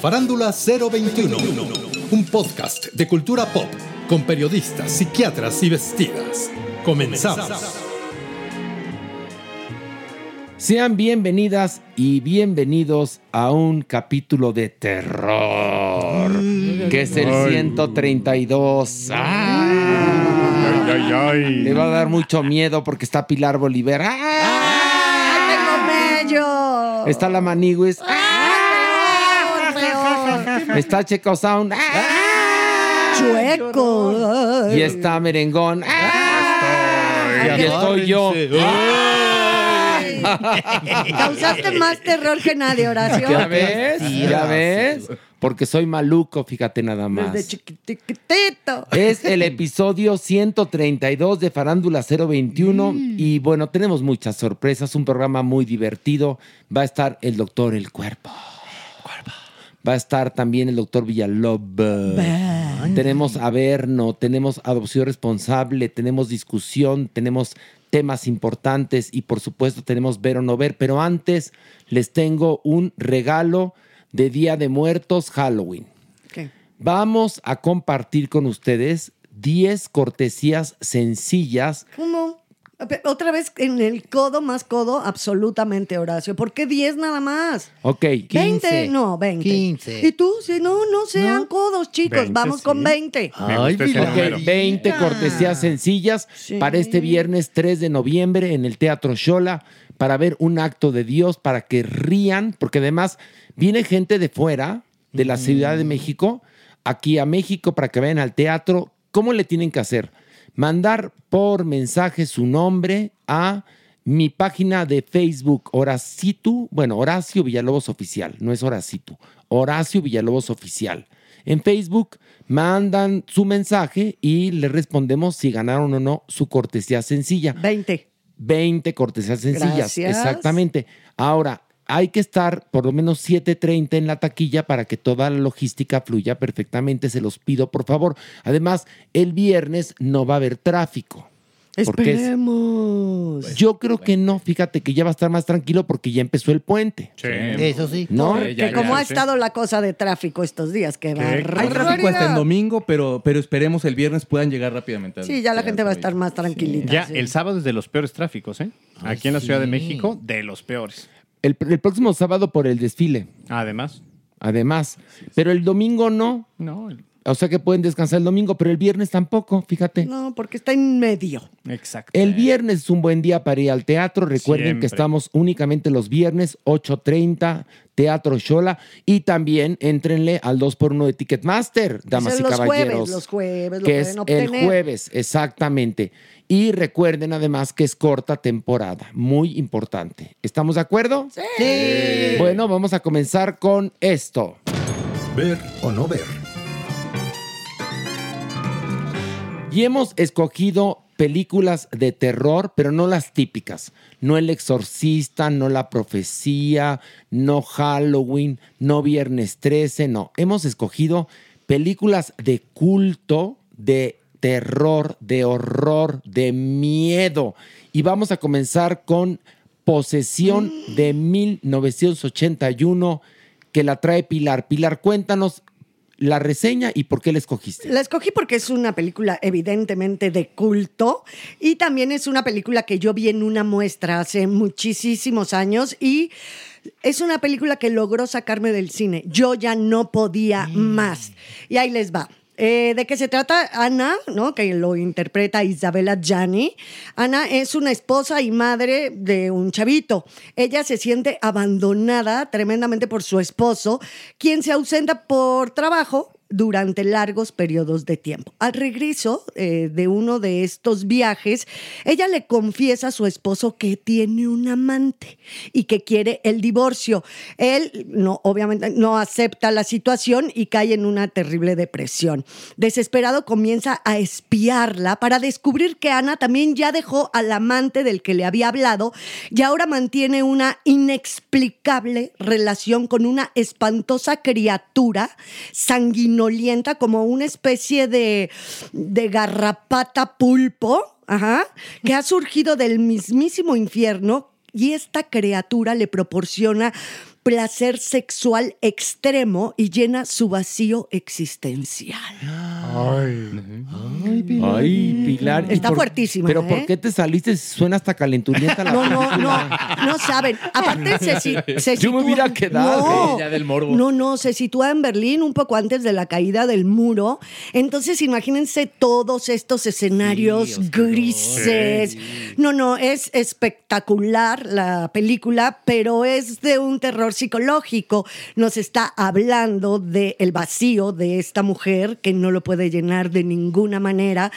Farándula 021, un podcast de cultura pop con periodistas, psiquiatras y vestidas. Comenzamos. Sean bienvenidas y bienvenidos a un capítulo de terror, que es el 132. ¡Ay! Le va a dar mucho miedo porque está Pilar Bolívar. ¡Ah! tengo mello! Está la Maniguis. ¡Ah! Está Checo Sound. ¡Ah! Chueco. Y está Merengón. ¡Ah! Y estoy yo. Causaste más terror que nadie, Horacio. ¿Ya ves? ¿Ya ves? Porque soy maluco, fíjate nada más. Desde chiquitito. Es el episodio 132 de Farándula 021 Mm. y bueno, tenemos muchas sorpresas, un programa muy divertido. Va a estar el doctor El Cuerpo. Va a estar también el doctor Villalobos. Tenemos Averno, tenemos adopción responsable, tenemos discusión, tenemos temas importantes y por supuesto tenemos ver o no ver. Pero antes les tengo un regalo de Día de Muertos Halloween. Vamos a compartir con ustedes 10 cortesías sencillas. ¿Cómo? Otra vez en el codo más codo, absolutamente, Horacio. ¿Por qué 10 nada más? Ok. 20, no, 20. 15. Y tú, si no, no sean codos, chicos. 20, Vamos con sí. 20. Ay. Ok, 20 cortesías sencillas Sí. para este viernes 3 de noviembre en el Teatro Shola para ver un acto de Dios, para que rían, porque además viene gente de fuera, de la Ciudad de México, aquí a México para que vayan al teatro. ¿Cómo le tienen que hacer? Mandar por mensaje su nombre a mi página de Facebook, Horacitu, bueno, Horacio Villalobos Oficial, no es Horacitu, Horacio Villalobos Oficial. En Facebook mandan su mensaje y le respondemos si ganaron o no su cortesía sencilla. 20. 20 cortesías sencillas. Gracias. Exactamente. Ahora, hay que estar por lo menos 7.30 en la taquilla para que toda la logística fluya perfectamente. Se los pido, por favor. Además, el viernes no va a haber tráfico. Porque es- Esperemos. yo creo que no. Fíjate que ya va a estar más tranquilo porque ya empezó el puente. Sí. Eso sí. ¿No? Sí, ya, que como ya, ha sí. estado la cosa de tráfico estos días, que va. Hay Hay tráfico hasta el domingo, pero, pero esperemos el viernes puedan llegar rápidamente. Sí, ya la gente va a estar más tranquilita. Ya, sí. el sábado es de los peores tráficos, ¿eh? Aquí en la Ciudad de México, de los peores. El, el próximo sábado por el desfile, Además, además. Pero el domingo no. no, el- O sea que pueden descansar el domingo, pero el viernes tampoco, fíjate. No, porque está en medio. exacto. El viernes es un buen día para ir al teatro. Recuerden Siempre. que estamos únicamente los viernes, 8.30, Teatro Shola. Y también entrenle al 2x1 de Ticketmaster, damas y los caballeros. jueves, los jueves lo que es el jueves, exactamente. Y recuerden además que es corta temporada, muy importante. ¿Estamos de acuerdo? Sí. Bueno, vamos a comenzar con esto. Ver o no ver. Y hemos escogido películas de terror, pero no las típicas. No El Exorcista, no La Profecía, no Halloween, no Viernes 13, no. Hemos escogido películas de culto, de terror, de horror, de miedo. Y vamos a comenzar con Posesión de 1981 que la trae Pilar. Pilar, cuéntanos la reseña y por qué la escogiste. La escogí porque es una película evidentemente de culto y también es una película que yo vi en una muestra hace muchísimos años y es una película que logró sacarme del cine. Yo ya no podía más. Y ahí les va. Eh, ¿De qué se trata? Ana, ¿no? que lo interpreta Isabella Gianni. Ana es una esposa y madre de un chavito. Ella se siente abandonada tremendamente por su esposo, quien se ausenta por trabajo durante largos periodos de tiempo. Al regreso eh, de uno de estos viajes, ella le confiesa a su esposo que tiene un amante y que quiere el divorcio. Él obviamente no acepta la situación y cae en una terrible depresión. Desesperado comienza a espiarla para descubrir que Ana también ya dejó al amante del que le había hablado y ahora mantiene una inexplicable relación con una espantosa criatura sanguinaria olienta como una especie de, de garrapata pulpo, ajá, que ha surgido del mismísimo infierno y esta criatura le proporciona placer sexual extremo y llena su vacío existencial. Ay, Pilar. Ay, Pilar. ¿Y Está por- fuertísima, Pero ¿eh? ¿por qué te saliste? Suena hasta calenturienta la No, no, película. no, no saben. Aparte se, si- se Yo me sitúa- hubiera quedado, No, eh, ya del morbo. No, no, se sitúa en Berlín un poco antes de la caída del muro. Entonces imagínense todos estos escenarios grises. No, no, es espectacular la película, pero es de un terror psicológico. Nos está hablando del vacío de esta mujer que no lo puede llenar de ninguna manera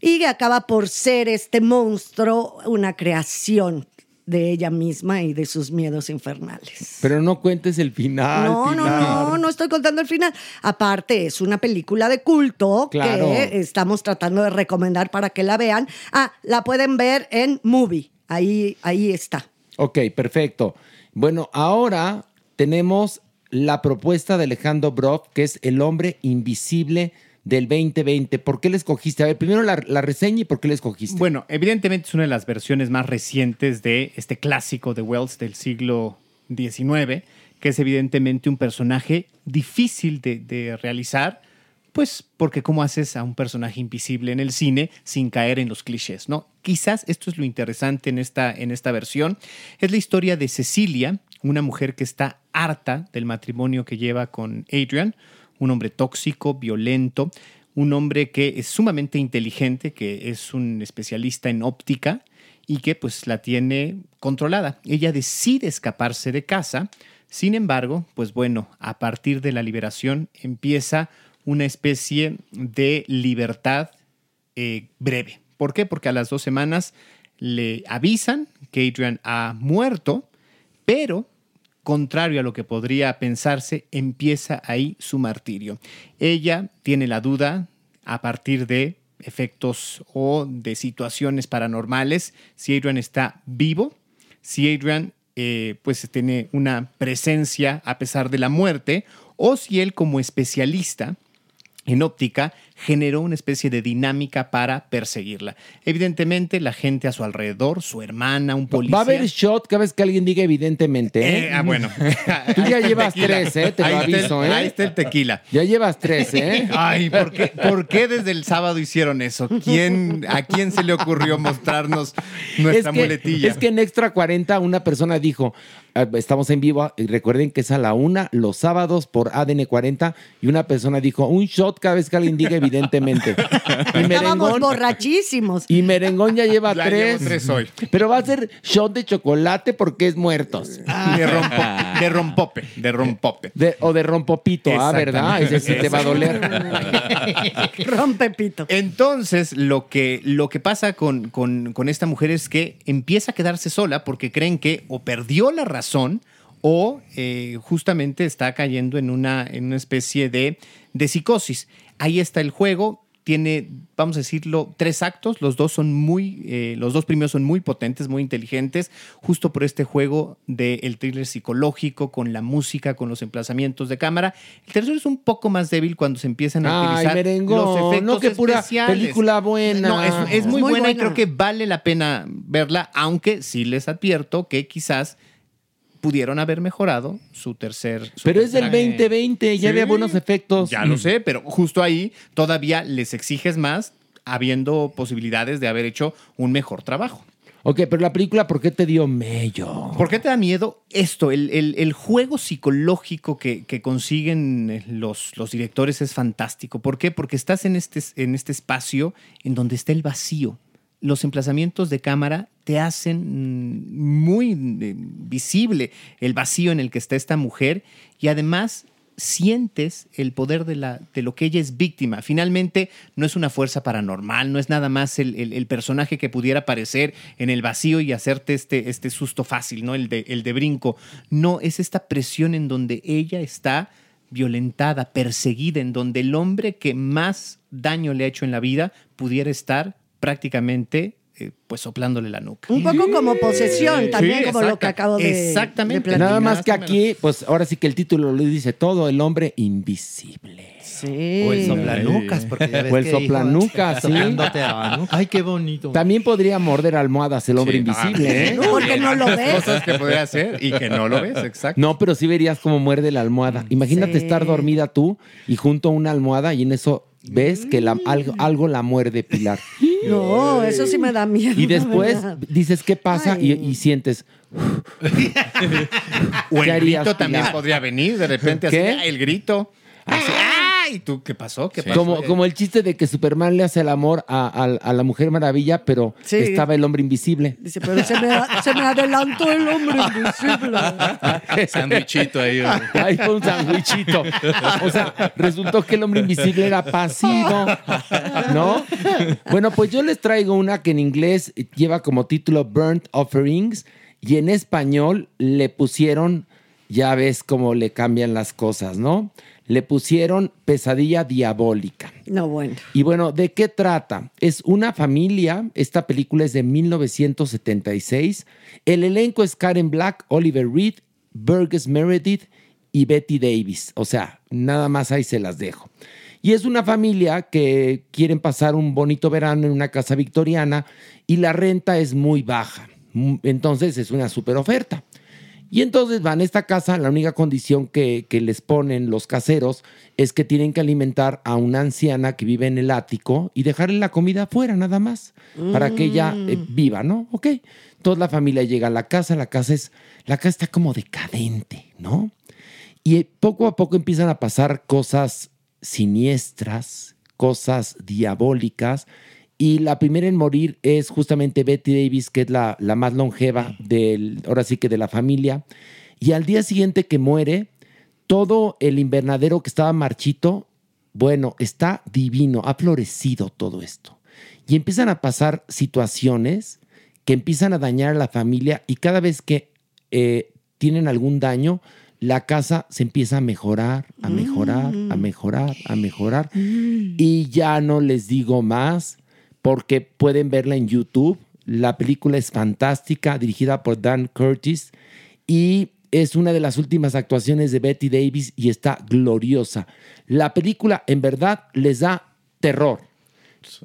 y acaba por ser este monstruo una creación de ella misma y de sus miedos infernales. Pero no cuentes el final. No, no, no, no estoy contando el final. Aparte, es una película de culto Claro. que estamos tratando de recomendar para que la vean. Ah, la pueden ver en Movie. Ahí, ahí está. Ok, perfecto. Bueno, ahora tenemos la propuesta de Alejandro Broff, que es El hombre invisible del 2020. ¿Por qué le escogiste? A ver, primero la, la reseña y por qué le escogiste. Bueno, evidentemente es una de las versiones más recientes de este clásico de Wells del siglo XIX, que es evidentemente un personaje difícil de, de realizar, pues porque cómo haces a un personaje invisible en el cine sin caer en los clichés, ¿no? Quizás esto es lo interesante en esta, en esta versión. Es la historia de Cecilia, una mujer que está harta del matrimonio que lleva con Adrian, un hombre tóxico, violento, un hombre que es sumamente inteligente, que es un especialista en óptica y que pues la tiene controlada. Ella decide escaparse de casa, sin embargo, pues bueno, a partir de la liberación empieza una especie de libertad eh, breve. ¿Por qué? Porque a las dos semanas le avisan que Adrian ha muerto, pero contrario a lo que podría pensarse, empieza ahí su martirio. Ella tiene la duda a partir de efectos o de situaciones paranormales, si Adrian está vivo, si Adrian eh, pues tiene una presencia a pesar de la muerte, o si él como especialista en óptica generó una especie de dinámica para perseguirla. Evidentemente, la gente a su alrededor, su hermana, un policía. Va a haber shot cada vez que alguien diga evidentemente. ¿eh? Eh, ah, bueno. Tú ya llevas tequila. tres, ¿eh? Te lo el- aviso, ¿eh? Ahí está el tequila. Ya llevas tres, ¿eh? Ay, ¿por qué, por qué desde el sábado hicieron eso? ¿Quién, ¿A quién se le ocurrió mostrarnos nuestra es que, muletilla? Es que en Extra 40 una persona dijo, ah, estamos en vivo, y recuerden que es a la una los sábados por ADN 40 y una persona dijo, un shot cada vez que alguien diga evidentemente. Y Estábamos merengón, borrachísimos. y merengón ya lleva Ya tres. llevo tres hoy. Pero va a ser shot de chocolate porque es muertos. De, rompo- de rompope, de rompope. De- o de rompopito, ah, ¿verdad? Ese sí te va a doler. Rompe pito. Entonces, lo que, lo que pasa con, con- con esta mujer es que empieza a quedarse sola porque creen que o perdió la razón o eh, justamente está cayendo en una, en una especie de, de psicosis. Ahí está el juego. tiene, vamos a decirlo, tres actos. Los dos son muy, eh, los dos primeros son muy potentes, muy inteligentes, justo por este juego del thriller psicológico, con la música, con los emplazamientos de cámara. El tercero es un poco más débil cuando se empiezan a Ay, utilizar los efectos no que pura especiales. película buena. No, es, es muy, Muy buena, y creo que vale la pena verla, aunque sí les advierto que quizás pudieron haber mejorado su tercer. su Pero es del tercer- 2020, ya Sí, había buenos efectos. Ya lo sé, pero justo ahí todavía les exiges más, habiendo posibilidades de haber hecho un mejor trabajo. Ok, pero la película, ¿por qué te dio mello? ¿Por qué te da miedo esto? El, el- el juego psicológico que, que consiguen eh, los, los directores es fantástico. ¿Por qué? Porque estás en este, en este espacio en donde está el vacío. Los emplazamientos de cámara te hacen mm, muy eh, visible el vacío en el que está esta mujer y además sientes el poder de, la, de lo que ella es víctima. Finalmente, no es una fuerza paranormal, no es nada más el, el- personaje que pudiera aparecer en el vacío y hacerte este, este susto fácil, ¿no? El de, el de brinco. No, es esta presión en donde ella está violentada, perseguida, en donde el hombre que más daño le ha hecho en la vida pudiera estar prácticamente eh, pues soplándole la nuca. Un poco como posesión, también Sí, como lo que acabo de, exactamente. de platicar. Nada más que aquí, pues ahora sí que el título lo dice todo, el hombre invisible. Sí. O el soplanucas, porque ya ves O el que dijo, soplanucas, sí. a nuca. Ay, qué bonito. También podría morder almohadas el hombre Sí. invisible, ¿eh? Porque no lo ves. cosas que podría hacer y que no lo ves, exacto. No, pero sí verías cómo muerde la almohada. Imagínate Sí. estar dormida tú y junto a una almohada y en eso ves que la- algo, algo la muerde, Pilar. No, eso sí me da miedo. Y después verdad. dices, ¿qué pasa? Y, sientes, O ¿Qué el harías, grito también podría venir de repente así, ¿Qué? el grito. Así, ¡ay! ¿Tú qué pasó? ¿Qué pasó? como, como el chiste de que Superman le hace el amor a, a- a la Mujer Maravilla, pero Sí. estaba el hombre invisible. Dice, pero se me, se me adelantó el hombre invisible. Sandwichito ahí. Ahí fue un sandwichito. O sea, resultó que el hombre invisible era pasivo. ¿No? Bueno, pues yo les traigo una que en inglés lleva como título Burnt Offerings y en español le pusieron, ya ves cómo le cambian las cosas, ¿no? Le pusieron Pesadilla Diabólica. No, bueno. Y bueno, ¿de qué trata? Es una familia, esta película es de 1976. El elenco es Karen Black, Oliver Reed, Burgess Meredith y Betty Davis. O sea, nada más ahí se las dejo. Y es una familia que quieren pasar un bonito verano en una casa victoriana y la renta es muy baja. Mm, Entonces es una super oferta. Y entonces van a esta casa, la única condición que, que les ponen los caseros es que tienen que alimentar a una anciana que vive en el ático y dejarle la comida afuera nada más, para que ella eh, viva, ¿no? Ok. Toda la familia llega a la casa, la casa es, la casa está como decadente, ¿no? Y poco a poco empiezan a pasar cosas siniestras, cosas diabólicas. Y la primera en morir es justamente Betty Davis, que es la, la más longeva del, ahora sí que de la familia. Y al día siguiente que muere, todo el invernadero que estaba marchito, bueno, está divino, ha florecido todo esto. Y empiezan a pasar situaciones que empiezan a dañar a la familia y cada vez que eh, tienen algún daño, la casa se empieza a mejorar, a mejorar, a mejorar, a mejorar. Y ya no les digo más porque pueden verla en YouTube. La película es fantástica, dirigida por Dan Curtis y es una de las últimas actuaciones de Betty Davis y está gloriosa. La película en verdad les da terror.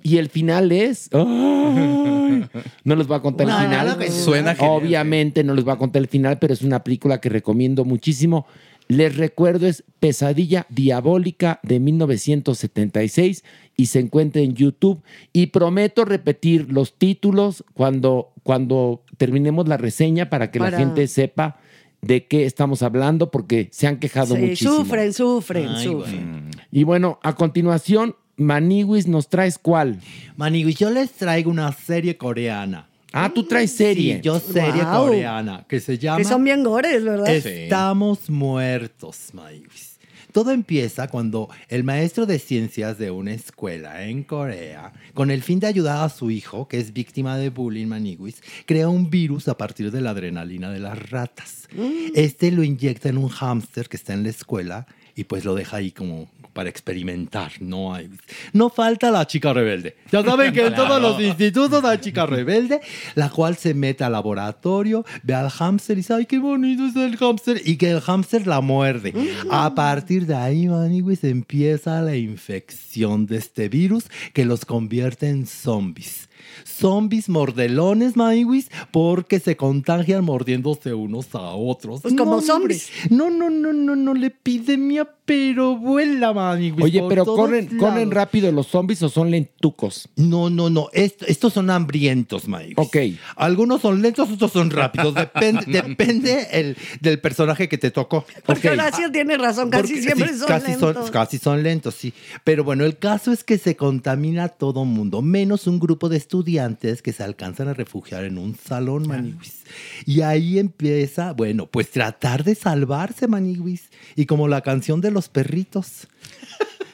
Y el final es... ¡Ay! No les voy a contar No, el final. no, no, Suena genial. Obviamente no les voy a contar el final, pero es una película que recomiendo muchísimo. Les recuerdo, es Pesadilla Diabólica de 1976 y se encuentra en YouTube. Y prometo repetir los títulos cuando, cuando terminemos la reseña para que Para- la gente sepa de qué estamos hablando, porque se han quejado Sí, muchísimo. sufren, sufren, Ay, sufren. Y bueno, a continuación, Maniwis, ¿nos traes cuál? Maniguis, yo les traigo una serie coreana. Ah, tú traes serie. Sí, yo serie Wow. coreana que se llama Que son bien gores, ¿verdad? Estamos muertos, Maniguis. Todo empieza cuando el maestro de ciencias de una escuela en Corea, con el fin de ayudar a su hijo, que es víctima de bullying maniguis, crea un virus a partir de la adrenalina de las ratas. Este lo inyecta en un hámster que está en la escuela y pues lo deja ahí como para experimentar. No hay. No falta la chica rebelde. Ya saben que en todos los institutos hay chica rebelde, la cual se mete al laboratorio, ve al hámster y dice, ay, qué bonito es el hámster, y que el hámster la muerde. A partir de ahí, maniguis, empieza la infección de este virus que los convierte en zombies. Zombies mordelones, maniguis, porque se contagian mordiéndose unos a otros. Pues como No, zombies. hombre. No, no, no, no, no, la epidemia, pero vuela, maniguis. Oye, pero corren, corren rápido los zombies o son lentucos. No, no, no. Est- estos son hambrientos, Mike. Ok. Algunos son lentos, otros son rápidos. Depende, depende el, del personaje que te tocó. Porque Ok. Horacio tiene razón, casi Porque siempre sí, son casi lentos. Son, casi son lentos, sí. Pero bueno, el caso es que se contamina todo mundo, menos un grupo de estudiantes que se alcanzan a refugiar en un salón, maniguis. Y ahí empieza, bueno, pues tratar de salvarse, maniguis. Y como la canción de los perritos.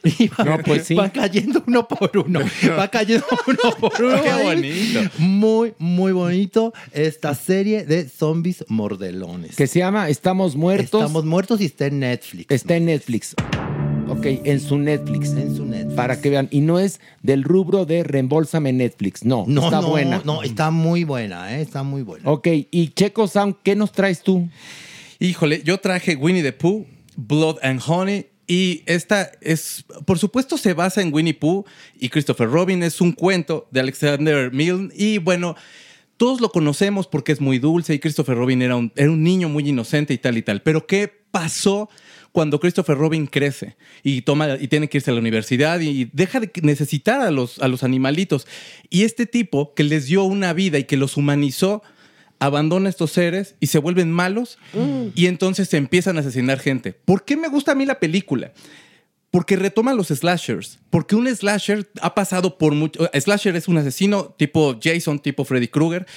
Y va- No, pues sí. Va cayendo uno por uno. Va cayendo uno por uno. Qué bonito. Muy, muy bonito esta serie de zombies mordelones. Que se llama Estamos Muertos. Estamos muertos y está en Netflix. Está en Netflix. Ok, en su Netflix. En su Netflix. Para que vean. Y no es del rubro de reembolsame Netflix. No, No, está no, buena. No, está muy buena, ¿eh? Está muy buena. Ok, y Checo Sound, ¿qué nos traes tú? Híjole, yo traje Winnie the Pooh, Blood and Honey. Y esta es, por supuesto, se basa en Winnie Pooh y Christopher Robin. Es un cuento de Alexander Milne. Y bueno, todos lo conocemos porque es muy dulce y Christopher Robin era un, era un niño muy inocente y tal y tal. Pero ¿qué pasó cuando Christopher Robin crece y, toma, y tiene que irse a la universidad y deja de necesitar a los, a los animalitos? Y este tipo que les dio una vida y que los humanizó abandona a estos seres y se vuelven malos y entonces se empiezan a asesinar gente. ¿Por qué me gusta a mí la película? Porque retoma los slashers. Porque un slasher ha pasado por mucho. Slasher es un asesino tipo Jason, tipo Freddy Krueger.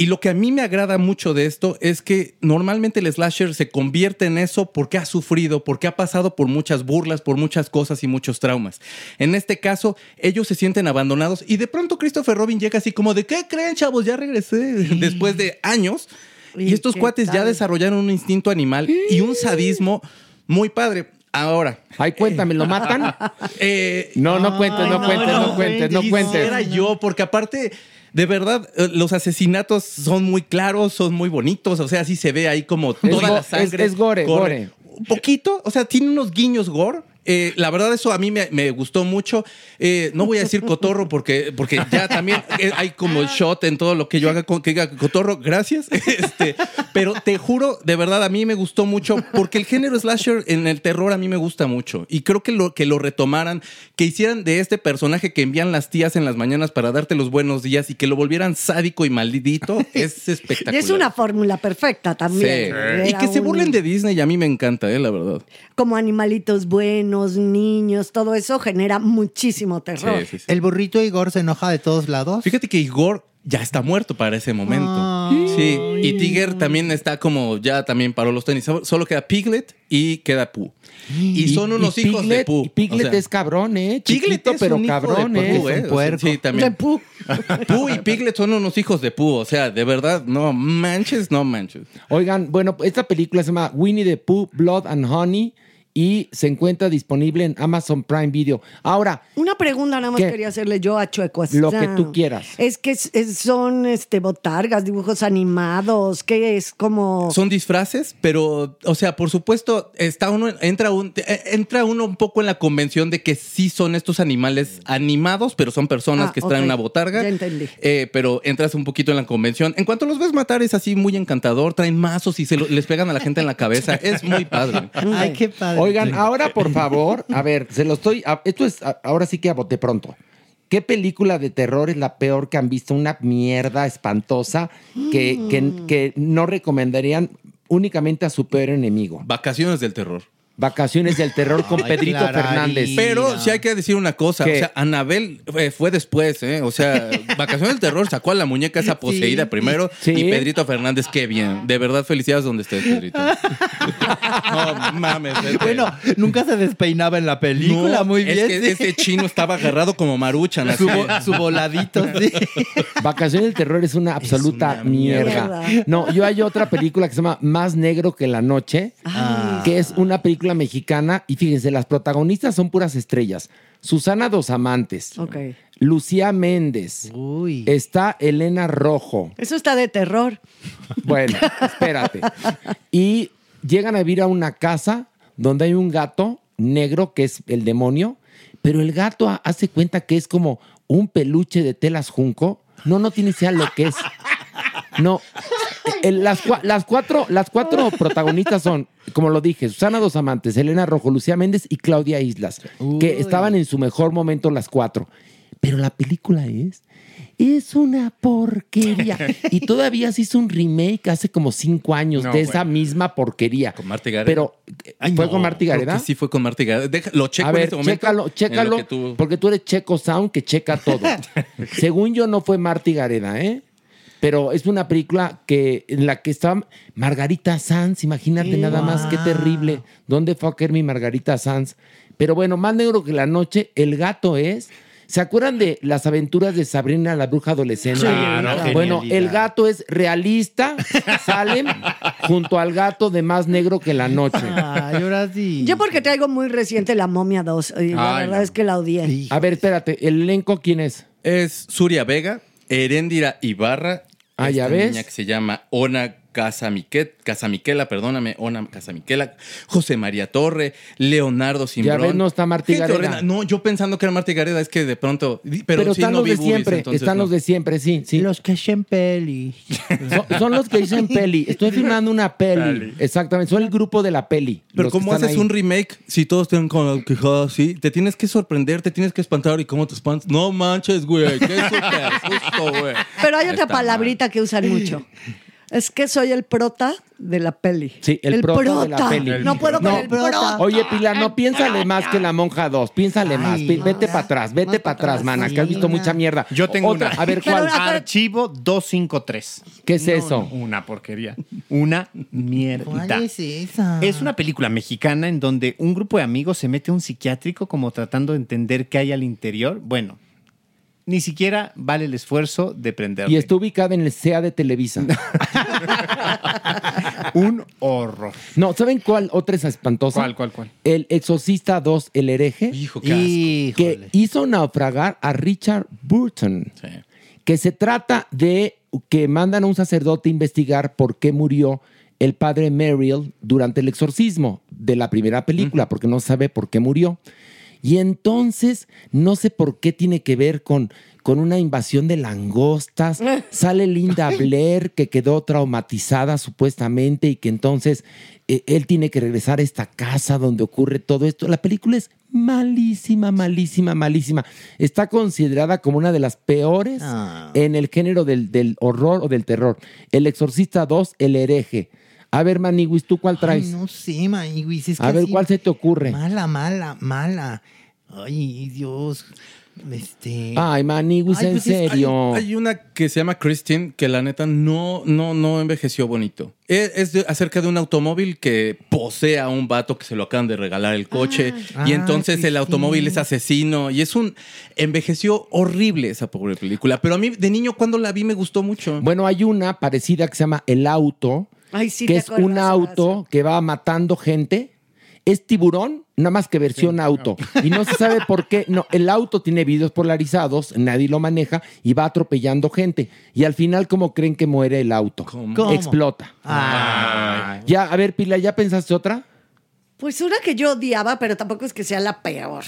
Y lo que a mí me agrada mucho de esto es que normalmente el slasher se convierte en eso porque ha sufrido, porque ha pasado por muchas burlas, por muchas cosas y muchos traumas. En este caso, ellos se sienten abandonados y de pronto Christopher Robin llega así como de ¿qué creen, chavos? Ya regresé después de años. Y ¿Y estos cuates ya desarrollaron un instinto animal y un sadismo muy padre. Ahora, Ay, cuéntame, ¿lo matan? eh, No, no cuentes, no, no, cuentes, no, no cuentes, no cuentes. cuentes. Era yo, porque aparte, de verdad, eh, los asesinatos son muy claros, son muy bonitos. O sea, sí se ve ahí como toda la sangre. es- es gore, corre. Un poquito, o sea, tiene unos guiños gore. Eh, la verdad, eso a mí me, me gustó mucho. Eh, no voy a decir cotorro porque, porque ya también eh, hay como el shot en todo lo que yo haga con que diga cotorro. Gracias. Este, pero te juro, de verdad, a mí me gustó mucho porque el género slasher en el terror a mí me gusta mucho. Y creo que lo, que lo retomaran, que hicieran de este personaje que envían las tías en las mañanas para darte los buenos días y que lo volvieran sádico y maldito es Y espectacular. es una fórmula perfecta Sí. también. Y Era que se burlen de Disney y a mí me encanta, eh, la verdad. Como animalitos buenos, niños, todo eso genera muchísimo terror. Sí, sí, sí. El burrito Igor se enoja de todos lados. Fíjate que Igor ya está muerto para ese momento. Sí, y Tiger también está como ya también paró los tenis. Solo queda Piglet y queda Pooh. Y, son unos hijos de Piglet- Pooh. y Piglet O sea, es cabrón, ¿eh? Piglet Chiquito, es pero un hijo cabrón, de ¿eh? Pooh, Es un ¿eh? Puerco. Sí, también. De Pooh. Pooh y Piglet son unos hijos de Pooh. O sea, de verdad, no manches, no manches. Oigan, bueno, esta película se llama Winnie the Pooh, Blood and Honey y se encuentra disponible en Amazon Prime Video. Ahora, Una pregunta nada más ¿Qué? quería hacerle yo a Chueco. Lo que tú quieras. Es que es- es- son este, botargas, dibujos animados, que es como... Son disfraces, pero, o sea, por supuesto, está uno, entra, un, eh, entra uno un poco en la convención de que sí son estos animales animados, pero son personas Ah, que traen ok. una botarga. Ya entendí. Eh, pero entras un poquito en la convención. En cuanto los ves matar, es así muy encantador. Traen mazos y se lo- les pegan a la gente en la cabeza. Es muy padre. Ay, qué padre. Oigan, ahora por favor, a ver, se lo estoy. a- esto es a- ahora sí que a bote pronto. ¿Qué película de terror es la peor que han visto? Una mierda espantosa que, que, que no recomendarían únicamente a su peor enemigo. Vacaciones del terror. Vacaciones del terror con Ay, Pedrito Clararina. Fernández. Pero sí hay que decir una cosa. ¿Qué? O sea, Anabel eh, fue después, ¿eh? O sea, Vacaciones del Terror sacó a la muñeca esa poseída primero. Sí. Y Pedrito Fernández, qué bien. De verdad, felicidades donde estés, Pedrito. no mames. vete. Bueno, nunca se despeinaba en la película, No, muy bien. Es que sí. ese chino estaba agarrado como maruchan. Así. su, vo- su voladito, sí. Vacaciones del terror es una absoluta una mierda. mierda. No, yo hay otra película que se llama Más negro que la noche. Ay, que es una película mexicana. Y fíjense, las protagonistas son puras estrellas. Susana Dos Amantes, Ok. Lucía Méndez, Uy. está Elena Rojo. Eso está de terror. Bueno, espérate. Y llegan a vivir a una casa donde hay un gato negro que es el demonio, pero el gato ha- hace cuenta que es como un peluche de telas junco. No, no tiene idea lo que es. No. Las, las cuatro, las cuatro protagonistas son, como lo dije, Susana Dos Amantes, Elena Rojo, Lucía Méndez y Claudia Islas, que estaban en su mejor momento las cuatro. Pero la película es es una porquería. Y todavía se hizo un remake hace como cinco años No, de esa misma porquería. Con Marta Gareda. Pero, Ay, ¿fue no, con Marta Gareda? sí fue con Marta Gareda. Deja- lo checo A ver, en este momento. chécalo, chécalo, tú- porque tú eres Checo Sound que checa todo. Según yo, no fue Marta Gareda, ¿eh? Pero es una película que en la que está Margarita Sanz, imagínate nada más, qué terrible. ¿Dónde fue a caer mi Margarita Sanz? Pero bueno, más negro que la noche, el gato es. ¿Se acuerdan de las aventuras de Sabrina la bruja adolescente? Sí, Claro, bueno, genialidad. el gato es realista, salen junto al gato de más negro que la noche. Ay, ahora sí. Yo porque traigo muy reciente La Momia 2 y la Ay, verdad no. es que la odié. A ver, espérate, ¿el elenco quién es? Es Suria Vega, Heréndira Ibarra. Ah, ¿ya esta ves? niña que se llama Ona Casamiquet, Casamiquela, perdóname, Ona Casamiquela, José María Torre, Leonardo Simbrón. ves, no está Martí Gareda. No, yo pensando que era Martí Gareda, es que de pronto. Pero, Pero, sí, están no los vi de siempre, entonces están no. los de siempre, sí, sí. Los que hacen peli. Son, son los que dicen peli. Estoy filmando una peli. Exactamente, son el grupo de la peli. Pero ¿cómo haces ahí. un remake si todos tienen con quejada así? Te tienes que sorprender, te tienes que espantar y cómo te espantas. No manches, güey. Qué súper susto, güey. Pero hay otra Está palabrita que usan mucho. Es que soy el prota de la peli. Sí, el, prota, de la peli. No puedo con No, el prota. Oye, Pilar, no piénsale más que la monja 2. Piénsale más. Ay, vete para atrás, vete para atrás, mana, que has visto mucha mierda. Yo tengo Otra, una. A ver, ¿cuál? Archivo 253. ¿Qué es eso? Una porquería. Una mierda. ¿Cuál es esa? Es una película mexicana en donde un grupo de amigos se mete a un psiquiátrico como tratando de entender qué hay al interior. Bueno, ni siquiera vale el esfuerzo de prenderle. Y está ubicada en el CEA de Televisa. un horror. No, ¿saben cuál otra es espantosa? ¿Cuál, cuál, cuál? El Exorcista 2, El hereje. Hijo, qué asco. que hizo naufragar a Richard Burton. Sí. Que se trata de que mandan a un sacerdote a investigar por qué murió el padre Merrill durante el exorcismo de la primera película, porque no sabe por qué murió. Y entonces, no sé por qué tiene que ver con, con una invasión de langostas. Sale Linda Blair, que quedó traumatizada supuestamente, y que entonces eh, él tiene que regresar a esta casa donde ocurre todo esto. La película es malísima, malísima, malísima. Está considerada como una de las peores Ah. en el género del, del horror o del terror. El Exorcista 2, El hereje. A ver, Maniwis, ¿tú cuál traes? Ay, no sé, Maniguis. Es que a ver, ¿cuál se te ocurre? Mala, mala, mala. Ay, Dios. Este. Ay, Maniwis, Ay, en pues es- Hay, serio. hay una que se llama Christine que la neta no, no, no envejeció bonito. Es, es de- acerca de un automóvil que posee a un vato que se lo acaban de regalar el coche y Ah, entonces el automóvil es asesino y es un envejeció horrible esa pobre película. Pero a mí de niño cuando la vi me gustó mucho. Bueno, hay una parecida que se llama El Auto, Ay, sí, que es acuerdas, un auto que va matando gente. Es tiburón, nada más que versión auto. Y no se sabe por qué. No, el auto tiene vidrios polarizados, nadie lo maneja y va atropellando gente. Y al final, ¿cómo creen que muere el auto? ¿Cómo? Explota. Ay. Ya, a ver, Pila, ¿ya pensaste otra? Pues una que yo odiaba, pero tampoco es que sea la peor.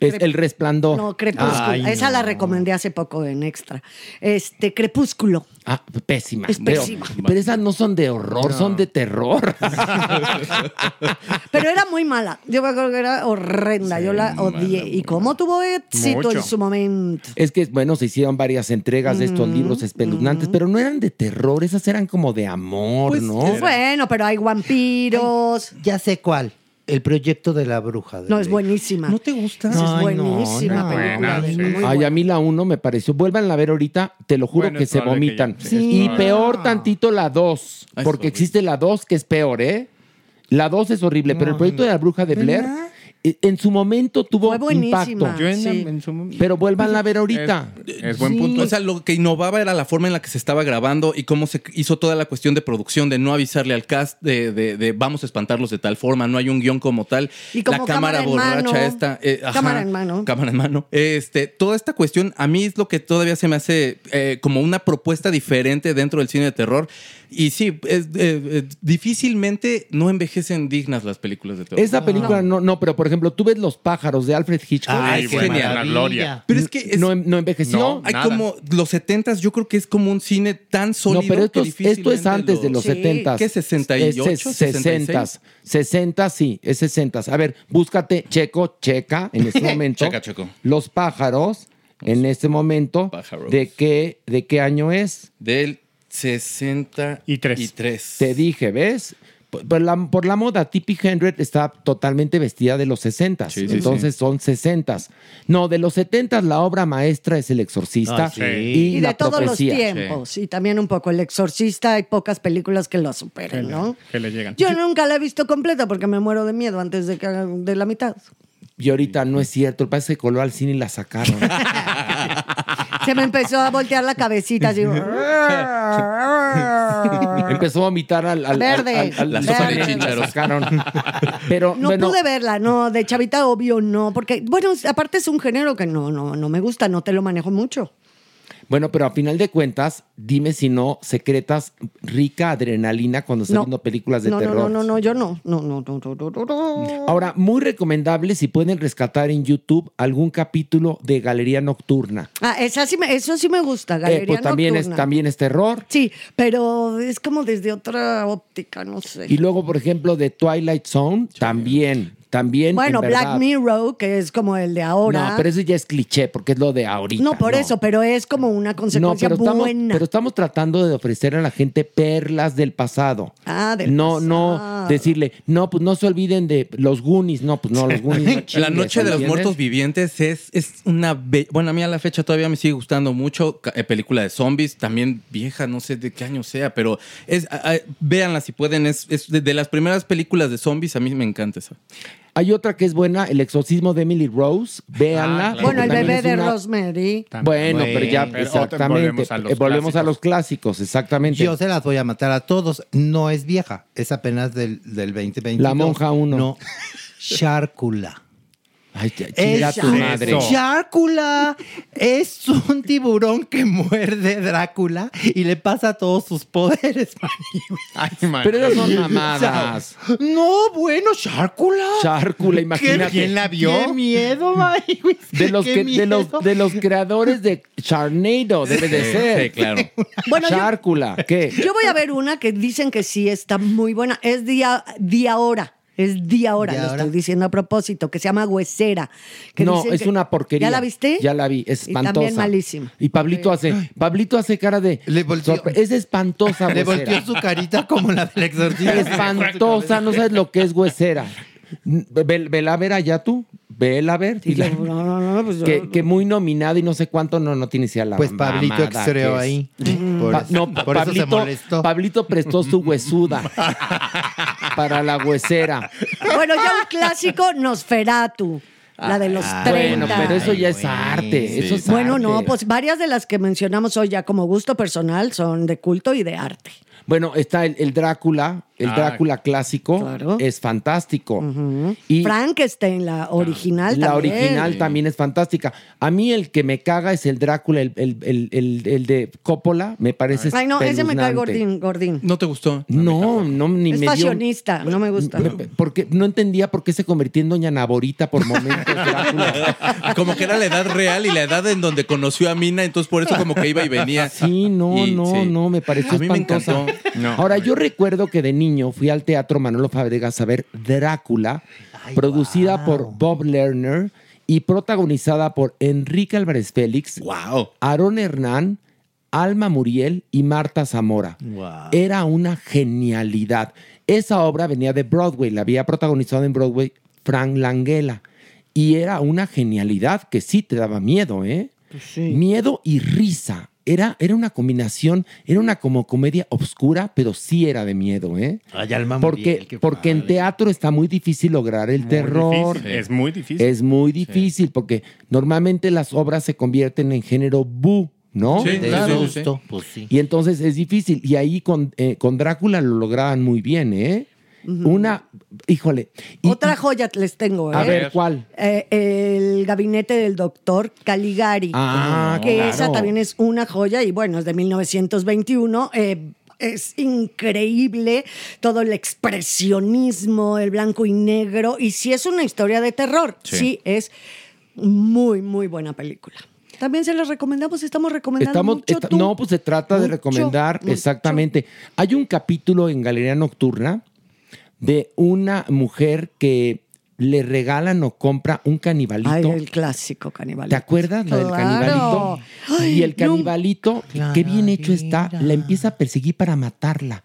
Es El Resplandor. No, Crepúsculo. Ay, Esa la recomendé hace poco en Extra. Este, Crepúsculo. Ah, pésima. Es Pero- pésima. Pero, esas no son de horror, son de terror. Pero era muy mala. Yo me acuerdo que era horrenda. yo la odié. ¿Y cómo tuvo éxito Mucho. en su momento? Es que, bueno, se hicieron varias entregas de estos libros espeluznantes, pero no eran de terror, esas eran como de amor, Pues, ¿no? Bueno, pero hay vampiros. Ya sé cuál. El proyecto de la bruja. de No, es Blair. buenísima. ¿No te gusta? Ay, es no, buenísima no, película. sí. muy Ay, buena. a mí la uno me pareció. Vuelvan a ver ahorita, te lo juro Bueno, que se que vomitan. ya- sí, y peor tantito la 2, Ay, es porque horrible. existe la 2 que es peor, ¿eh? La 2 es horrible, pero el proyecto de la bruja de Blair ¿Verdad? En su momento tuvo Fue buenísima. impacto. Yo en, Sí. en su- Pero vuélvanla a ver ahorita. Es, es buen Sí. punto. O sea, lo que innovaba era la forma en la que se estaba grabando y cómo se hizo toda la cuestión de producción, de no avisarle al cast de, de- de vamos a espantarlos de tal forma, no hay un guion como tal. Y como la cámara, borracha mano. esta. eh, ajá, Cámara en mano. Cámara en mano. Este, toda esta cuestión a mí es lo que todavía se me hace eh, como una propuesta diferente dentro del cine de terror. Y sí, es, eh, eh, difícilmente no envejecen dignas las películas de terror. Esa película no. no, pero por ejemplo, tú ves Los pájaros de Alfred Hitchcock. Ay, bueno, genial. una gloria. Pero es que es- no, no envejeció. No, hay nada. como los 70s, yo creo que es como un cine tan sólido. No, pero esto, que es- esto es antes de los Sí. 70. ¿Qué, 68, Es 60. 60, sí, es 60. A ver, búscate, checo, checa en este momento. Checa, checo. Los pájaros, en este momento. Pájaros. ¿De qué, ¿De qué año es? Del 63. Y tres. Y tres. Te dije, ¿ves? Por, la, por la moda, Tippi Hendred está totalmente vestida de los 60. Sí, sí, entonces son 60. No, de los 70 la obra maestra es El Exorcista Ah, sí. y, Y La de todos Profecía. los tiempos. Y también un poco El Exorcista. Hay pocas películas que lo que, superen, le, ¿no? que le llegan. Yo nunca la he visto completa porque me muero de miedo antes de que de la mitad. Y ahorita no es cierto, el padre se coló al cine y la sacaron. Se me empezó a voltear la cabecita así. Empezó a vomitar al, al, Verde. al- al- La sopa de chícharos. Pero No bueno, pude verla, no, de chavita obvio no, porque, bueno, aparte es un género que no, no, no me gusta, no te lo manejo mucho. Bueno, pero a final de cuentas, dime si no secretas rica adrenalina cuando estás No. viendo películas de no, terror. no, no, no, no, yo no. No, no, no, no, no, no, no. Ahora, muy recomendable si pueden rescatar en YouTube algún capítulo de Galería Nocturna. Ah, esa sí me, eso sí me gusta, Eh, Galería pues también es, Nocturna. también es terror. Sí, pero es como desde otra óptica, no sé. Y luego, por ejemplo, de Twilight Zone, también, también. bueno, en Black. Mirror, que es como el de ahora. No, pero eso ya es cliché, porque es lo de ahorita. No, por eso, pero es como una No, consecuencia pero estamos, buena. pero estamos tratando de ofrecer a la gente perlas del pasado. Ah, del no, pasado. no decirle, no, pues no se olviden de los Goonies. No, pues no, los Goonies. no La chingues, Noche de los ¿entiendes? Muertos Vivientes es, es una... be- Bueno, a mí a la fecha todavía me sigue gustando mucho. Eh, película de zombies, también vieja, no sé de qué año sea, pero es a- a- véanla si pueden. Es, es de, de las primeras películas de zombies, a mí me encanta esa. Hay otra que es buena, El exorcismo de Emily Rose. Véanla. Ah, claro. bueno, el bebé también de una- Rosemary. Bueno, pero ya, Pero exactamente. volvemos a los Eh, volvemos a clásicos. los clásicos, exactamente. Yo se las voy a matar a todos. No es vieja, es apenas del, del 2020. La monja uno. No. Sharkula. Ay, Es tu madre. Drácula es un tiburón que muerde Drácula y le pasa todos sus poderes. Ay. Pero esas son mamadas. No, bueno, Sharkula. Charcula, imagínate. ¿Quién la vio? ¡Qué miedo! De los, ¡Qué que, de, los, miedo! de los creadores de Charnado, debe de ser. Sí, claro. Bueno, Charcula, ¿qué? Yo voy a ver una que dicen que sí está muy buena. Es día, día hora. Es día hora, ¿Día lo estoy diciendo a propósito, que se llama Huesera. que no, dicen es que- una porquería. ¿Ya la viste? Ya la vi, es Y espantosa. también malísima. Y Pablito hace, Pablito hace cara de. Le volteó- es espantosa, Le huesera. volteó su carita como la del exorcista. Espantosa, no sabes lo que es huesera. Ve- Vela a ver allá tú. Vela a ver. No, no, no, pues yo- que, que muy nominada y no sé cuánto no, no tiene idea la Pues Pablito extreó ahí. Por, Pa- no, por eso se Pablito, molestó. Pablito prestó su huesuda para la huesera. Bueno, ya un clásico, Nosferatu. La de los Ah, 30. Bueno, pero eso ya es arte. Eso es Bueno, no, pues varias de las que mencionamos hoy ya como gusto personal son de culto y de arte. Bueno, está el, el Drácula, el Ah. Drácula clásico, Claro. es fantástico. Y Frankenstein, la original la también. original también es fantástica. A mí el que me caga es el Drácula, el, el- el- el- el de Coppola, me parece Ay, no, ese me cae espeluznante. gordín, gordín. ¿No te gustó? No, no, ni es me dio... no me gusta. Me- Porque no entendía por qué se convirtió en Doña Naborita por momentos Drácula. Como que era la edad real y la edad en donde conoció a Mina, entonces por eso como que iba y venía. Sí, no, Y- no, sí. no, me pareció A mí me encantó. No. Ahora, yo recuerdo que de niño fui al Teatro Manolo Fabregas a ver Drácula, producida por Bob Lerner y protagonizada por Enrique Álvarez Félix, ¡Wow! Aarón Hernán, Alma Muriel y Marta Zamora. Wow. Era una genialidad. Esa obra venía de Broadway, la había protagonizado en Broadway Frank Langella. Y era una genialidad que sí te daba miedo, ¿eh? Miedo y risa. Era, era una combinación, era una como comedia obscura, pero sí era de miedo, ¿eh? Ay, Alma porque porque en teatro está muy difícil lograr el terror. difícil, es muy difícil. Es muy difícil porque normalmente las obras se convierten en género bu, ¿no? Sí, De claro. susto, pues sí. Y entonces es difícil. Y ahí con, eh, con Drácula lo lograban muy bien, ¿eh? Una, híjole. y- Otra joya les tengo. ¿eh? a ver, ¿cuál? Eh, el gabinete del doctor Caligari. Ah, que claro. esa también es una joya y bueno, es de 1921. eh, es increíble todo el expresionismo, el blanco y negro. Y sí es una historia de terror. Sí. Sí, es muy, muy buena película. También se las recomendamos, estamos recomendando Estamos, mucho. esta- tú. no, pues se trata de Mucho, recomendar mucho. exactamente. Hay un capítulo en Galería Nocturna de una mujer que le regalan o compra un canibalito. Ay, el clásico canibalito. ¿Te acuerdas lo del Claro. canibalito? Ay, y el no. canibalito, qué bien hecho está, la empieza a perseguir para matarla.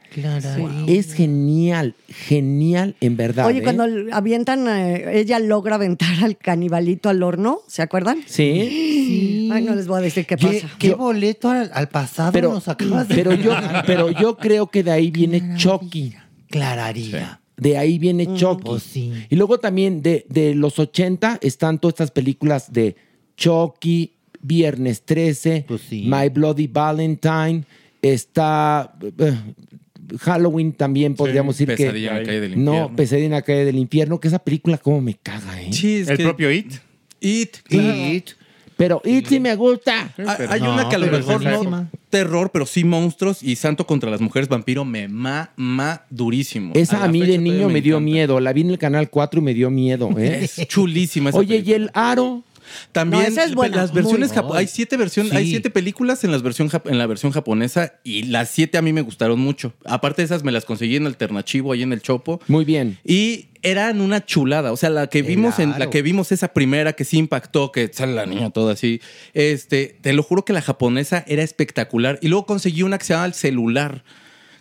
Es genial, genial en verdad. Oye, ¿eh? cuando avientan, eh, ella logra aventar al canibalito al horno, ¿se acuerdan? Sí. Ay, no les voy a decir qué ¿Qué, pasa. qué boleto al, al pasado Pero, nos acabas de pero, yo, pero yo creo que de ahí viene Chucky. Clararía. De ahí viene Chucky. Pues sí. Y luego también de, de los 80 están todas estas películas de Chucky, Viernes 13, Pues My Bloody Valentine, está eh, Halloween también podríamos decir que... Pesadilla en la calle del No, infierno. Pesadilla en la calle del infierno, que esa película como me caga, ¿eh? Sí, es El que- propio It. It, claro. It. Pero It sí me gusta. Hay- Hay una que a lo pero es mejor no buenísima. terror, pero sí monstruos y Santo contra las mujeres vampiro me ma durísimo. Esa la a, mí fecha de todavía niño me, dio encanta. miedo. La vi en el canal 4 y me dio miedo, ¿eh? Es chulísima esa Oye, y película. el aro. También No, esa es buena, las versiones japo- hay siete versiones, hay siete películas en, las versión en la versión japonesa y las siete a mí me gustaron mucho. Aparte de esas me las conseguí en alternativo ahí en el Chopo Muy bien. y eran una chulada, o sea, la que vimos en la que vimos esa primera que sí impactó, que sale la niña toda así. Este, te lo juro que la japonesa era espectacular y luego conseguí una que se llama el celular,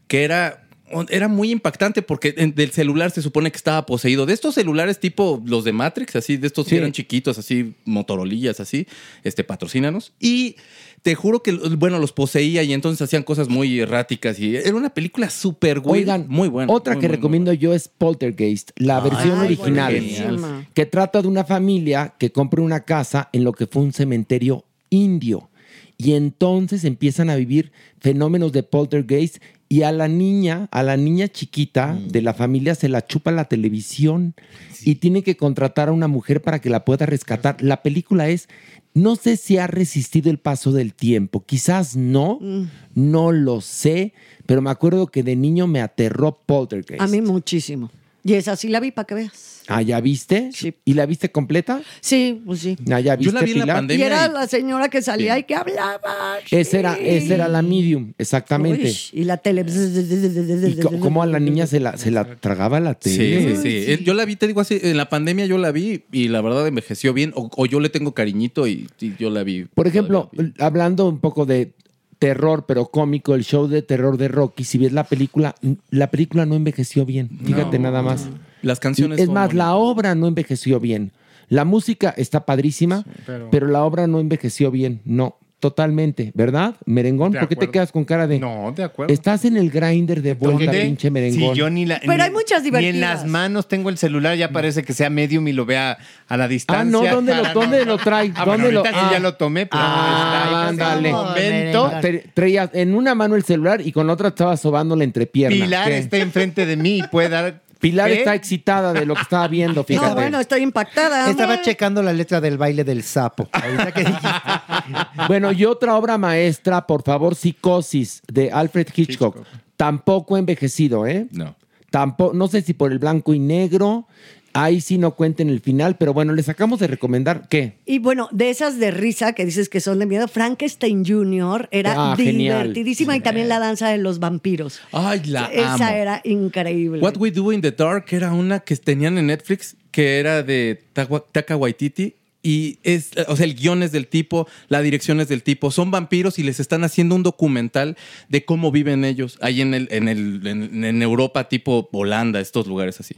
que era era muy impactante porque del celular se supone que estaba poseído. De estos celulares tipo los de Matrix, así, de estos Sí. que eran chiquitos, así, motorolillas, así, este, patrocínanos. Y te juro que, bueno, los poseía y entonces hacían cosas muy erráticas y era una película súper güey, Oigan, muy buena. Otra muy, que muy, muy recomiendo yo es Poltergeist, la versión Ay, original, buenísima. que trata de una familia que compra una casa en lo que fue un cementerio indio. Y entonces empiezan a vivir fenómenos de poltergeist y a la niña, a la niña chiquita Mm. de la familia se la chupa la televisión y tiene que contratar a una mujer para que la pueda rescatar. La película es, no sé si ha resistido el paso del tiempo, quizás no, Mm. no lo sé, pero me acuerdo que de niño me aterró Poltergeist. A mí muchísimo. Y esa sí la vi para que veas. Ah, ¿ya viste? Sí. ¿Y la viste completa? Sí, pues sí. Ah, ¿ya Yo viste, la vi en la Pilar? Y pandemia. era y- la señora que salía Sí. y que hablaba. Esa era, esa era la medium, exactamente. Uy, y la tele. Y co- cómo a la niña se la, se la tragaba la Sí, tele. sí, sí. Eh, Yo la vi, te digo así, en la pandemia yo la vi y la verdad envejeció bien. O, o yo le tengo cariñito y, y yo la vi. Por ejemplo, hablando un poco de terror, pero cómico, el show de terror de Rocky, si ves la película, la película no envejeció bien. Fíjate No. nada más. las canciones. es más, la obra no envejeció bien. La música está padrísima, pero- pero... la obra no envejeció bien. No, totalmente, ¿verdad? Merengón, ¿por qué te quedas con cara de... No, de acuerdo. Estás en el grinder de vuelta, ¿Dónde? pinche merengón. Si yo ni la, Pero ni- hay muchas Ni en divertidas. las manos tengo el celular, ya parece que sea medium y lo vea a la distancia. Ah, no, ¿dónde lo, para dónde lo trae? Ah, bueno, ¿Dónde lo, ahorita sí ya lo tomé, pero Ah, no está. ándale. En momento, traías en una mano el celular y con la otra estaba sobando la entrepierna. Pilar ¿Qué? está enfrente de mí y puede dar... Pilar ¿Qué? está excitada de lo que estaba viendo, fíjate. No, bueno, estoy impactada. Estaba hombre. checando la letra del baile del sapo. Que. Bueno, y otra obra maestra, por favor, Psicosis, de Alfred Hitchcock. Hitchcock. Tampoco envejecido, ¿eh? No. Tampoco, no sé si por el blanco y negro. Ahí sí no cuenten el final, pero bueno, les acabamos de recomendar ¿qué? Y bueno, de esas de risa que dices que son de miedo, Frankenstein Jr. era Ah, genial. divertidísima y también la danza de los vampiros. Ay, la Esa amo. era increíble. What We Do in the Dark era una que tenían en Netflix que era de Taka Waititi. Y es, o sea, el guion es del tipo, la dirección es del tipo. Son vampiros y les están haciendo un documental de cómo viven ellos ahí en, el, en, el, en, en Europa, tipo Holanda, estos lugares así.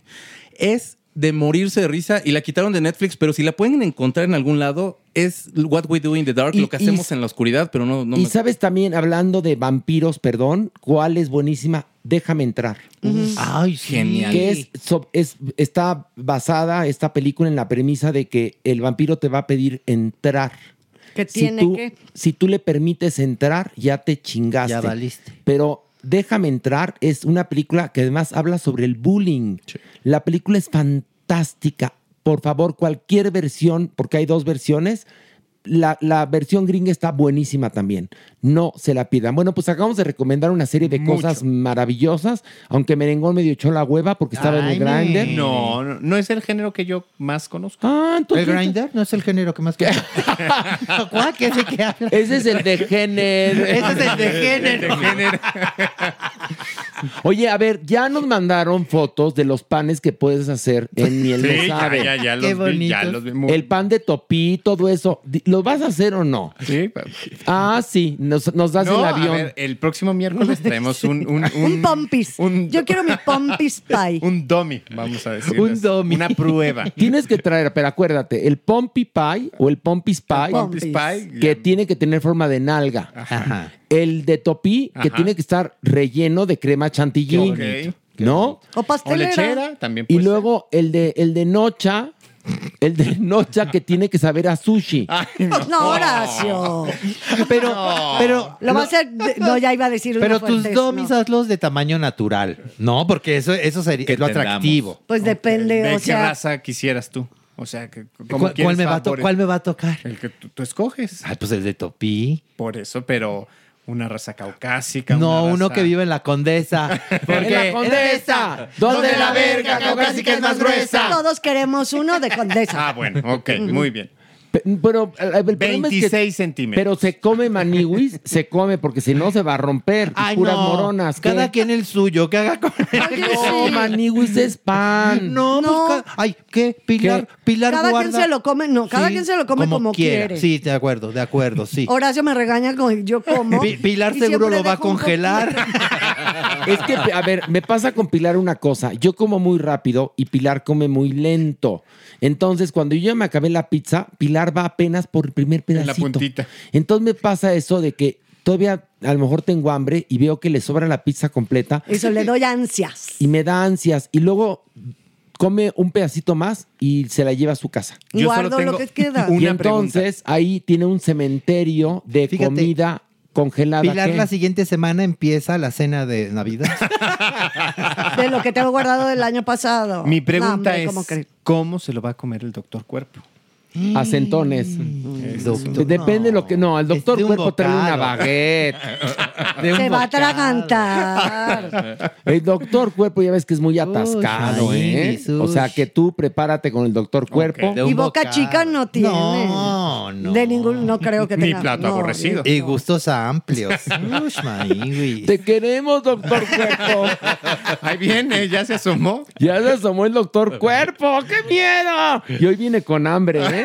Es de morirse de risa y la quitaron de Netflix, pero si la pueden encontrar en algún lado, es What We Do in the Dark, Y- lo que y- hacemos en la oscuridad, pero no, no y me- sabes también, hablando de vampiros, perdón, ¿cuál es buenísima? Déjame entrar. Ay, Genial. Que es, so- es- está basada esta película en la premisa de que el vampiro te va a pedir entrar. Que Si tiene tú, que. si tú le permites entrar, ya te chingaste. Ya valiste. Pero Déjame entrar es una película que además habla sobre el bullying. La película es fantástica. Por favor, cualquier versión, porque hay dos versiones, la, la versión gringa está buenísima también. No se la pidan. Bueno, pues acabamos de recomendar una serie de Mucho. cosas maravillosas, aunque Merengón medio echó la hueva porque estaba en el grinder. No, no, no es el género que yo más conozco. Ah, entonces. ¿El grinder? No es el género que más... ¿Cuál? ¿Qué es el que habla? Ese es el de género. Ese es el de género. Oye, a ver, ya nos mandaron fotos de los panes que puedes hacer en Miel Sí, ya, ya, ya Qué los vi, ya los vi muy- El pan de topí, todo eso. ¿Lo vas a hacer o no? Sí, Ah, sí, nos, nos das No, el a avión. ver, el próximo miércoles traemos un... Un, un, Un pompis. un- Yo quiero mi pompis pie. un dummy, vamos a decir. Un dummy. Una prueba. Tienes que traer, pero acuérdate, el Pompey Pie o el Pompis Pie, Pompis Pie. que tiene que tener forma de nalga. Ajá. El de topí, que Ajá. tiene que estar relleno de crema chantilly. Ok. ¿No? O O pastelera. lechera, también Y puede ser. luego el de, el de nocha, el de nocha que tiene que saber a sushi. Ay, No, Horacio. Pero, pero... Lo va a hacer. No, ya iba a decir una Pero tus domis no. hazlos de tamaño natural. No, porque eso, eso sería Que es lo tengamos. atractivo. Pues depende, ¿De o qué sea. raza quisieras tú? O sea, que, ¿cómo ¿Cuál, me va cuál me va a tocar? El que tú, tú escoges. Ay, pues el de Topí. Por eso, pero una raza caucásica. No, uno que vive en la Condesa. Porque En la Condesa, donde la verga caucásica es más gruesa. Todos queremos uno de condesa. Ah, bueno, ok, muy bien. Pe- Pero el, el problema es que- 26 centímetros. Pero se come maniwis, se come, porque si no se va a romper. Ay, puras no. moronas. ¿qué? Cada quien el suyo, que haga con Oye, No, sí. maniwis es pan. No, No. pues, ay, ¿qué? Pilar, ¿Qué? Pilar Cada guarda. quien se lo come, no, cada quien se lo come como quiere. Sí, de acuerdo, de acuerdo, sí. Horacio me regaña con yo como. Pi- Pilar seguro lo va a congelar. Es que, a ver, me pasa con Pilar una cosa. Yo como muy rápido y Pilar come muy lento. Entonces, cuando yo ya me acabé la pizza, Pilar va apenas por el primer En la pedacito. puntita. Entonces me pasa eso de que todavía a lo mejor tengo hambre y veo que le sobra la pizza completa Eso le doy ansias. y me da ansias. Y luego come un pedacito más y se la lleva a su casa. Yo solo Guardo tengo lo que queda. y entonces ahí tiene un cementerio de Fíjate, comida congelada. Pilar ¿qué? la siguiente semana empieza la cena de Navidad. De lo que tengo guardado del año pasado. Mi No, pregunta hombre, es. ¿cómo se lo va a comer el doctor Cuerpo? A centones. Doctor, Depende de lo que. No, el doctor Es de un cuerpo trae una baguette. De un Se va a bocado. atragantar. El doctor cuerpo ya ves que es muy atascado, ¿eh? O sea que tú prepárate con el doctor cuerpo. De un Y boca bocado. chica no tiene. No, no. De ningún, no creo que Ni tenga. plato no, aborrecido. Y gustos amplios. Ush. Te queremos, doctor cuerpo. Ahí viene, ya se asomó. Ya se asomó el doctor cuerpo. ¡Qué miedo! Y hoy viene con hambre, ¿eh?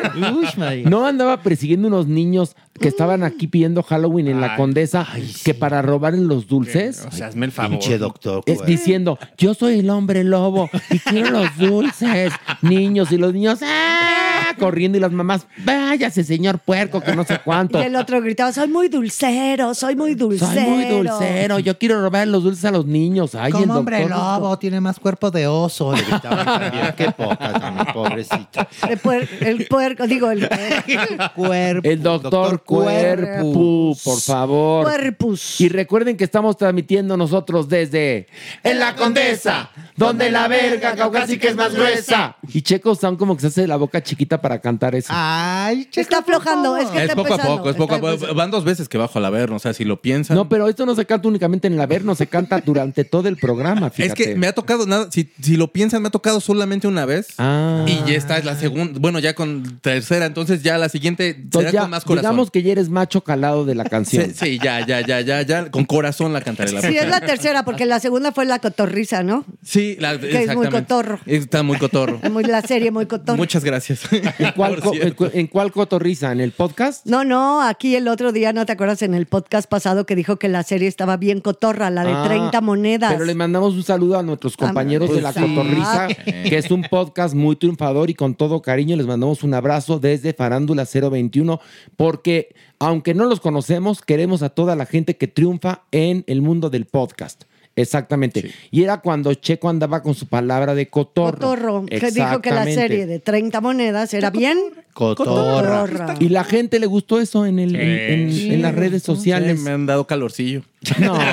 Maíz. No andaba persiguiendo unos niños que estaban aquí pidiendo Halloween en la Ay. Condesa que para robar los dulces. O sea, hazme el favor. Pinche doctor. Es güey. diciendo, yo soy el hombre lobo y quiero los dulces, niños, y los niños, ¡ah! corriendo, y las mamás, váyase, señor puerco, que no sé cuánto. Y el otro gritaba, soy muy dulcero, soy muy dulcero. Soy muy dulcero, yo quiero robar los dulces a los niños. Ay, el Como doctor hombre lobo, tiene más cuerpo de oso. Le gritaban también. Qué poca también, pobrecito. El, puer- el puerco, digo, el Cuerpo. El doctor, Cuerpo, por favor. cuerpus. Y recuerden que estamos transmitiendo nosotros desde En la Condesa, donde la verga caucásica es más gruesa. Y Checo Sound como que se hace la boca chiquita para cantar eso. Ay, Se está aflojando, es que Es está poco a empezando, poco, es poco a está poco. empezando. Van dos veces que bajo a la ver, o sea, si lo piensan. No, pero esto no se canta únicamente en el Averno, se canta durante todo el programa, es fíjate. que me ha tocado nada, si, si lo piensan, me ha tocado solamente una vez. Ah. Y ya esta es la segunda, bueno, ya con tercera, entonces ya la siguiente Entonces será ya, con más corazón. digamos que ya eres macho calado de la canción. Sí, sí, ya, ya, ya, ya, ya, con corazón la cantaré. La Sí, es la tercera, porque la segunda fue la cotorriza, ¿no? Sí, la, es muy cotorro. Está muy cotorro. Es muy, la serie muy cotorro. Muchas gracias. ¿En cuál. ¿En cuál cotorriza? ¿En el podcast? No, no, aquí el otro día, ¿no te acuerdas en el podcast pasado que dijo que la serie estaba bien cotorra, la de Ah, 30 monedas? Pero les mandamos un saludo a nuestros compañeros de la pues sí. Cotorrisa, que es un podcast muy triunfador y con todo cariño les mandamos un abrazo desde Farándula 021, porque aunque no los conocemos, queremos a toda la gente que triunfa en el mundo del podcast. Exactamente. Y era cuando Checo andaba con su palabra de cotorro. Cotorro, que dijo que la serie de 30 monedas era bien Cotorra. cotorra. Y la gente le gustó eso en, el, en, en- en las redes sociales. Sí, me han dado calorcillo. No.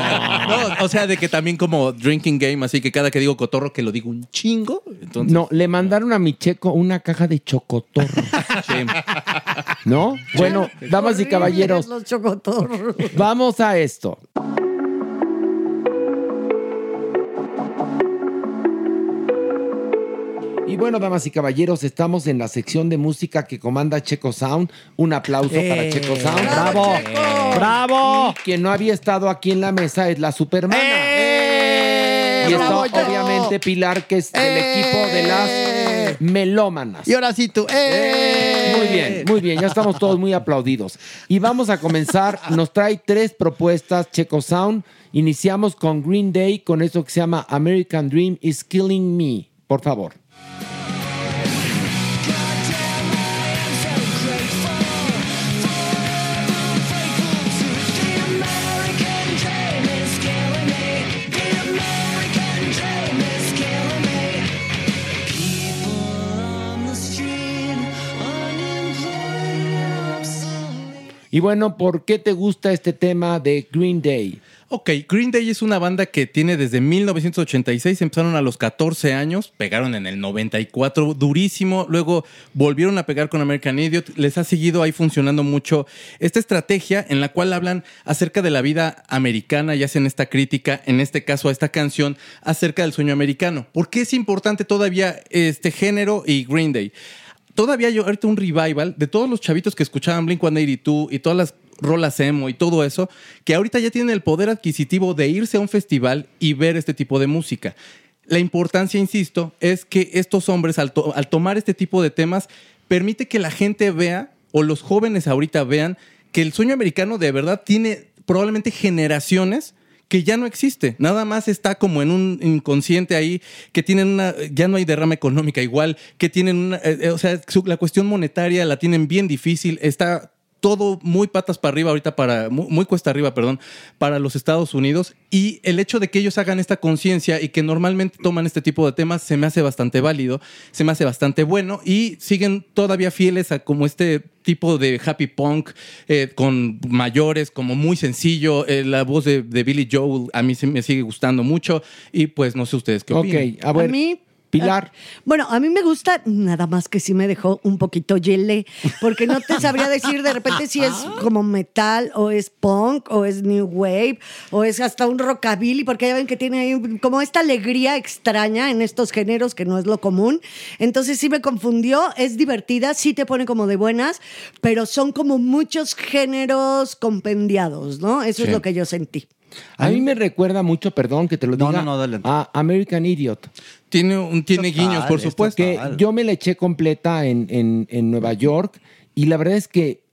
No, o sea, de que también como drinking game, así que cada que digo cotorro, que lo digo un chingo. Entonces, No, le mandaron a mi Checo una caja de chocotorro. ¿No? Bueno, damas y caballeros, Los chocotorros. vamos a esto. Y bueno, damas y caballeros, estamos en la sección de música que comanda Checo Sound. Un aplauso para Eh, Checo Sound. bravo, ¡Bravo! ¡Bravo! Y quien no había estado aquí en la mesa es la Supermana. y está obviamente Pilar, que es del equipo de las melómanas. Y ahora sí tú. ¡eh! Muy bien, muy bien, ya estamos todos muy aplaudidos. Y vamos a comenzar, nos trae tres propuestas Checo Sound. Iniciamos con Green Day, con eso que se llama American Dream is Killing Me. Por favor. Y bueno, ¿por qué te gusta este tema de Green Day? Ok, Green Day es una banda que tiene desde 1986, empezaron a los 14 años, pegaron en el 94 durísimo, luego volvieron a pegar con American Idiot, les ha seguido ahí funcionando mucho esta estrategia en la cual hablan acerca de la vida americana y hacen esta crítica, en este caso a esta canción, acerca del sueño americano. ¿Por qué es importante todavía este género y Green Day? Todavía hay ahorita un revival de todos los chavitos que escuchaban Blink 182 y todas las rolas emo y todo eso, que ahorita ya tienen el poder adquisitivo de irse a un festival y ver este tipo de música. La importancia, insisto, es que estos hombres, al, al tomar este tipo de temas, permite que la gente vea, o los jóvenes ahorita vean, que el sueño americano de verdad tiene probablemente generaciones que ya no existe. Nada más está como en un inconsciente ahí, que tienen una, ya no hay derrama económica igual, que tienen una, eh, eh, o sea, su- la cuestión monetaria la tienen bien difícil, está todo muy patas para arriba ahorita para, muy, muy cuesta arriba, perdón, para los Estados Unidos. Y el hecho de que ellos hagan esta conciencia y que normalmente toman este tipo de temas se me hace bastante válido, se me hace bastante bueno y siguen todavía fieles a como este tipo de happy punk eh, con mayores, como muy sencillo. Eh, la voz de, de Billy Joel a mí se me sigue gustando mucho y pues no sé ustedes qué opinan. Ok, a ver, mí, Pilar. Bueno, a mí me gusta, nada más que sí me dejó un poquito yele, porque no te sabría decir de repente si es como metal, o es punk, o es new wave, o es hasta un rockabilly, porque ya ven que tiene ahí como esta alegría extraña en estos géneros que no es lo común. Entonces sí me confundió, es divertida, sí te pone como de buenas, pero son como muchos géneros compendiados, ¿no? Eso es lo que yo sentí. A mí me recuerda mucho, perdón que te lo No, diga, no, no, adelante. a American Idiot. Tiene, un, tiene Total, guiños, por es supuesto. Que yo me la eché completa en, en- en Nueva York y la verdad es que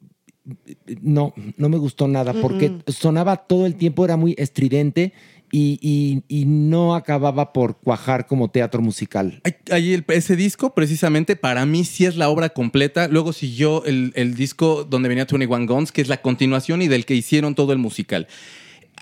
no, no me gustó nada porque sonaba todo el tiempo, era muy estridente y, y- y no acababa por cuajar como teatro musical. Hay el- ese disco, precisamente, para mí sí es la obra completa. Luego siguió el, el disco donde venía 21 Guns, que es la continuación y del que hicieron todo el musical.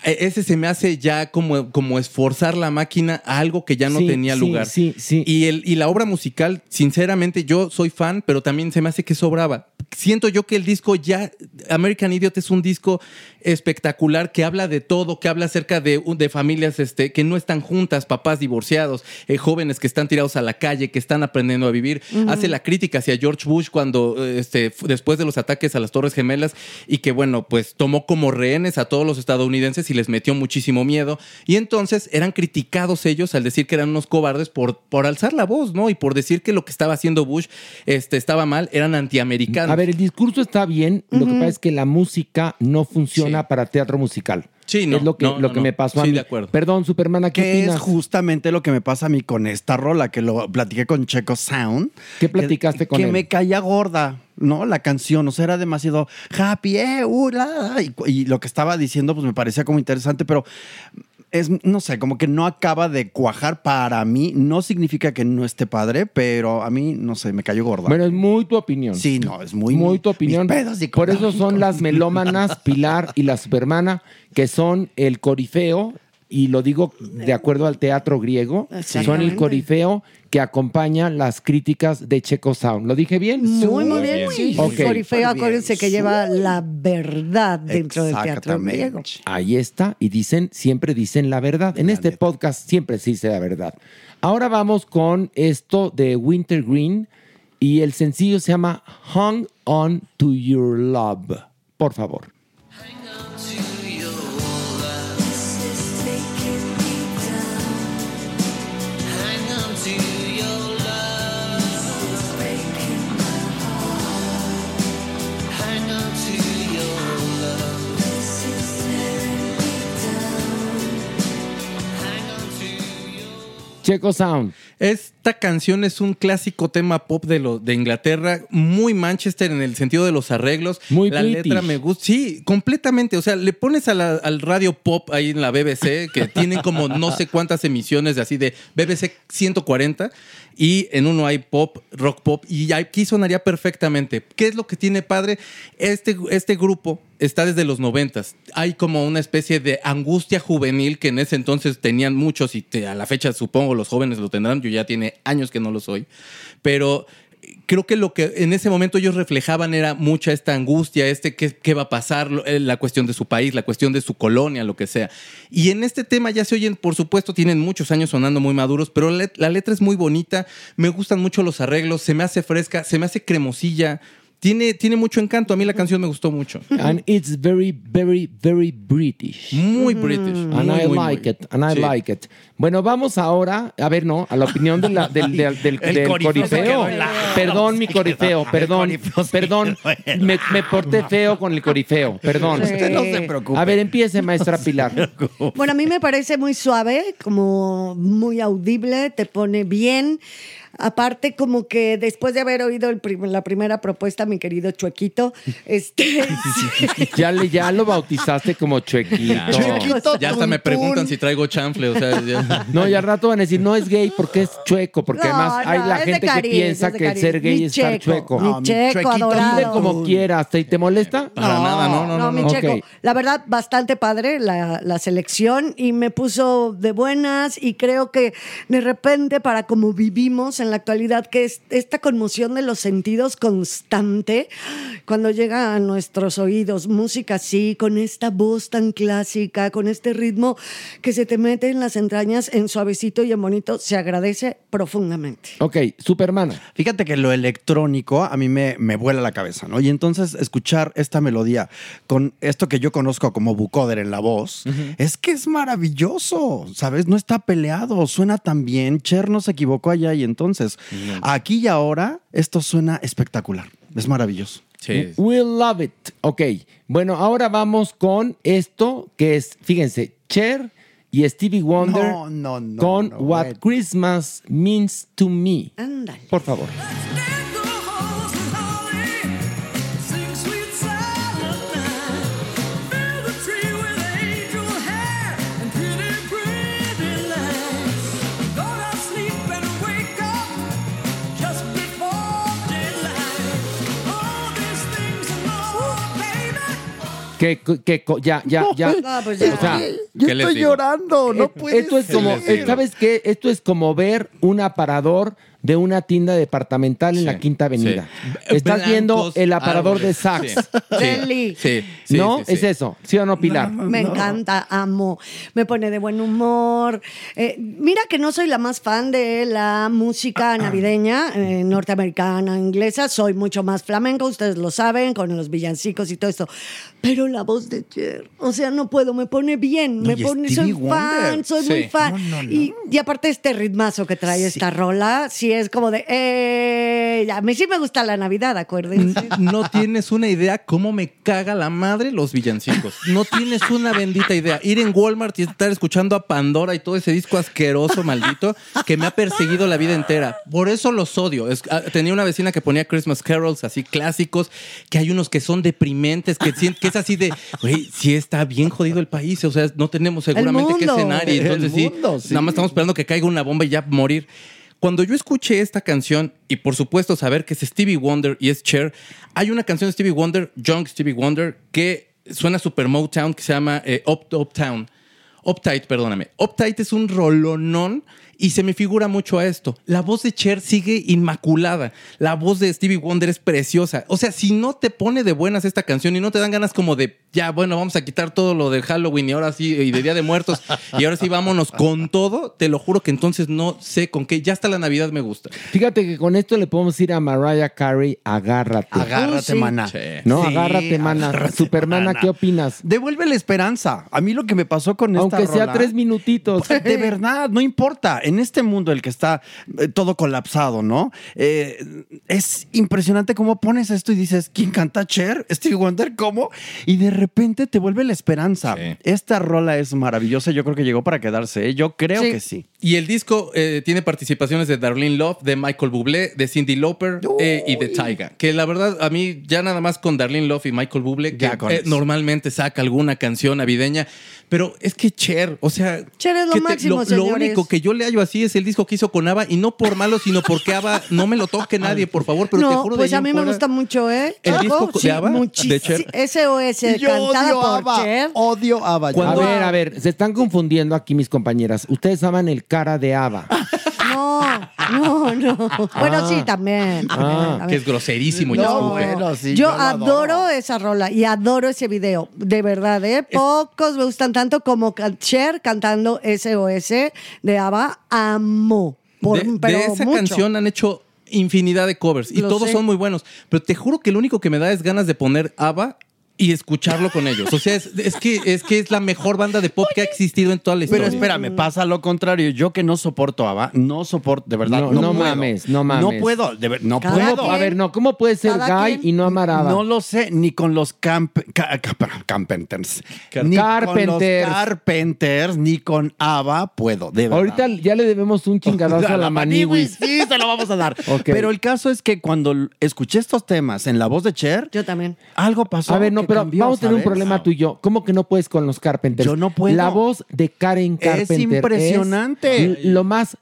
E- Ese se me hace ya como, como esforzar la máquina a algo que ya no Sí, tenía lugar. sí, sí. Y, el, y la obra musical, sinceramente, yo soy fan, pero también se me hace que sobraba. Siento yo que el disco ya, American Idiot es un disco espectacular que habla de todo, que habla acerca de, de familias este, que no están juntas, papás divorciados, eh, jóvenes que están tirados a la calle, que están aprendiendo a vivir. Hace la crítica hacia George Bush cuando, este, después de los ataques a las Torres Gemelas y que, bueno, pues tomó como rehenes a todos los estadounidenses y les metió muchísimo miedo. Y entonces eran criticados ellos al decir que eran unos cobardes por, por alzar la voz, ¿no? Y por decir que lo que estaba haciendo Bush este, estaba mal, eran antiamericanos. A ver, el discurso está bien. Lo que pasa es que la música no funciona para teatro musical. Sí, no, Es lo que, no, lo no, que me pasó a Sí, mí. de acuerdo. Perdón, Supermana, ¿qué Que es justamente lo que me pasa a mí con esta rola, que lo platiqué con Checo Sound. ¿Qué platicaste que, con que él? me caía gorda, ¿no? La canción, o sea, era demasiado happy, eh, uh, la, y, y lo que estaba diciendo, pues me parecía como interesante, pero es, no sé, como que no acaba de cuajar para mí. No significa que no esté padre, pero a mí, no sé, me cayó gorda. Bueno, es muy tu opinión. Sí, no, es muy- Muy tu opinión. mis pedos Por eso son las melómanas, Pilar y la Supermana, que son el corifeo, y lo digo de acuerdo al teatro griego, son el corifeo que acompaña las críticas de Checo Sound. ¿Lo dije bien? Muy, muy bien. Sí. Corifeo, acuérdense que lleva la verdad dentro del teatro griego. Ahí está, y dicen, siempre dicen la verdad. En este podcast siempre se dice la verdad. Ahora vamos con esto de Wintergreen y el sencillo se llama Hung On to Your Love. Por favor. Checo Sound. Esta canción es un clásico tema pop de, lo, de Inglaterra, muy Manchester en el sentido de los arreglos. Muy La British. letra me gusta. Sí, completamente. O sea, le pones a la- al radio pop ahí en la BBC, que tienen como no sé cuántas emisiones de así de BBC 140, y en uno hay pop, rock pop, y aquí sonaría perfectamente. ¿Qué es lo que tiene padre? Este, este grupo está desde los noventas. Hay como una especie de angustia juvenil que en ese entonces tenían muchos y te- a la fecha supongo los jóvenes lo tendrán. Yo ya tiene años que no lo soy. Pero creo que lo que en ese momento ellos reflejaban era mucha esta angustia, este qué, qué va a pasar, eh, la cuestión de su país, la cuestión de su colonia, lo que sea. Y en este tema ya se oyen, por supuesto, tienen muchos años sonando muy maduros, pero la letra es muy bonita, me gustan mucho los arreglos, se me hace fresca, se me hace cremosilla. Tiene, tiene mucho encanto. A mí la canción me gustó mucho. And it's very, very, very British. Muy British. And Muy, I muy, like muy. it, and I Sí. like it. Bueno, vamos ahora, a ver, no, a la opinión de la- del, del, del- El del corifeo. Perdón, mi corifeo, perdón, perdón. Me, me porté feo con el corifeo, perdón. Sí. Usted no se preocupe. A ver, empiece, maestra Pilar. Bueno, a mí me parece muy suave, como muy audible, te pone bien. Aparte, como que después de haber oído el prim- la primera propuesta, mi querido Chuequito, este, Ya, le, ya lo bautizaste como chuequito. Ya hasta me preguntan si traigo chanfle. O sea, ya- No, y al rato van a decir, no es gay porque es chueco, porque No, además hay la gente cariño, que piensa que el ser gay Mi es estar checo, chueco. mi No, mi checo chuequito adorado. Como quieras, ¿te, te molesta? Para nada, no, no, no. mi no. checo. Ok. La verdad, bastante padre la, la selección y me puso de buenas y creo que de repente para como vivimos en la actualidad, que es esta conmoción de los sentidos constante, cuando llega a nuestros oídos, música así, con esta voz tan clásica, con este ritmo que se te mete en las entrañas en suavecito y en bonito, se agradece profundamente. Ok, Supermana. Fíjate que lo electrónico a mí me, me vuela la cabeza, ¿no? Y entonces escuchar esta melodía con esto que yo conozco como bucoder en la voz, es que es maravilloso, ¿sabes? No está peleado, suena tan bien. Cher no se equivocó allá y entonces aquí y ahora esto suena espectacular. Es maravilloso. Sí. We love it. Ok, bueno, ahora vamos con esto que es, fíjense, Cher y Stevie Wonder No, no, no, con no, What. Christmas Means to Me. Por favor. Que, que, ya, ya, ya. No, pues ya. O sea, Yo ¿Qué les estoy digo? llorando, no Eh, puede esto es como? ¿sabes qué? Esto es como ver un aparador de una tienda departamental en Sí, la Quinta Avenida. sí. Estás Blancos viendo el aparador de. Saks. Sí, Deli. sí, sí, ¿No? sí, sí. Es eso, ¿sí o no, Pilar? Me encanta, amo, me pone de buen humor. Eh, mira que no soy la más fan de la música navideña eh, norteamericana, inglesa, soy mucho más flamenco, ustedes lo saben, con los villancicos y todo esto. Pero la voz de Cher, o sea, no puedo, me pone bien, No, me y pone, Stevie soy fan, soy Sí. muy fan. Y, y aparte este ritmazo que trae esta rola, sí es como de, eh, a mí sí me gusta la Navidad, acuérdense. No tienes una idea cómo me caga la madre los villancicos. No tienes una bendita idea. Ir en Walmart y estar escuchando a Pandora y todo ese disco asqueroso, maldito, que me ha perseguido la vida entera. Por eso los odio. Es- ah, tenía una vecina que ponía Christmas carols así clásicos, que hay unos que son deprimentes, que, es así de, güey, sí está bien jodido el país. O sea, no tenemos seguramente y El entonces sí, mundo, sí. nada más estamos esperando que caiga una bomba y ya morir. Cuando yo escuché esta canción y por supuesto saber que es Stevie Wonder y es Cher, hay una canción de Stevie Wonder, Young Stevie Wonder, que suena super Motown que se llama eh, Up, Uptown. Uptight, perdóname. Uptight es un rolonón y se me figura mucho a esto. La voz de Cher sigue inmaculada. La voz de Stevie Wonder es preciosa. O sea, si no te pone de buenas esta canción y no te dan ganas como de, ya, bueno, vamos a quitar todo lo de Halloween y ahora sí, y de Día de Muertos, y ahora sí vámonos con todo, te lo juro que entonces no sé con qué. Ya hasta la Navidad me gusta. Fíjate que con esto le podemos ir a Mariah Carey, agárrate. Agárrate, sí. maná. No, Sí, agárrate, mana. agárrate, Supermana, mana. ¿qué opinas? Devuelve la esperanza. A mí lo que me pasó con esta Aunque sea rola- tres minutitos. De verdad, no importa. En este mundo el que está eh, todo colapsado, ¿no? Eh, es impresionante cómo pones esto y dices, ¿quién canta Cher? Stevie Wonder, ¿cómo? Y de repente te vuelve la esperanza. Sí. Esta rola es maravillosa. Yo creo que llegó para quedarse. ¿eh? Yo creo Sí. que sí. Y el disco eh, tiene participaciones de Darlene Love, de Michael Bublé, de Cindy Lauper eh, y de Tyga. Que la verdad, a mí ya nada más con Darlene Love y Michael Bublé, que eh, normalmente saca alguna canción navideña. Pero es que Cher, o sea... Cher es lo que te- máximo, lo, único que yo le hallo así es el disco que hizo con ABBA y no por malo, sino porque ABBA no me lo toque nadie, por favor. Pero te no, juro de pues a mí me gusta mucho, ¿eh? ¿El disco de sí, ABBA? muchis- ¿De Cher? SOS, cantada por ABBA. Cher. Odio ABBA. A Cuando- ver, a ver, se están confundiendo aquí mis compañeras. Ustedes aman el cara de Ava. No, no, no. Bueno, Ah. sí, también. Ah, también. Que es groserísimo. ya No, estuve. bueno, sí, yo yo lo adoro. adoro. esa rola y adoro ese video. De verdad, ¿eh? Pocos me gustan tanto como can- Cher cantando SOS de ABBA. Amo. Por, de, de pero esa mucho. canción han hecho infinidad de covers y Lo todos sé. son muy buenos. Pero te juro que lo único que me da es ganas de poner ABBA y escucharlo con ellos. O sea, es, es que, es que es la mejor banda de pop que ha existido en toda la historia. Pero espérame, pasa lo contrario. Yo que no soporto ABBA, no soporto, de verdad. No, No, no mames, no mames. No puedo, de ver- no Cada puedo. A ver, no, ¿cómo puede ser Cada gay quien- y no amar a Ava? No lo sé, ni con los camp ca- ca- Carpenters. Car- Ni con los Carpenters, ni con ABBA puedo, de verdad. Ahorita ya le debemos un chingadazo a la maniwis. Sí, se lo vamos a dar. Pero el caso es que cuando escuché estos temas en la voz de Cher, Yo también. algo pasó. A ver, no, pero cambió, vamos a tener un problema tú y yo. ¿Cómo que no puedes con los Carpenters? Yo no puedo. La voz de Karen Es Carpenter impresionante. l- lo más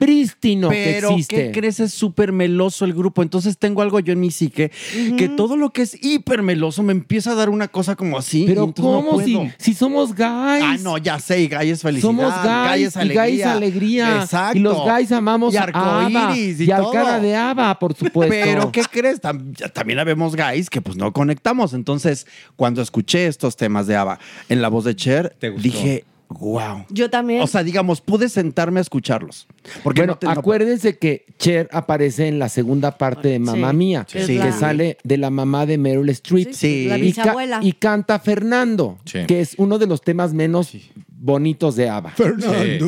prístino Pero, que existe. ¿qué crees? Es súper meloso el grupo. Entonces tengo algo yo en mi psique que todo lo que es hiper meloso me empieza a dar una cosa como así. Pero entonces no ¿cómo si, puedo. si somos guys? Ah, no, ya sé, y Guy es felicidad. Somos Guy guys es y guys alegría. alegría. Exacto. Y los guys amamos y a arcoíris y, Y, al cara de Ava, por supuesto. Pero, ¿qué crees? También habemos guys que pues no conectamos. Entonces, cuando escuché estos temas de Ava en la voz de Cher, dije, wow. Yo también. O sea, digamos, pude sentarme a escucharlos. Porque bueno, no te- no- acuérdense que Cher aparece en la segunda parte de Mamá Sí, Mía, que es que la- sale de la mamá de Meryl Streep. Sí, la y, ca- bisabuela. y canta Fernando, Sí. que es uno de los temas menos bonitos de Ava. Sí.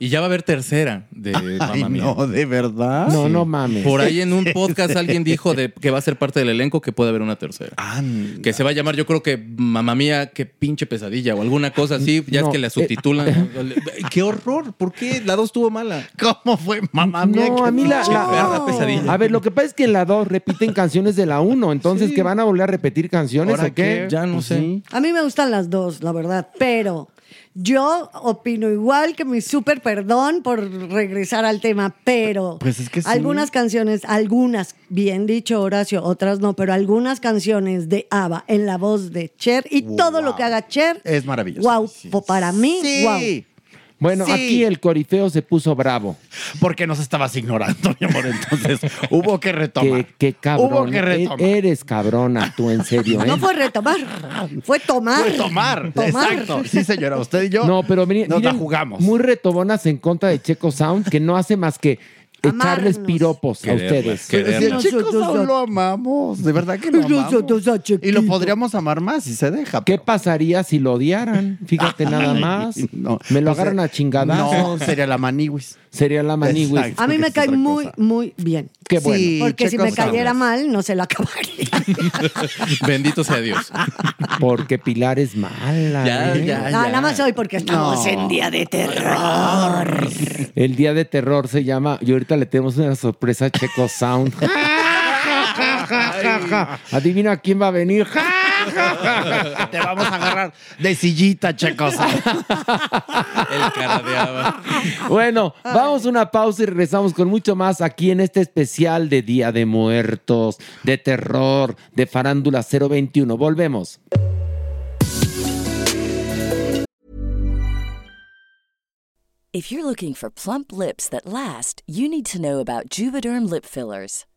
Y ya va a haber tercera de Ay, Mamma Mía. no, de verdad. No, no mames. Por ahí en un podcast alguien dijo de que va a ser parte del elenco que puede haber una tercera. Anda. Que se va a llamar, yo creo que Mamá Mía, qué pinche pesadilla o alguna cosa así. Ya No, es que la eh, subtitulan. ¡Qué horror! ¿Por qué? La dos estuvo mala. ¿Cómo fue, mamá mía? No, qué a mí la, la- perra pesadilla. A ver, lo que pasa es que en la 2 repiten canciones de la 1, entonces Sí. que van a volver a repetir canciones ¿Ahora o qué? Ya no Pues sé. sí. A mí me gustan las dos, la verdad, pero yo opino igual que mi súper perdón por regresar al tema, pero Pues es que sí. algunas canciones, algunas, bien dicho Horacio, otras no, pero algunas canciones de ABBA en la voz de Cher y todo lo que haga Cher Es maravilloso. Wow, para mí, Sí. wow. Bueno, Sí. aquí el corifeo se puso bravo. Porque nos estabas ignorando, mi amor. Entonces hubo que retomar. Qué, qué cabrón. Hubo que E- retomar. Eres cabrona, tú en serio, ¿eh? No fue retomar, fue tomar. Fue tomar. Exacto. Sí, señora. Usted y yo No, pero miren, nos la jugamos. Muy retobonas en contra de Checo Sound, que no hace más que echarles Amarnos. piropos a Quererla, ustedes. quererla. Sí, chicos, aún lo amamos. De verdad que lo amamos. Y lo podríamos amar más si se deja. ¿Qué pasaría si lo odiaran? Fíjate nada más. No, Me lo pues, agarran eh, a chingadazos. No, sería la maniwis. Sería la maniwis. Exacto. A mí me es cae otra muy, cosa. muy bien. Qué bueno. Sí, Porque si me cayera mal, no se lo acabaría. Bendito sea Dios. Porque Pilar es mala. Ya, ¿eh? ya. No, nada más hoy porque estamos No. en día de terror. El día de terror se llama. Y ahorita le tenemos una sorpresa a Checo Sound. Adivina quién va a venir. Te vamos a agarrar de sillita, checos. El caradeaba. Bueno, vamos a una pausa y regresamos con mucho más aquí en este especial de Día de Muertos, de terror, de Farándula 021. Volvemos. If you're looking for plump lips that last, you need to know about Juvederm lip fillers.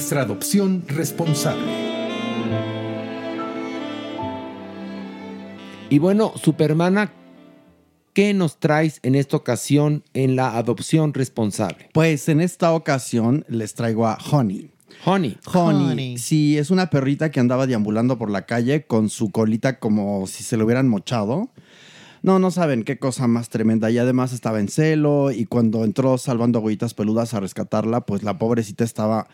Nuestra adopción responsable. Y bueno, Supermana, ¿qué nos traes en esta ocasión en la adopción responsable? Pues en esta ocasión les traigo a Honey. Honey. Honey. Honey. Sí, es una perrita que andaba deambulando por la calle con su colita como si se lo hubieran mochado. No, no saben qué cosa más tremenda. Y además estaba en celo y cuando entró salvando agüitas peludas a rescatarla, pues la pobrecita estaba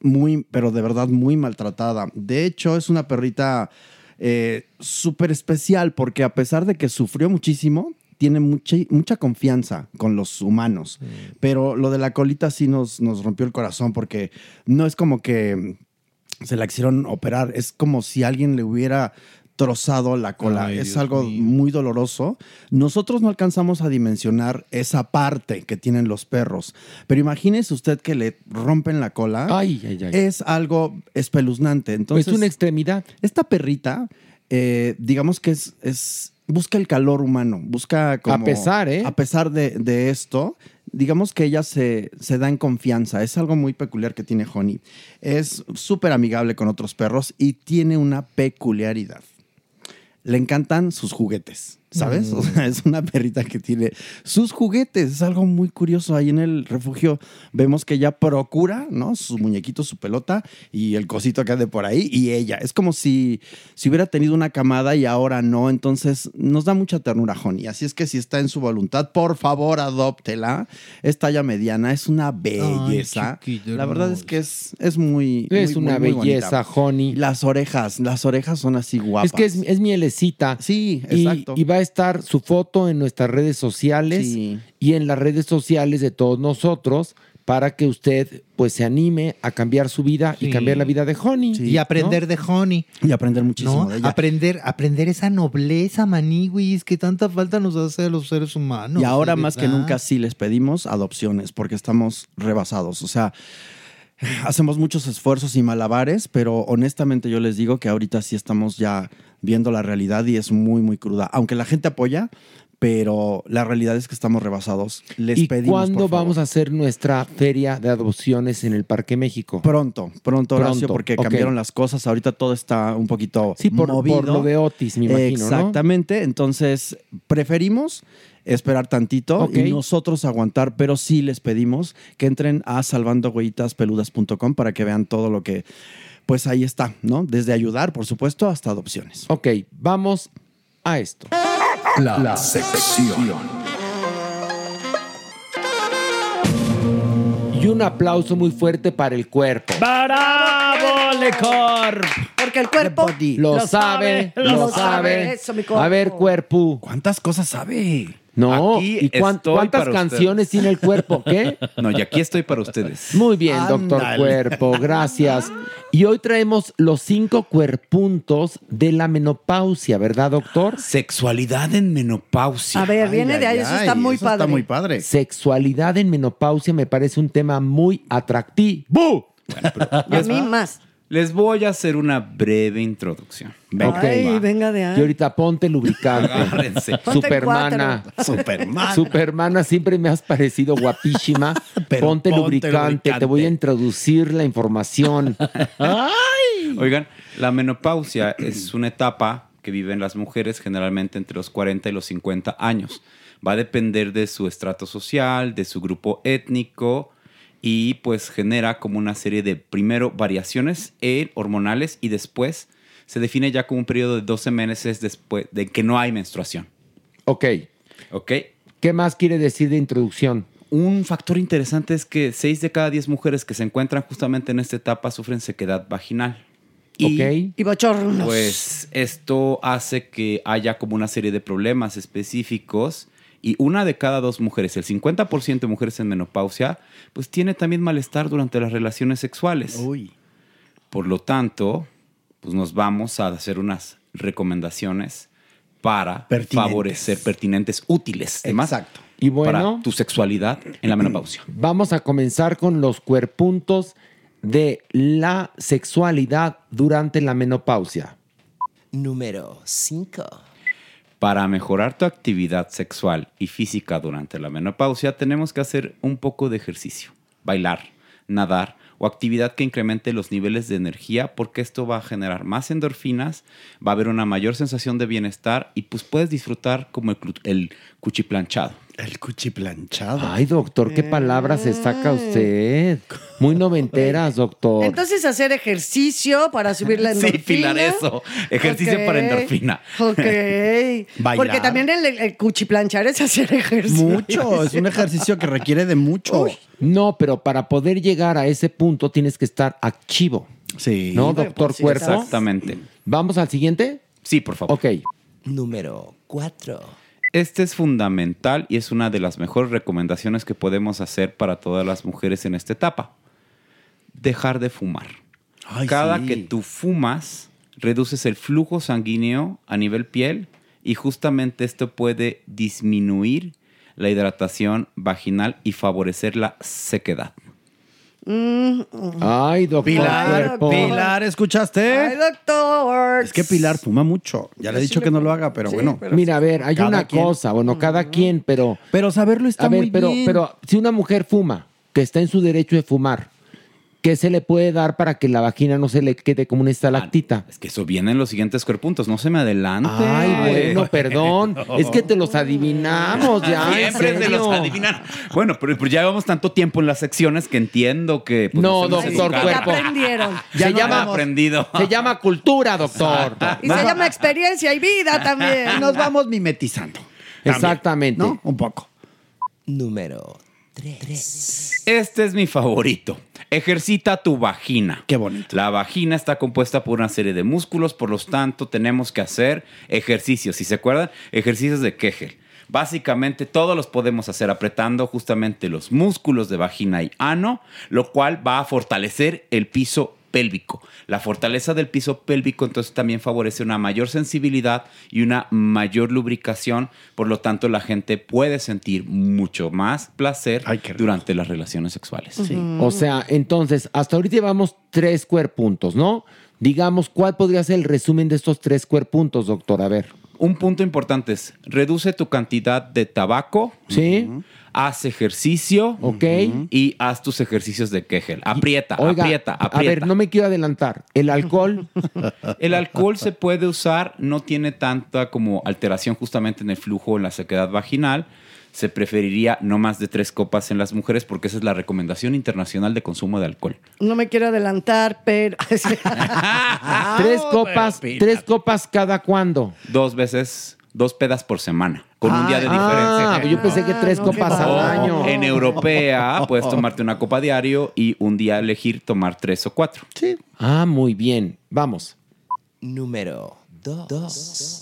muy, pero de verdad muy maltratada. De hecho, es una perrita eh, súper especial porque a pesar de que sufrió muchísimo, tiene mucha, mucha confianza con los humanos. Pero lo de la colita sí nos, nos rompió el corazón porque no es como que se la quisieron operar, es como si alguien le hubiera trozado la cola. Ay, es Dios algo mío. muy doloroso. Nosotros no alcanzamos a dimensionar esa parte que tienen los perros, pero imagínese usted que le rompen la cola. Ay, ay, ay. Es algo espeluznante. Entonces, es una extremidad. Esta perrita, eh, digamos que es, es- busca el calor humano, busca como... A pesar, ¿eh? A pesar de, de esto, digamos que ella se, se da en confianza. Es algo muy peculiar que tiene Honey. Es súper amigable con otros perros y tiene una peculiaridad. Le encantan sus juguetes. ¿Sabes? Mm. O sea, es una perrita que tiene sus juguetes. Es algo muy curioso. Ahí en el refugio vemos que ella procura, ¿no? Su muñequito, su pelota y el cosito que ande por ahí y ella. Es como si, si hubiera tenido una camada y ahora no. Entonces nos da mucha ternura, Honey. Así es que si está en su voluntad, por favor, adóptela. Es talla mediana, es una belleza. La verdad es que es, es muy. Es muy, una muy, belleza. Honey. Las orejas, las orejas son así guapas. Es que es, es mielecita. Sí, Y- exacto. Y, va a estar su foto en nuestras redes sociales Sí. y en las redes sociales de todos nosotros para que usted pues se anime a cambiar su vida y cambiar la vida de Honey. y aprender de Honey. Y aprender muchísimo ¿no? de ella. Aprender, aprender esa nobleza, maniwis, que tanta falta nos hace a los seres humanos. y ahora más que nunca sí les pedimos adopciones porque estamos rebasados. O sea, hacemos muchos esfuerzos y malabares, pero honestamente yo les digo que ahorita sí estamos ya viendo la realidad y es muy, muy cruda. Aunque la gente apoya, pero la realidad es que estamos rebasados. Les ¿Y pedimos. cuándo vamos a hacer nuestra feria de adopciones en el Parque México? Pronto, pronto, Horacio, Pronto, porque cambiaron las cosas. Ahorita todo está un poquito Sí, por, movido. por lo de Otis, me imagino, ¿no? Exactamente. Entonces, preferimos esperar tantito y nosotros aguantar, pero sí les pedimos que entren a salvandohuellitaspeludas.com para que vean todo lo que, pues ahí está, ¿no? Desde ayudar, por supuesto, hasta adopciones. Ok, vamos a esto. La, sección. Y un aplauso muy fuerte para el cuerpo. ¡Bravo, Lecor! Porque el cuerpo Lo, sabe, lo, sabe. Eso, mi cuerpo. A ver, cuerpo. ¿Cuántas cosas sabe? No, Aquí ¿y cuán- estoy cuántas para canciones ustedes. tiene el cuerpo? ¿Qué? No, y aquí estoy para ustedes. Muy bien, doctor. Cuerpo, gracias. Y hoy traemos los cinco cuerpuntos de la menopausia, ¿verdad, doctor? Sexualidad en menopausia. A ver, viene de ahí, eso está muy padre. padre. Sexualidad en menopausia me parece un tema muy atractivo. Y a mí más. Les voy a hacer una breve introducción. Ok. Ay, venga de ahí. Y ahorita ponte lubricante. Agárrense. Ponte Supermana. Superman. Supermana, siempre me has parecido guapísima. Pero ponte, ponte lubricante. lubricante. Te voy a introducir la información. Oigan, la menopausia es una etapa que viven las mujeres generalmente entre los 40 y los 50 años. Va a depender de su estrato social, de su grupo étnico y pues genera como una serie de primero variaciones hormonales y después se define ya como un periodo de 12 meses después de que no hay menstruación. Ok. ¿Ok? ¿Qué más quiere decir de introducción? Un factor interesante es que 6 de cada 10 mujeres que se encuentran justamente en esta etapa sufren sequedad vaginal. Y ok. Y bochornos. Pues esto hace que haya como una serie de problemas específicos y una de cada dos mujeres, el 50% de mujeres en menopausia, pues tiene también malestar durante las relaciones sexuales. Uy. Por lo tanto, pues nos vamos a hacer unas recomendaciones para Pertinentes. favorecer pertinentes, útiles, además, Exacto. Y bueno, para tu sexualidad en la menopausia. vamos a comenzar con los cuerpuntos de la sexualidad durante la menopausia. Número 5. Para mejorar tu actividad sexual y física durante la menopausia, tenemos que hacer un poco de ejercicio, bailar, nadar o actividad que incremente los niveles de energía porque esto va a generar más endorfinas, va a haber una mayor sensación de bienestar y pues puedes disfrutar como el, el cuchiplanchado. El cuchiplanchado. Ay, doctor, ¿qué palabras se saca usted? Muy noventeras, doctor. Entonces hacer ejercicio para subir la endorfina. Sí, Pilar, eso. Ejercicio para endorfina. Ok. Bailar. Porque también el, el cuchiplanchar es hacer ejercicio. Mucho, es un ejercicio que requiere de mucho. No, pero para poder llegar a ese punto tienes que estar activo. Sí. ¿No, doctor pues Cuerpo? Exactamente. ¿Vamos al siguiente? Sí, por favor. Ok. Número 4. Este es fundamental y es una de las mejores recomendaciones que podemos hacer para todas las mujeres en esta etapa. Dejar de fumar. Ay, Cada sí. que tú fumas, reduces el flujo sanguíneo a nivel piel y justamente esto puede disminuir la hidratación vaginal y favorecer la sequedad. Mm, Ay, doctor Pilar. Pilar, ¿escuchaste? Ay, doctor. Es que Pilar fuma mucho. Ya le he dicho que no lo haga, pero bueno. Mira, a ver, hay una quien. cosa, bueno, cada quien, pero... Pero saberlo está a ver, muy pero, bien. pero si una mujer fuma, que está en su derecho de fumar, ¿qué se le puede dar para que la vagina no se le quede como una estalactita? Es que eso viene en los siguientes cuerpuntos. No se me adelante. Ay, bueno, perdón. Es que te los adivinamos ya. Siempre se los adivinan. Bueno, pero, pero ya llevamos tanto tiempo en las secciones que entiendo que. pues, No, doctor educado. Cuerpo. aprendieron. Se no llama, aprendido. se llama cultura, doctor. Y se llama experiencia y vida también. Nos vamos mimetizando. Exactamente. ¿No? Un poco. Número 3. Este es mi favorito. Ejercita tu vagina. Qué bonito. La vagina está compuesta por una serie de músculos, por lo tanto tenemos que hacer ejercicios. Si se acuerdan, ejercicios de Kegel. Básicamente todos los podemos hacer apretando justamente los músculos de vagina y ano, lo cual va a fortalecer el piso pélvico. La fortaleza del piso pélvico entonces también favorece una mayor sensibilidad y una mayor lubricación, por lo tanto la gente puede sentir mucho más placer durante las relaciones sexuales. O sea, entonces, hasta ahorita llevamos tres cuerpuntos, ¿no? Digamos, ¿cuál podría ser el resumen de estos tres cuerpuntos, doctor? A ver. Un punto importante es, reduce tu cantidad de tabaco. Sí. Haz ejercicio. Ok. Y haz tus ejercicios de Kegel. Aprieta, Oiga, aprieta, a aprieta. ver, no me quiero adelantar. ¿El alcohol? El alcohol se puede usar, no tiene tanta como alteración justamente en el flujo o en la sequedad vaginal. Se preferiría no más de tres copas en las mujeres porque esa es la recomendación internacional de consumo de alcohol. No me quiero adelantar, pero. tres copas, tres copas cada cuándo. Dos veces, dos pedas por semana, con un día de Ah, diferencia. yo pensé que tres copas al O año. En europea puedes tomarte una copa diario y un día elegir tomar tres o cuatro. Sí. Ah, muy bien. Vamos. Número 2.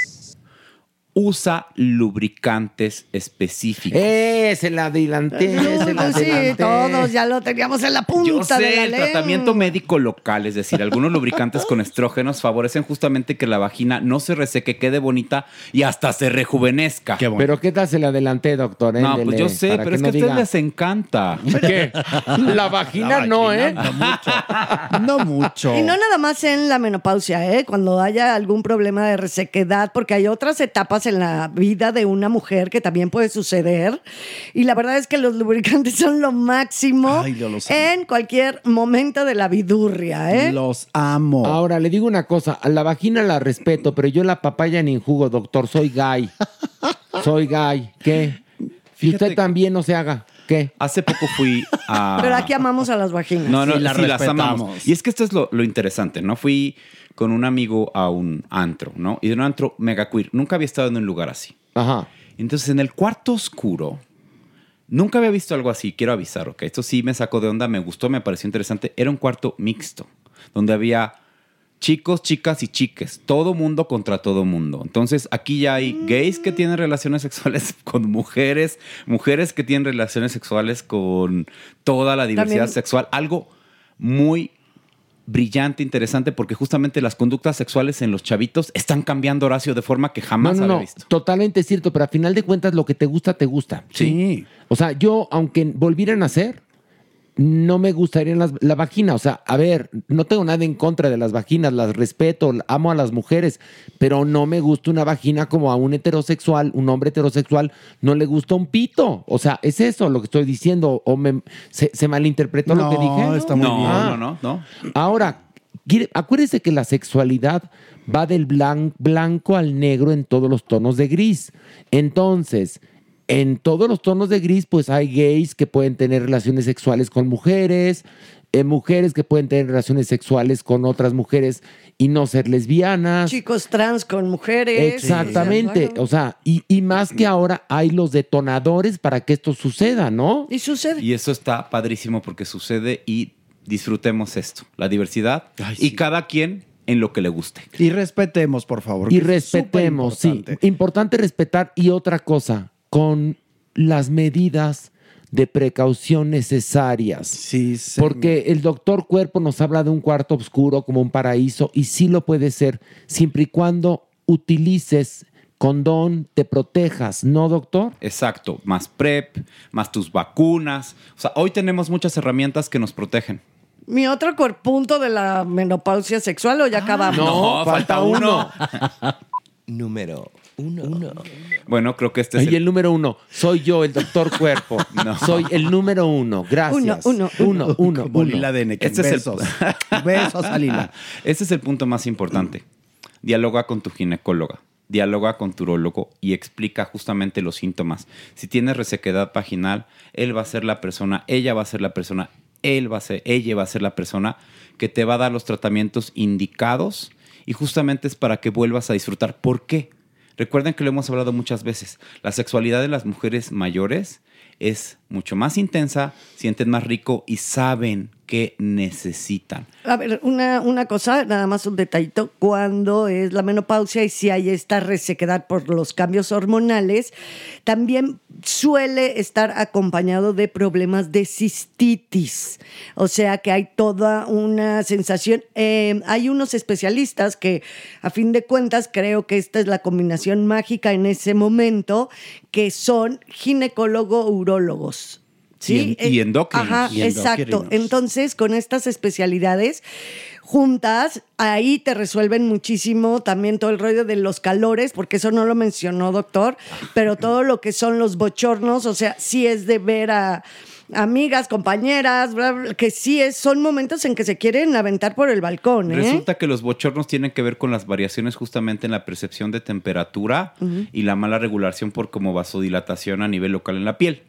Usa lubricantes específicos. Eh, se la adelanté, se la sí, adelanté. todos ya lo teníamos en la punta Yo sé, de la el lengua. tratamiento médico local, es decir, algunos lubricantes con estrógenos favorecen justamente que la vagina no se reseque, quede bonita y hasta se rejuvenezca. Pero ¿qué tal se la adelanté, doctor? No, pues yo sé, pero es no que a ustedes diga- les encanta. ¿Qué? La vagina no, ¿eh? No mucho. Y no nada más en la menopausia, ¿eh? cuando haya algún problema de resequedad, porque hay otras etapas en la vida de una mujer que también puede suceder. Y la verdad es que los lubricantes son lo máximo Ay, yo los amo. en cualquier momento de la vidurria. ¿eh? Los amo. Ahora, le digo una cosa, a la vagina la respeto, pero yo la papaya ni en jugo, doctor, soy gay. soy gay. ¿Qué? Y usted también no se haga. ¿Qué? Hace poco fui a... Pero aquí amamos a las vaginas. No, no, Sí, sí, las las amamos. respetamos. Y es que esto es lo, lo interesante, ¿no? Fui con un amigo a un antro, ¿no? Y de un antro mega queer. Nunca había estado en un lugar así. Ajá. Entonces, en el cuarto oscuro, nunca había visto algo así. Quiero avisar, ¿ok? Esto sí me sacó de onda, me gustó, me pareció interesante. Era un cuarto mixto, donde había chicos, chicas y chiques. Todo mundo contra todo mundo. Entonces, aquí ya hay gays que tienen relaciones sexuales con mujeres, mujeres que tienen relaciones sexuales con toda la diversidad También- sexual. Algo muy brillante, interesante, porque justamente las conductas sexuales en los chavitos están cambiando, Horacio, de forma que No, jamás no, había no, visto. totalmente cierto, pero a final de cuentas lo que te gusta, te gusta. Sí. O sea, yo, aunque volviera a nacer, no me gustaría las- la vagina. O sea, a ver, no tengo nada en contra de las vaginas, las respeto, amo a las mujeres, pero no me gusta una vagina como a un heterosexual, un hombre heterosexual, no le gusta un pito. O sea, es eso lo que estoy diciendo. ¿O me, se, se malinterpretó lo que No, dije? está muy no, bien. no, no, no. Ahora, acuérdese que la sexualidad va del blan- blanco al negro en todos los tonos de gris. Entonces, en todos los tonos de gris, pues hay gays que pueden tener relaciones sexuales con mujeres, eh, mujeres que pueden tener relaciones sexuales con otras mujeres y no ser lesbianas. Chicos trans con mujeres. Exactamente. O sea, y, y más que ahora hay los detonadores para que esto suceda, ¿no? Y sucede. Y eso está padrísimo porque sucede y disfrutemos esto, la diversidad y cada quien en lo que le guste. Y respetemos, por favor. Y respetemos, sí. Importante respetar. Y otra cosa, con las medidas de precaución necesarias. Sí, Porque el doctor Cuerpo nos habla de un cuarto oscuro como un paraíso y sí lo puede ser, siempre y cuando utilices condón, te protejas, ¿no, doctor? Exacto, más PrEP, más tus vacunas. O sea, hoy tenemos muchas herramientas que nos protegen. Mi otro punto de la menopausia sexual o ya acabamos. No, falta uno. Número Uno. Uno. Bueno, creo que este es Y el número uno, soy yo, el doctor cuerpo. Soy el número uno. Gracias. Uno, uno, uno. Como uno. Lila de Nequén. Este es el- Besos. Besos a Lila. Este es el punto más importante. Dialoga con tu ginecóloga, dialoga con tu urólogo y explica justamente los síntomas. Si tienes resequedad vaginal, él va a ser la persona, ella va a ser la persona, él va a ser, ella va a ser la persona que te va a dar los tratamientos indicados y justamente es para que vuelvas a disfrutar. ¿Por qué? Recuerden que lo hemos hablado muchas veces. La sexualidad de las mujeres mayores es mucho más intensa, sienten más rico y saben qué necesitan. A ver, una, una cosa, nada más un detallito. Cuando es la menopausia y si hay esta resequedad por los cambios hormonales, también suele estar acompañado de problemas de cistitis. O sea que hay toda una sensación. Eh, hay unos especialistas que, a fin de cuentas, creo que esta es la combinación mágica en ese momento, que son ginecólogo-urólogos. ¿Sí? Y en- y Eh. Ajá, Y exacto. Entonces, con estas especialidades juntas, ahí te resuelven muchísimo también todo el rollo de los calores, porque eso no lo mencionó, doctor, pero todo lo que son los bochornos, o sea, sí es de ver a amigas, compañeras, bla, bla, que sí es, son momentos en que se quieren aventar por el balcón, ¿eh? Resulta que los bochornos tienen que ver con las variaciones justamente en la percepción de temperatura y la mala regulación por como vasodilatación a nivel local en la piel.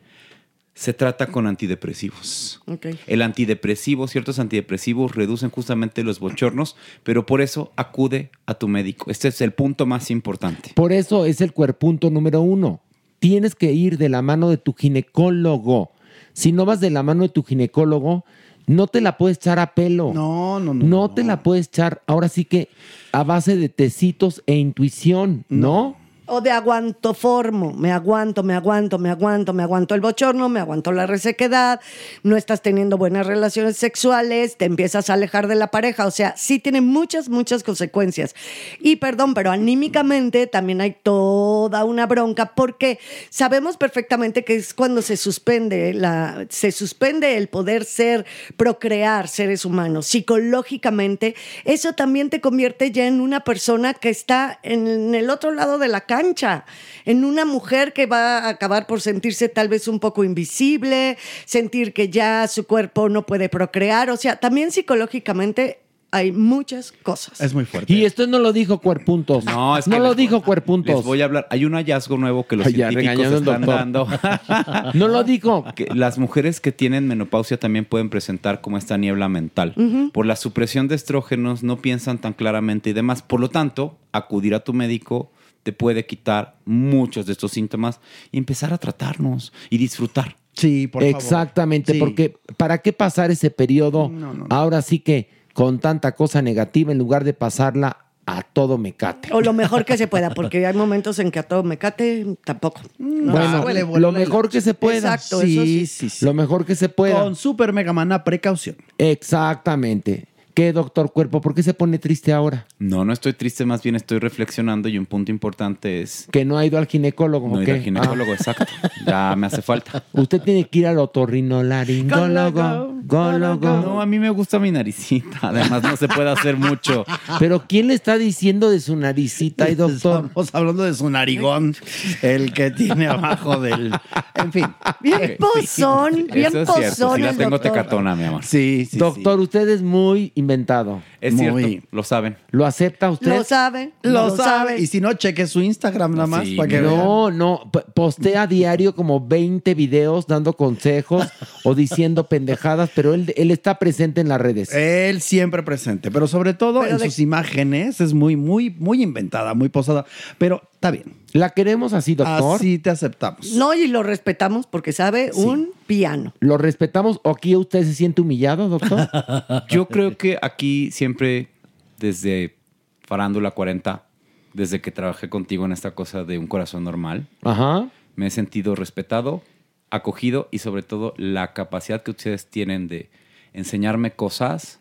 Se trata con antidepresivos. El antidepresivo, ciertos antidepresivos reducen justamente los bochornos, pero por eso acude a tu médico. Este es el punto más importante. Por eso es el cuerpunto número uno. Tienes que ir de la mano de tu ginecólogo. Si no vas de la mano de tu ginecólogo, no te la puedes echar a pelo. No, no, no. No te la puedes echar, ahora sí que a base de tecitos e intuición, ¿no? O de aguantoformo, me aguanto, me aguanto, me aguanto, me aguanto el bochorno, me aguanto la resequedad, no estás teniendo buenas relaciones sexuales, te empiezas a alejar de la pareja, o sea, sí tiene muchas, muchas consecuencias. Y perdón, pero anímicamente también hay toda una bronca porque sabemos perfectamente que es cuando se suspende la se suspende el poder ser procrear seres humanos psicológicamente, eso también te convierte ya en una persona que está en el otro lado de la cancha, en una mujer que va a acabar por sentirse tal vez un poco invisible, sentir que ya su cuerpo no puede procrear, o sea, también psicológicamente hay muchas cosas. Es muy fuerte. Y esto no lo dijo Cuerpuntos. No, es que no lo dijo Cuerpuntos. Les voy a hablar. Hay un hallazgo nuevo que los Ay, científicos están dando. no lo dijo. Que las mujeres que tienen menopausia también pueden presentar como esta niebla mental. Por la supresión de estrógenos no piensan tan claramente y demás. Por lo tanto, acudir a tu médico te puede quitar muchos de estos síntomas y empezar a tratarnos y disfrutar. Sí, por Exactamente, Sí. porque ¿para qué pasar ese periodo ahora sí que con tanta cosa negativa en lugar de pasarla a todo mecate? O lo mejor que se pueda, porque hay momentos en que a todo me cate, tampoco. bueno, lo mejor que se pueda. Exacto, eso sí. Lo mejor que se pueda. Con super mega mana precaución. Exactamente. ¿Qué, doctor Cuerpo? ¿Por qué se pone triste ahora? No, no estoy triste, más bien estoy reflexionando y un punto importante es... Que no ha ido al ginecólogo. No ¿o ir qué? al ginecólogo, Ah. exacto. Ya me hace falta. Usted tiene que ir al otorrinolaringólogo. gólogo. No, a mí me gusta mi naricita. Además, no se puede hacer mucho. Pero ¿quién le está diciendo de su naricita, y doctor? Estamos hablando de su narigón, el que tiene abajo del. En fin. Bien pozón, bien pozón Sí la tengo doctor. tecatona, mi amor. Sí, sí. Doctor, usted es muy inventado. Es Muy. cierto, lo saben. ¿Lo acepta usted? Lo sabe, Lo, sabe. Y si no, cheque su Instagram nada más Sí, para que vean. No, no, p- postea a diario como 20 videos dando consejos o diciendo pendejadas, pero él, él está presente en las redes. Él siempre presente, pero sobre todo Pero en de- sus imágenes es muy, muy, muy inventada, muy posada. Pero está bien. ¿La queremos así, doctor? Así te aceptamos. No, y lo respetamos porque sabe un piano. ¿Lo respetamos o aquí usted se siente humillado, doctor? Yo creo que aquí siempre, desde Farándula 40, desde que trabajé contigo en esta cosa de un corazón normal, Ajá. me he sentido respetado, acogido y sobre todo la capacidad que ustedes tienen de enseñarme cosas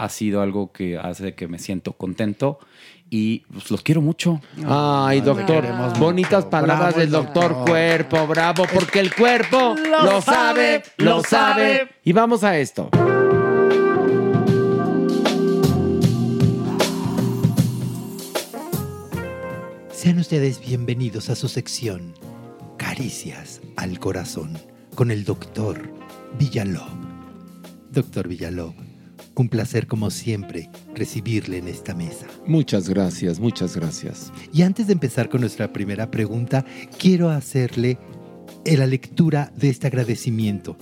ha sido algo que hace que me siento contento y pues, los quiero mucho. Ay, doctor, bonitas mucho. palabras Bravo, del el doctor doctor. Cuerpo, bravo, porque el cuerpo Lo lo, sabe, lo sabe. Y vamos a esto. Sean ustedes bienvenidos a su sección Caricias al Corazón con el doctor Villalob. Doctor Villalob, un placer como siempre recibirle en esta mesa. Muchas gracias, muchas gracias. Y antes de empezar con nuestra primera pregunta, quiero hacerle eh, la lectura de este agradecimiento.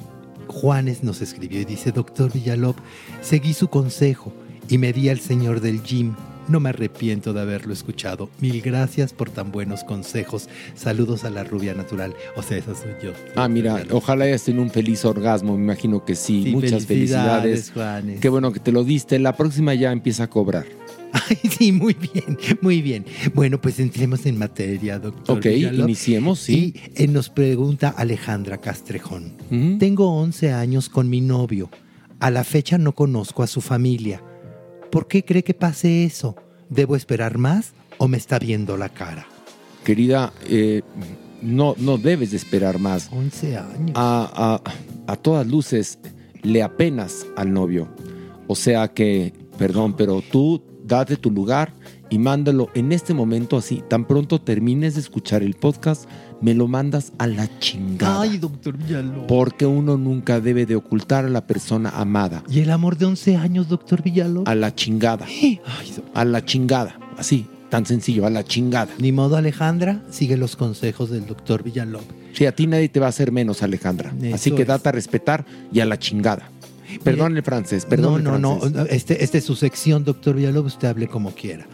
Juanes nos escribió y dice, doctor Villalob, seguí su consejo y me di al señor del gym. No me arrepiento de haberlo escuchado. Mil gracias por tan buenos consejos. Saludos a la rubia natural. O sea, esa soy yo. Ah, mira, ojalá hayas tenido un feliz orgasmo, me imagino que sí. Sí, Muchas felicidades, felicidades. Juanes. Qué bueno que te lo diste. La próxima ya empieza a cobrar. Sí, muy bien, muy bien. Bueno, pues entremos en materia, doctor. Ok, iniciemos, sí. Y eh, nos pregunta Alejandra Castrejón. Tengo 11 años con mi novio. A la fecha no conozco a su familia. ¿Por qué cree que pase eso? ¿Debo esperar más o me está viendo la cara? Querida, eh, no, no debes de esperar más. 11 años. A, a- a todas luces, le apenas al novio. O sea que, perdón, pero tú date tu lugar y mándalo en este momento así. Tan pronto termines de escuchar el podcast, me lo mandas a la chingada. Ay, doctor Villalobos. Porque uno nunca debe de ocultar a la persona amada. ¿Y el amor de 11 años, doctor Villalobos? A la chingada. A la chingada. Así, tan sencillo, a la chingada. Ni modo, Alejandra, sigue los consejos del doctor Villalobos. Sí, a ti nadie te va a hacer menos, Alejandra. Así que es. date a respetar y a la chingada. Perdón el francés, perdón no, el no, francés. no. Este, este es su sección, doctor Villalobos. Usted hable como quiera.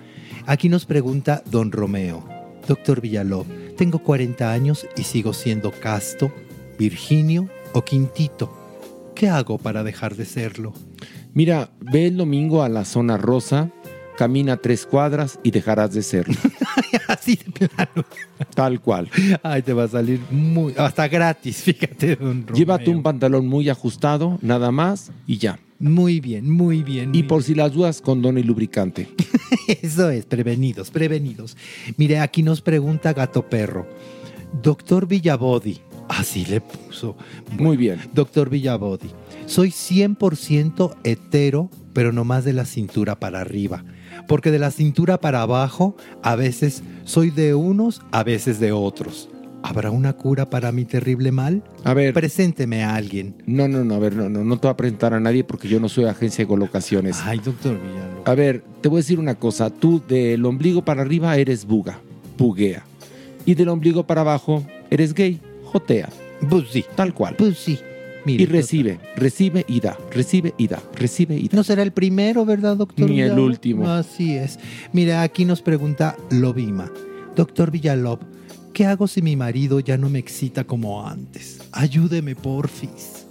Aquí nos pregunta don Romeo. Doctor Villalobos, tengo 40 años y sigo siendo casto, Virginio o Quintito. ¿Qué hago para dejar de serlo? Mira, ve el domingo a la zona rosa, camina tres cuadras y dejarás de serlo. Así de plano. Tal cual. Ay, te va a salir muy. Hasta gratis, fíjate, don Romeo. Llévate un pantalón muy ajustado, nada más, y ya. Muy bien, muy bien. Y por si las dudas, condón y lubricante. Eso es, prevenidos, prevenidos. Mire, aquí nos pregunta Gato Perro. Doctor Villabodi. Así le puso. Muy bien. Doctor Villabodi. Soy 100% hetero, pero no más de la cintura para arriba. Porque de la cintura para abajo, a veces soy de unos, a veces de otros. ¿Habrá una cura para mi terrible mal? A ver. Presénteme a alguien. No, no, no, a ver, no, no, no te voy a presentar a nadie porque yo no soy agencia de colocaciones. Ay, doctor Villalobos. A ver, te voy a decir una cosa. Tú del ombligo para arriba eres buga, buguea. Y del ombligo para abajo eres gay, jotea. Pues sí. Tal cual. Pues sí. y recibe, recibe y da, recibe y da, recibe y da. No será el primero, ¿verdad, doctor? Ni el Villalobos? último. Así es. Mira, aquí nos pregunta Lobima. Doctor Villalob, ¿qué hago si mi marido ya no me excita como antes? Ayúdeme, porfis.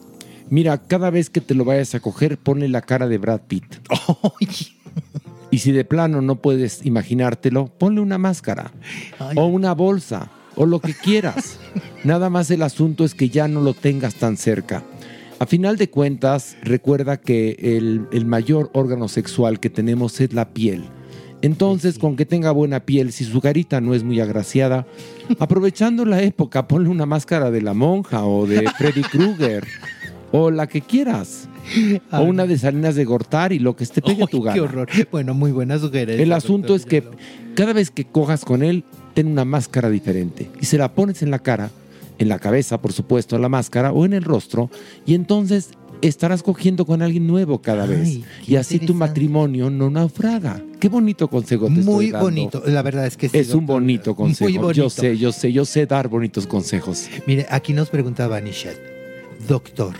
Mira, cada vez que te lo vayas a coger, ponle la cara de Brad Pitt. Y si de plano no puedes imaginártelo, ponle una máscara o una bolsa o lo que quieras. Nada más el asunto es que ya no lo tengas tan cerca. A final de cuentas, recuerda que el, el mayor órgano sexual que tenemos es la piel. Entonces, con que tenga buena piel, si su carita no es muy agraciada, aprovechando la época, ponle una máscara de la monja o de Freddy Krueger o la que quieras. O una de Salinas de Gortari, lo que te pegue tu gana. Qué horror. Bueno, muy buena sugerencia. El asunto es que cada vez que cojas con él, ten una máscara diferente y se la pones en la cara, en la cabeza, por supuesto, la máscara o en el rostro, y entonces estarás cogiendo con alguien nuevo cada vez. Y así tu matrimonio no naufraga. Qué bonito consejo te Muy estoy dando. bonito. La verdad es que sí, Es un bonito consejo. Muy bonito. Yo sé, yo sé, yo sé dar bonitos consejos. Mire, aquí nos preguntaba Nishet. Doctor,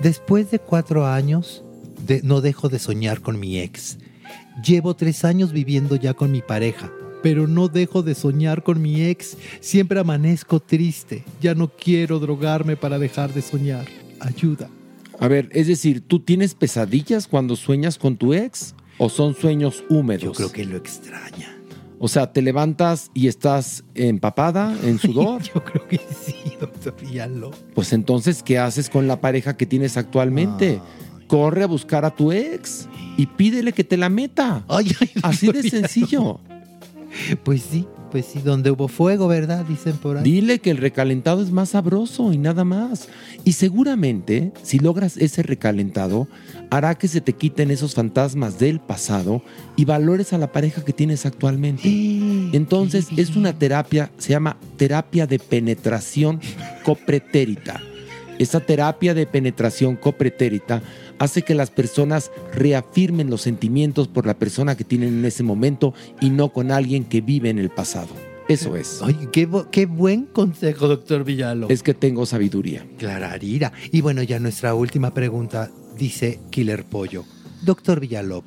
después de cuatro años, de- no dejo de soñar con mi ex. Llevo tres años viviendo ya con mi pareja, pero no dejo de soñar con mi ex. Siempre amanezco triste. Ya no quiero drogarme para dejar de soñar. Ayuda. A ver, es decir, ¿tú tienes pesadillas cuando sueñas con tu ex? ¿O son sueños húmedos? Yo creo que lo extraña. O sea, te levantas y estás empapada en sudor. Yo creo que sí, doctor Villalobos. Pues entonces, ¿qué haces con la pareja que tienes actualmente? Corre a buscar a tu ex y pídele que te la meta. Así de sencillo. Pues sí, Pues sí, donde hubo fuego, ¿verdad? Dicen por ahí. Dile que el recalentado es más sabroso y nada más. Y seguramente, si logras ese recalentado, hará que se te quiten esos fantasmas del pasado y valores a la pareja que tienes actualmente. Entonces, es una terapia, se llama terapia de penetración copretérita. Esa terapia de penetración copretérita hace que las personas reafirmen los sentimientos por la persona que tienen en ese momento y no con alguien que vive en el pasado. Eso es. Ay, qué, buen consejo, doctor Villalobos. Es que tengo sabiduría. Clararira. Y bueno, ya nuestra última pregunta dice Killer Pollo. Doctor Villalob,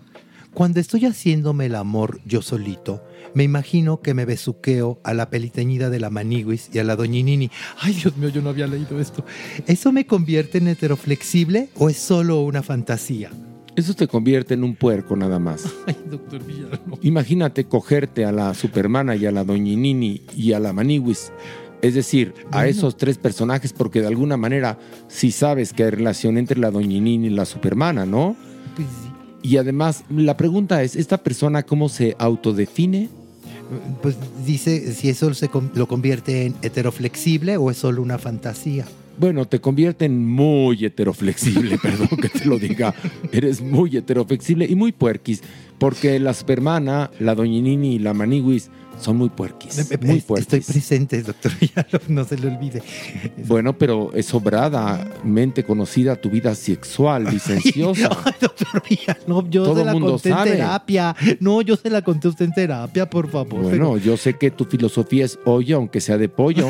cuando estoy haciéndome el amor yo solito, me imagino que me besuqueo a la peliteñida de la Maniguis y a la Doñinini. Ay, Dios mío, yo no había leído esto. ¿Eso me convierte en heteroflexible o es solo una fantasía? Eso te convierte en un puerco nada más. Ay, doctor Villalobos. Imagínate cogerte a la Supermana y a la Doñinini y a la Maniwis. Es decir, a esos tres personajes, porque de alguna manera sí sabes que hay relación entre la Doñinini y la Supermana, ¿no? Pues Y además, la pregunta es, ¿esta persona cómo se autodefine? Pues dice si eso se lo convierte en heteroflexible o es solo una fantasía. Bueno, te convierte en muy heteroflexible, perdón que te lo diga. Eres muy heteroflexible y muy puerquis, porque la Supermana, la Doñinini y la Maniwis son muy puerquis. Muy puerquis. Estoy presente, doctor Villalobos, no se le olvide. Bueno, pero es sobradamente conocida tu vida sexual, licenciosa. Ay, doctor Villalobos, yo Todo se la mundo conté sabe. en terapia. No, yo se la conté a usted en terapia, por favor. Bueno, yo sé que tu filosofía es hoyo, aunque sea de pollo,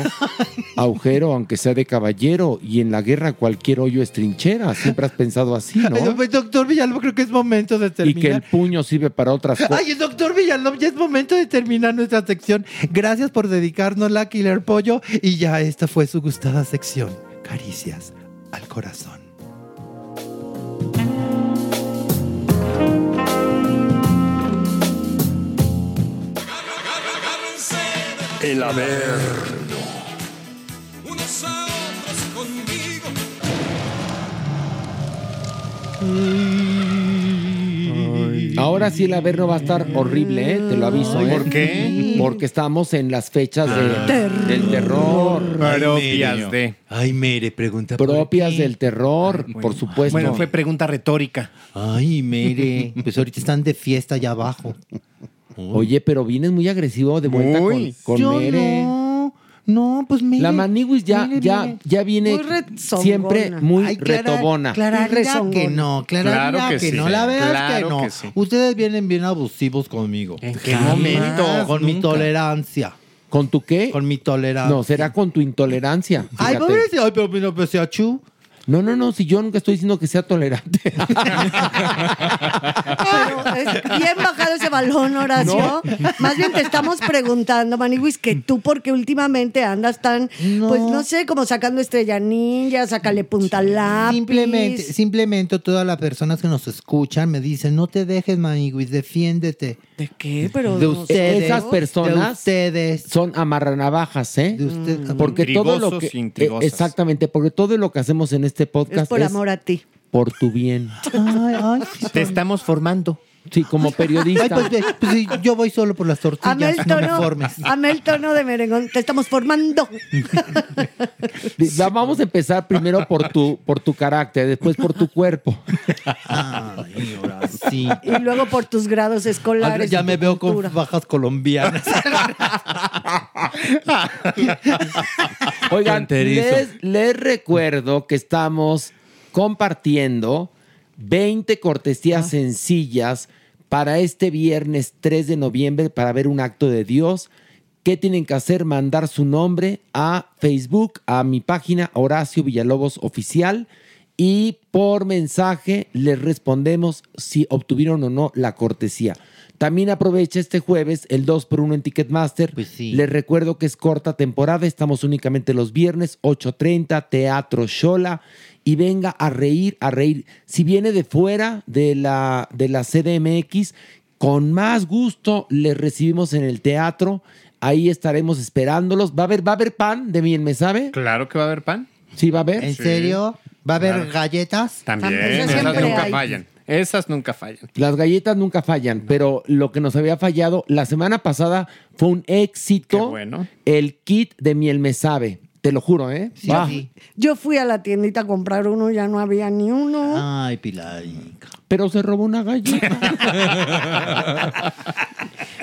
agujero, aunque sea de caballero, y en la guerra cualquier hoyo es trinchera. Siempre has pensado así, Ay, ¿no? pues, doctor Villalobos, creo que es momento de Y terminar. que el puño sirve para otras cosas. Ay, doctor Villalobos, ya es momento de terminar nuestra sección. Gracias por dedicarnos la Killer Pollo. Y ya esta fue su gustada sección. Caricias al corazón. El conmigo. Ahora sí el Averno va a estar horrible, ¿eh? te lo aviso. Ay, ¿eh? ¿por qué? Porque estamos en las fechas de- Ah. del terror. Propias de. Ay, Mere, pregunta Propias del terror, por supuesto. Bueno, fue pregunta retórica. Ay, Mere. Pues ahorita están de fiesta allá abajo. Oye, pero vienes muy agresivo de vuelta Muy. con, con Yo Mere. no. No, pues Mere. La Maniwis ya, ya, ya viene Muy siempre muy Ay, Clara- retobona. Rezongona. que no, Claro que que, sí. no, la verdad es Claro que no. que sí. Ustedes vienen bien abusivos conmigo. ¿En qué momento? Con mi tolerancia. ¿Con tu qué? Con mi tolerancia. No, será con tu intolerancia. Ay, fíjate. pobrecito. Ay, pero pues sea chu. No, no, no, si yo nunca estoy diciendo que sea tolerante. Pero es bien bajado ese balón, Horacio. Más bien te estamos preguntando, Maniwis, que tú porque últimamente andas tan, pues no sé, como sacando estrella ninja, sácale punta lápiz. Simplemente, simplemente todas las personas que nos escuchan me dicen, no te dejes, Maniguis, defiéndete. ¿De qué? Pero De ustedes. Esas personas De ustedes. son amarranavajas, ¿eh? De ustedes. Porque todo lo Intrigosos que e intrigosas. eh, exactamente, porque todo lo que hacemos en este podcast es por amor a ti. por tu bien. Ay, ay, Te estamos formando. Sí, como periodista. Ay, pues, pues, sí, yo voy solo por las tortillas, Amé el no me tono, formes. amé el tono de merengón. Te estamos formando. Va- Vamos a empezar primero por tu, por tu carácter, después por tu cuerpo. Ay, ahora sí. Y luego por tus grados escolares. ya me veo cultura. con bajas colombianas. Oigan, les, les recuerdo que estamos compartiendo 20 cortesías sencillas para este viernes 3 de noviembre para ver un acto de Dios. ¿Qué tienen que hacer? Mandar su nombre a Facebook, a mi página Horacio Villalobos Oficial y por mensaje les respondemos si obtuvieron o no la cortesía. También aprovecha este jueves el 2x1 en Ticketmaster. Pues sí. Les recuerdo que es corta temporada, estamos únicamente los viernes, 8.30, Teatro Shola. Y venga a reír, a reír. Si viene de fuera de la, de la CDMX, con más gusto les recibimos en el teatro. Ahí estaremos esperándolos. ¿Va a haber, va a haber pan de bien, me sabe? Claro que va a haber pan. Sí, va a haber. ¿En serio? ¿Va a haber Claro. galletas? También. Eso Esas nunca hay. fallan. Esas nunca fallan. Las galletas nunca fallan, pero lo que nos había fallado la semana pasada fue un éxito. El kit de miel me sabe. Te lo juro, ¿eh? Va. Yo fui a la tiendita a comprar uno, ya no había ni uno. Ay, Pilar. Pero se robó una galleta.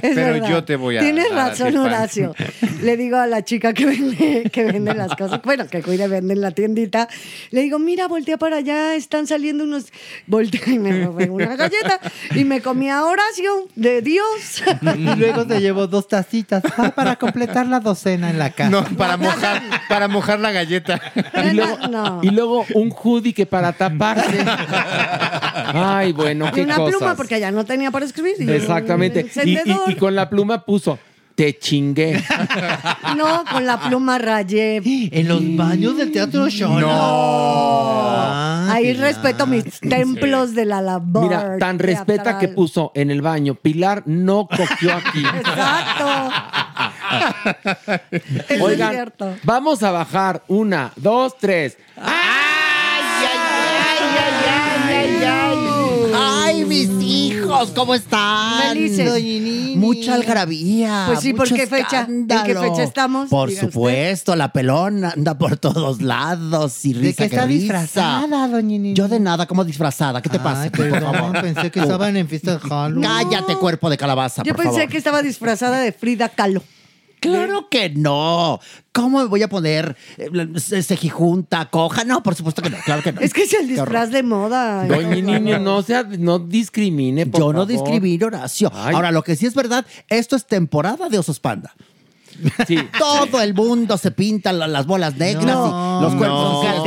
Es Pero verdad. yo te voy a Tienes a razón. Horacio. Le digo a la chica que vende, que vende las cosas, bueno, que cuide, vende en la tiendita. Le digo, mira, voltea para allá, están saliendo unos. Voltea y me robé una galleta y me comí a Horacio, de Dios. Y luego te llevo dos tacitas ah, para completar la docena en la casa. No, para mojar, para mojar la galleta. Y luego, y luego un hoodie que para taparse. Ay, bueno, Y qué una cosas. pluma, porque ya no tenía para escribir. Y Exactamente. Y, y-. y con la pluma puso, te chingué. No, con la pluma rayé. En los baños del Teatro Shola. No. Ahí respeto mis templos de la labor. Mira, tan respeta que puso en el baño. Pilar no cogió aquí. Exacto. Eso es Oigan, cierto. vamos a bajar. Una, dos, tres. ¡Ay, mis hijos! ¿Cómo están? Felices. Mucha algarabía. Pues sí, ¿por qué fecha? ¿En qué fecha estamos? Por Diga usted. supuesto, la pelona anda por todos lados y ¿De risa qué que está risa. disfrazada, doña Nini? Yo de nada, como disfrazada. ¿Qué te pasa? Ay, Por perdón, favor. pensé que estaban en fiesta de Halloween. Cállate, cuerpo de calabaza, Yo por pensé favor. que estaba disfrazada de Frida Kahlo. Claro que no. ¿Cómo me voy a poner eh, ce- cejijunta, coja? No, por supuesto que no. Claro que no. Es que es el Qué horror. disfraz de moda. Doña Niño, no sea, no discrimine, por Yo no favor. discrimino, Horacio. Ay. Ahora, lo que sí es verdad, esto es temporada de osos panda. Sí. Todo el mundo se pinta la- las bolas negras No, y los cuerpos no.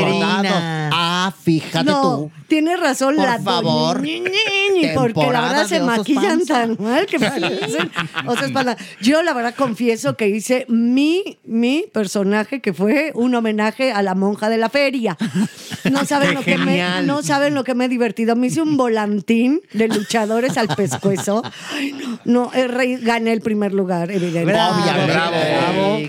Ah, fíjate no, tú. tienes razón, Por la favor. Ñiñi, porque la verdad se maquillan panza. tan mal que parecen osos panza. Yo la verdad confieso que hice mi, mi personaje que fue un homenaje a la monja de la feria. No saben, lo que, me, no saben lo que me he divertido. Me hice un volantín de luchadores al pescuezo. Ay, no, no, eh, gané el primer lugar, evidentemente. Obviamente. bravo,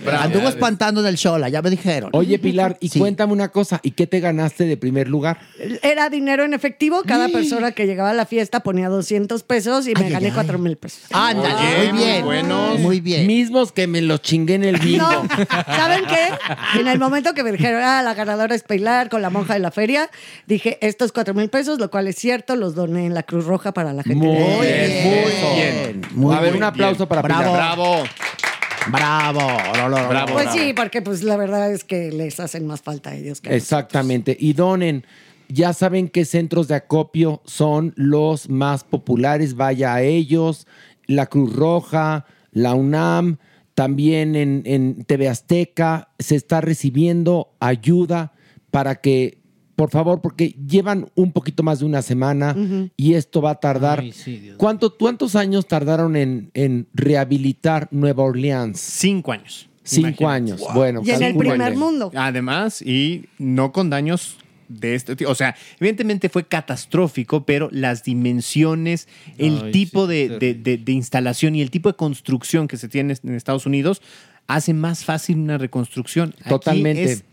bravo. Anduvo espantando en el Shola, ya me dijeron. Oye, Pilar, y Sí. cuéntame una cosa. ¿Y qué te ganaste de primer lugar? Era dinero en efectivo. Cada persona que llegaba a la fiesta ponía 200 pesos y me Ay, gané ay, 4 mil pesos. Ándale, Oye, muy bien. buenos. Muy bien. Mismos que me los chingué en el bingo. No, ¿saben qué? En el momento que me dijeron, ah, la ganadora es Pilar con la monja de la feria, dije, estos cuatro mil pesos, lo cual es cierto, los doné en la Cruz Roja para la gente. Muy bien, muy bien. Muy a ver, un aplauso para. Pilar. Bravo. Bravo. No, Bravo. Pues sí, porque pues la verdad es que les hacen más falta a ellos que a Exactamente. Y donen. Ya saben qué centros de acopio son los más populares. Vaya a ellos. La Cruz Roja, la UNAM, también en, en TV Azteca. Se está recibiendo ayuda para que, por favor, porque llevan un poquito más de una semana y esto va a tardar. Ay, sí, Dios. ¿Cuánto, ¿Cuántos años tardaron en, en rehabilitar Nueva Orleans? Cinco años. Cinco Imagínate. años. Bueno, Y en el primer mundo. Además, y no con daños de este tipo. O sea, evidentemente fue catastrófico, pero las dimensiones, el Ay, tipo sí, de, de- de- de instalación y el tipo de construcción que se tiene en Estados Unidos hace más fácil una reconstrucción. Aquí Totalmente. es-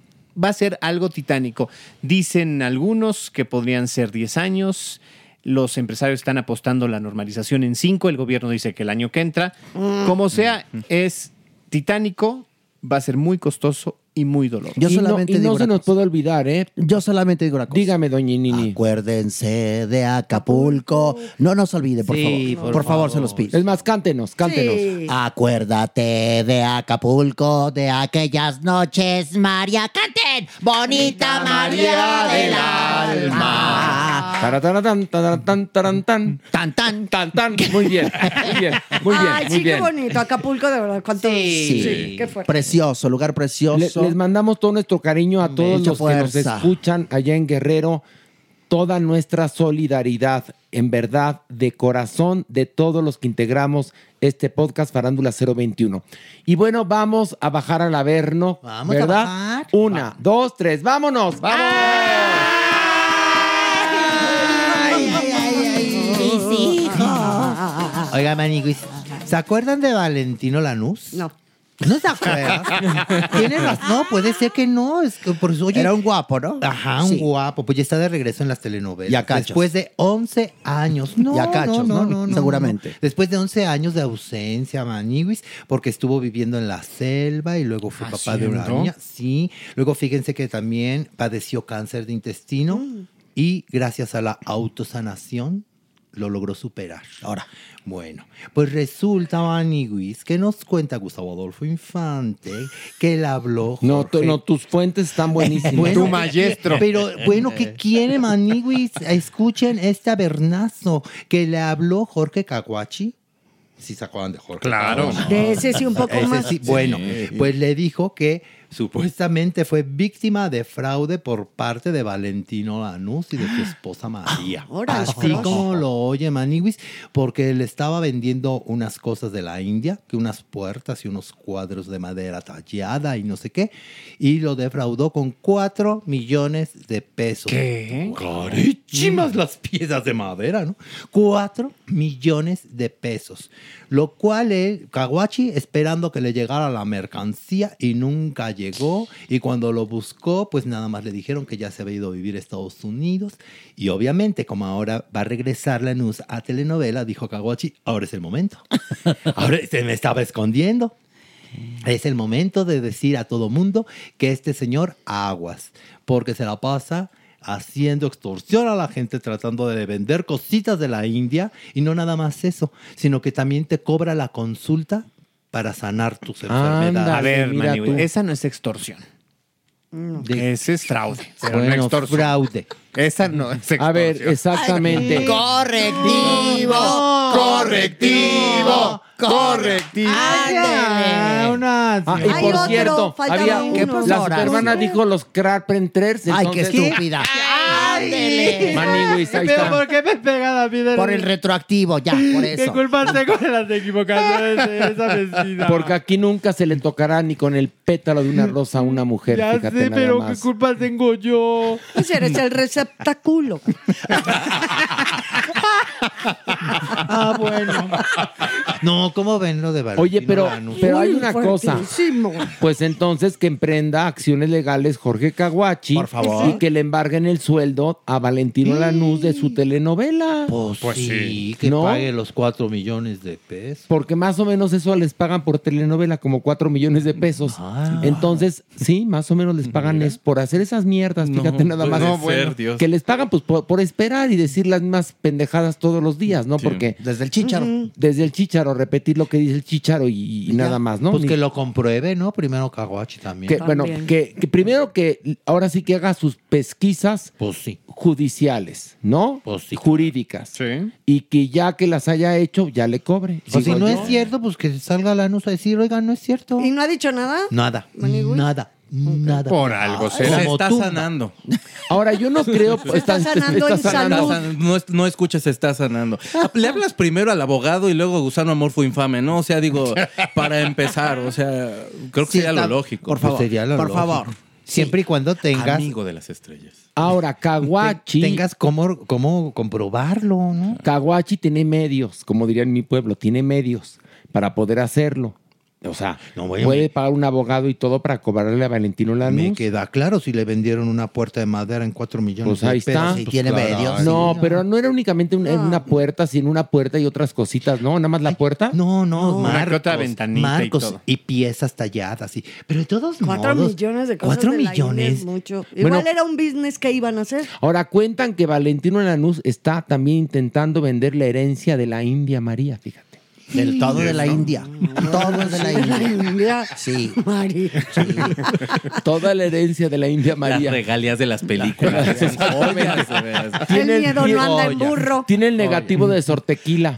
va a ser algo titánico. Dicen algunos que podrían ser 10 años. Los empresarios están apostando la normalización en 5. El gobierno dice que el año que entra. Como sea, es titánico, va a ser muy costoso y muy doloroso. Yo y no, solamente y no digo se una nos puede olvidar, ¿eh? Yo solamente digo una cosa. Dígame, doña Nini. Acuérdense de Acapulco. No nos olvide, por Sí, favor. por Por, favor, favor. se los pido. Es más, cántenos, cántenos. Sí. Acuérdate de Acapulco, de aquellas noches, María. ¡Canten! ¡Bonita María del alma! Tarataratan, taratan, tarantán. ¡Tan, tan! Tan, tan. Muy bien, muy bien, muy bien, Ay, muy sí, bien. qué bonito. Acapulco, de verdad. ¿Cuánto? Sí. qué fuerte. Precioso, lugar Le- precioso. les mandamos todo nuestro cariño a todos Mucha los que nos escuchan allá en Guerrero. Toda nuestra solidaridad, en verdad, de corazón, de todos los que integramos este podcast Farándula 021. Y bueno, vamos a bajar al Averno, Vamos a ¿verdad? bajar. Una, dos, tres, vámonos, vamos. Oiga, maniguis, ¿se acuerdan de Valentino Lanús? No. ¿No te acuerdas? Tienes razón. No, puede ser que no. Es que por eso, oye, Era un guapo, ¿no? Ajá, un Sí. guapo. Pues ya está de regreso en las telenovelas. Y a cachos. Después de 11 años. No, Y a cachos, ¿no? Seguramente. Después de 11 años de ausencia, Maniwis, porque estuvo viviendo en la selva y luego fue papá de una niña. Sí. Luego fíjense que también padeció cáncer de intestino Mm. y gracias a la autosanación lo logró superar. Ahora, bueno, pues resulta, Maniwis, que nos cuenta Gustavo Adolfo Infante que él habló. No, tu- no, tus fuentes están buenísimas. bueno, Pero bueno, ¿qué quiere Maniguis? Escuchen este abernazo que le habló Jorge Caguachi. ¿Sí se acuerdan de Jorge? Claro. Caguachi? De ese sí un poco Ese más. sí, Bueno, pues le dijo que supuestamente fue víctima de fraude por parte de Valentino Lanús y de su esposa María. Órale, Así como lo oye Maniwis, porque le estaba vendiendo unas cosas de la India, que unas puertas y unos cuadros de madera tallada y no sé qué, y lo defraudó con 4 millones de pesos. ¿Qué? Carísimas las piezas de madera, ¿no? 4 millones de pesos. Lo cual Kawachi, esperando que le llegara la mercancía y nunca llegó. Y cuando lo buscó, pues nada más le dijeron que ya se había ido a vivir a Estados Unidos. Y obviamente, como ahora va a regresar la news a telenovela, dijo Kawachi, ahora es el momento. Ahora se me estaba escondiendo. Es el momento de decir a todo mundo que este señor aguas, porque se la pasa haciendo extorsión a la gente tratando de vender cositas de la India y no nada más eso, sino que también te cobra la consulta para sanar tus enfermedades. A ver, mira Manny, tú. esa no es extorsión. De- Ese es fraude. Pero no extorsión. fraude. Esa no es extorsión. A ver, exactamente. Correctivo, correctivo, correctivo. Ah, una- Ah, y Hay por otro, cierto, había uno. ¿Qué la pasó, Horacio? supermana dijo los Carpenters. Ay, qué estúpida. Ándele. Maniwis, ahí está. qué me a mí de Por el retroactivo, ya, por eso. culpa tengo de las equivocaciones de esa vecina? Porque aquí nunca se le tocará ni con el pétalo de una rosa a una mujer. fíjate nada más. culpa tengo yo? Pues eres el receptáculo. Ah, bueno. No, ¿cómo ven lo de Valentino Oye, pero, Lanús? pero hay una cosa. fuertísimo. Pues entonces que emprenda acciones legales Jorge Caguachi Por favor. y que le embarguen el sueldo a Valentino Lanús de su telenovela. Pues, sí, que ¿No? pague los cuatro millones de pesos. Porque más o menos eso les pagan por telenovela, como 4 millones de pesos. Ah. Entonces, sí, más o menos les pagan es por hacer esas mierdas, fíjate nada más. puede ser, Dios. Que les pagan pues por, por esperar y decir las mismas pendejadas todos los días, ¿no? Porque Desde el chícharo. desde el chicharo, repetir lo que dice el chicharo y, y nada más, ¿no? Pues Ni- que lo compruebe, ¿no? Primero Caguachi también. que, bueno, que, que primero que ahora sí que haga sus pesquisas Pues sí. Judiciales, ¿no? Pues sí. Jurídicas. Sí. Y que ya que las haya hecho, ya le cobre. O si Digo no yo. es cierto, pues que salga Lanús a decir, oiga, no es cierto. ¿Y no ha dicho nada? Nada, nada, nada. Por algo Se está tumba. sanando. Ahora, yo no creo. Se está sanando en salud. Está san- No, es- no escuches, se está sanando. Le hablas primero al abogado y luego Gusano Amorfo Infame, ¿no? O sea, digo, para empezar, o sea, creo que Sí, sería está- lo lógico. por favor, Pues sería lo por lógico. favor. Siempre y cuando tengas, Amigo de las estrellas. Ahora, Caguachi. tengas cómo, cómo comprobarlo, ¿no? Caguachi tiene medios, como diría en mi pueblo, tiene medios para poder hacerlo. O sea, No, bueno, puede me- pagar un abogado y todo para cobrarle a Valentino Me Lanús. queda claro si le vendieron una puerta de madera en cuatro millones Pues de ahí pesos. está. Sí, tiene medios. No, pero no era únicamente una, No. una puerta, sino una puerta y otras cositas, ¿no? Nada más la puerta. No, no, marcos, otra ventanita y marcos todo. y, piezas talladas, sí. Pero de todos Cuatro modos, millones de cosas Cuatro de la India millones. es mucho. Bueno. Igual era un business que iban a hacer. Ahora cuentan que Valentino Lanús está también intentando vender la herencia de la India María, fíjate. Del todo de la India. Todo es de la Sí, la India. Sí. María. Toda la herencia de la India Las María. regalías de las películas. Veras. El miedo no anda en burro. Tiene el negativo de Sortequila.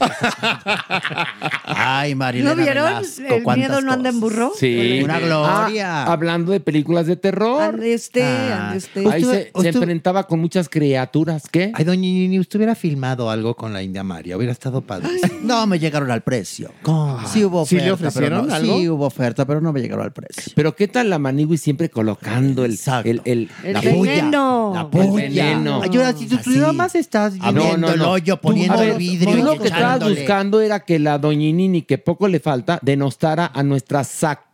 Ay, Marilena ¿No vieron? Velasco, El miedo no anda en burro. Sí. Una gloria. Ah, hablando de películas de terror. Ande usted, Ah. ande usted. Ahí Usted- se, enfrentaba con muchas criaturas. ¿Qué? Ay, doña Nini, usted hubiera filmado algo con la India María, hubiera estado padre. No me llegaron al precio. ¿Cómo? Sí hubo ¿Sí oferta. le ofrecieron pero no, algo? Sí hubo oferta, pero no me llegaron al precio. Pero ¿qué tal la Manigui siempre colocando el, Exacto. el, el- El La veneno. La El puya. veneno. Ay, ahora, si tú, tú nada más estás Abriendo No, no, el no. hoyo, Tú- poniendo ver, el vidrio. Tú lo que estabas buscando era que la doñinini, que poco le falta, denostara a nuestra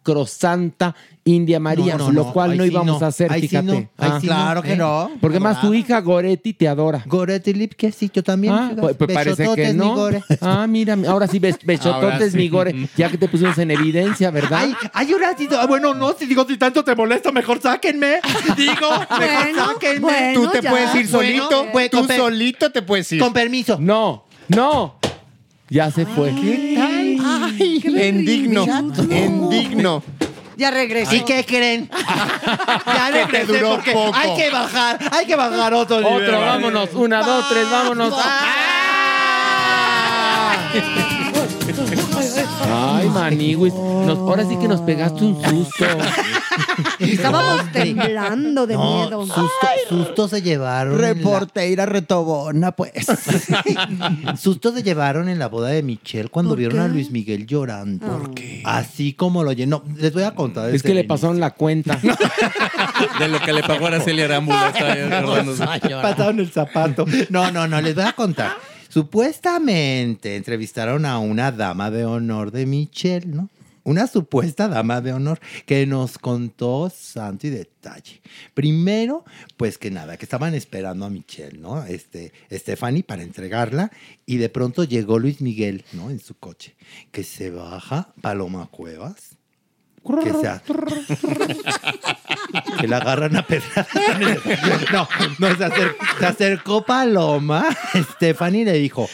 sacrosanta India María, No, no, lo no, cual ahí no sí íbamos no, a hacer, ahí sí fíjate. no, ahí sí no, Claro que ¿eh? no. Porque más tu hija Goretti te adora. Goretti Lipke, sí, yo también. Ah, pues, pues parece que no. Gore. Ah, mira, ahora sí, sí. mi Gore, ya que te pusimos en evidencia, ¿verdad? Ay, ay, ahora sí, ah, bueno, no, si digo, si tanto te molesta, mejor sáquenme. Digo, mejor Bueno, sáquenme. bueno, Tú te ya. puedes ir Bueno, solito. pues, Tú con per- solito te puedes ir. Con permiso. No, no. Ya se fue. ¿Qué tal? Indigno. Indigno. Ya regresó. ¿Y qué creen? ya regresé duró porque poco. hay que bajar, hay que bajar otro nivel. Otro, vámonos. Una, dos, tres, vámonos. Ay, Maniwis. Nos- ahora sí que nos pegaste un susto. Estábamos temblando de No, miedo. Susto, susto se llevaron. en la- Reportera retobona, pues. Susto se llevaron en la boda de Michelle cuando ¿Por vieron qué? a Luis Miguel llorando. ¿Por qué? Así como lo llenó. Les voy a contar. Es que le pasaron la cuenta. De lo que le pagó Araceli Arámbula. Pasaron el zapato. No, no, no, les voy a contar. Supuestamente entrevistaron a una dama de honor de Michelle, ¿no? Una supuesta dama de honor que nos contó santo y detalle. Primero, pues que nada, que estaban esperando a Michelle, ¿no? Este, Stephanie para entregarla y de pronto llegó Luis Miguel, ¿no? En su coche, que se baja Paloma Cuevas, que se, a- que la agarran a pedradas. No, no, se, acer- se acercó Paloma, Stephanie le dijo,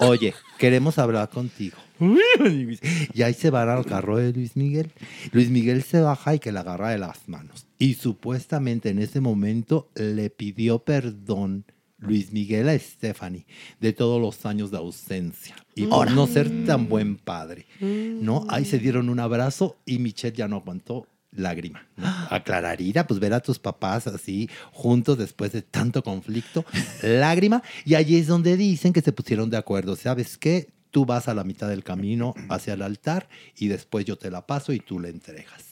oye, queremos hablar contigo. Y ahí se van al carro de Luis Miguel. Luis Miguel se baja y que la agarra de las manos. Y supuestamente en ese momento le pidió perdón Luis Miguel a Stephanie de todos los años de ausencia y por no ser tan buen padre. ¿no? Ahí se dieron un abrazo y Michelle ya no aguantó lágrima. ¿no? Aclararía, pues ver a tus papás así juntos después de tanto conflicto, lágrima. Y allí es donde dicen que se pusieron de acuerdo. ¿Sabes qué? Tú vas a la mitad del camino hacia el altar y después yo te la paso y tú la entregas.